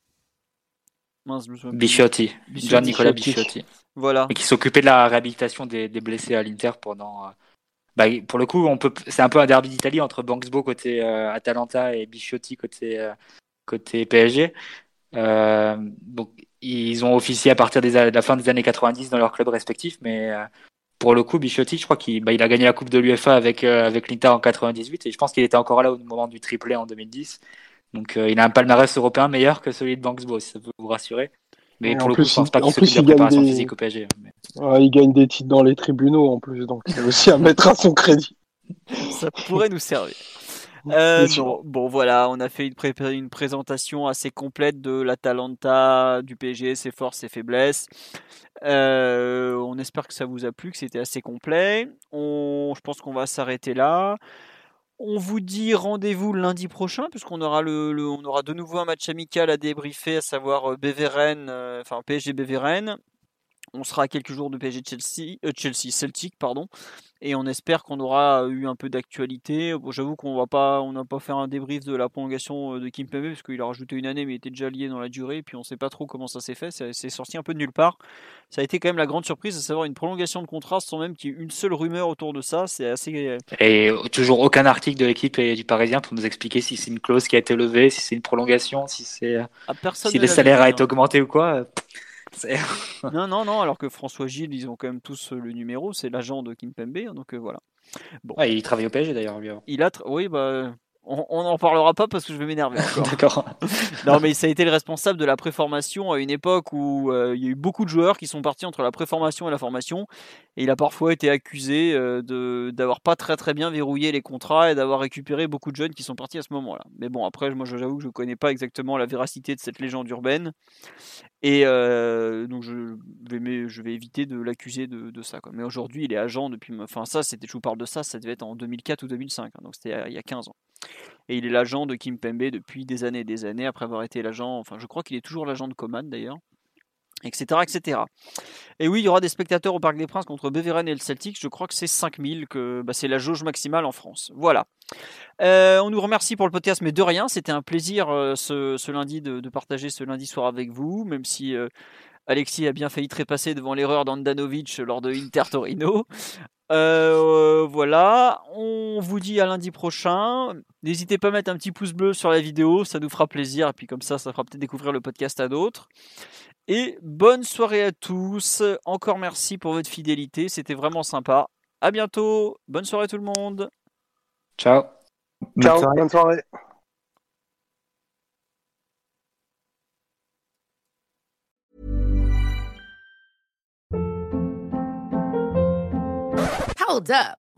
Bichotti, Gian Nicolas Bichotti. Voilà. Et qui s'occupait de la réhabilitation des, blessés à l'Inter pendant. Euh, bah, pour le coup, on peut, c'est un peu un derby d'Italie entre Banksbo côté euh, Atalanta et Bichotti côté côté PSG. donc, ils ont officié à partir de la fin des années 90 dans leurs clubs respectifs, mais pour le coup, Bichotti, je crois qu'il bah, il a gagné la Coupe de l'UFA avec, euh, avec l'Inter en 98 et je pense qu'il était encore là au moment du triplé en 2010. Donc euh, il a un palmarès européen meilleur que celui de Banksbo, si ça peut vous rassurer. Mais pour le coup, je pense pas qu'il s'occupe de la préparation des... physique au PSG. il gagne des titres dans les tribunaux en plus, donc c'est aussi à mettre à son crédit. Ça pourrait nous servir. Euh, bon, voilà, on a fait une, une, présentation assez complète de l'Atalanta, du PSG, ses forces, ses faiblesses. Euh, on espère que ça vous a plu, que c'était assez complet. On, je pense qu'on va s'arrêter là. On vous dit rendez-vous lundi prochain, puisqu'on aura le, on aura de nouveau un match amical à débriefer, à savoir euh, Beveren, enfin PSG Beveren. On sera à quelques jours de PSG Chelsea, Chelsea Celtic, pardon et on espère qu'on aura eu un peu d'actualité. Bon, J'avoue qu'on va pas, on n'a pas fait un débrief de la prolongation euh, de Kim Pembe parce qu'il a rajouté une année, mais il était déjà lié dans la durée. Et puis on ne sait pas trop comment ça s'est fait. C'est sorti un peu de nulle part. Ça a été quand même la grande surprise de savoir une prolongation de contrat sans même qu'il y ait une seule rumeur autour de ça. C'est assez. Euh, et toujours aucun article de l'équipe et du Parisien pour nous expliquer si c'est une clause qui a été levée, si c'est une prolongation, si c'est ah, si les salaires a été augmenté ou quoi. [laughs] non, non, non, alors que François Gilles, ils ont quand même tous le numéro, c'est l'agent de Kim Pembe, hein, donc euh, voilà. Bon. il travaille au PSG d'ailleurs, lui. Hein. Il a, oui, bah, on n'en parlera pas parce que je vais m'énerver [laughs] D'accord. [laughs] non, mais ça a été le responsable de la préformation à une époque où euh, il y a eu beaucoup de joueurs qui sont partis entre la préformation et la formation. Et il a parfois été accusé d'avoir pas très très bien verrouillé les contrats et d'avoir récupéré beaucoup de jeunes qui sont partis à ce moment-là. Mais bon, après, moi j'avoue que je connais pas exactement la véracité de cette légende urbaine. Et donc je vais, éviter de l'accuser de, ça. Mais aujourd'hui, il est agent depuis. Enfin, ça, je vous parle de ça, ça devait être en 2004 ou 2005. Hein, donc c'était il y a 15 ans. Et il est l'agent de Kim Pembe depuis des années et des années, après avoir été l'agent, enfin je crois qu'il est toujours l'agent de Coman d'ailleurs, etc., etc. Et oui, il y aura des spectateurs au Parc des Princes contre Beveren et le Celtic, je crois que c'est 5000, que bah, c'est la jauge maximale en France. Voilà. Euh, on nous remercie pour le podcast, mais de rien, c'était un plaisir euh, ce, lundi de, partager ce lundi soir avec vous, même si... Euh, Alexis a bien failli trépasser devant l'erreur d'Andanovic lors de Inter Torino. Voilà, on vous dit à lundi prochain. N'hésitez pas à mettre un petit pouce bleu sur la vidéo, ça nous fera plaisir. Et puis comme ça, ça fera peut-être découvrir le podcast à d'autres. Et bonne soirée à tous. Encore merci pour votre fidélité, c'était vraiment sympa. À bientôt. Bonne soirée tout le monde. Ciao. Ciao. Bonne soirée. Hold up.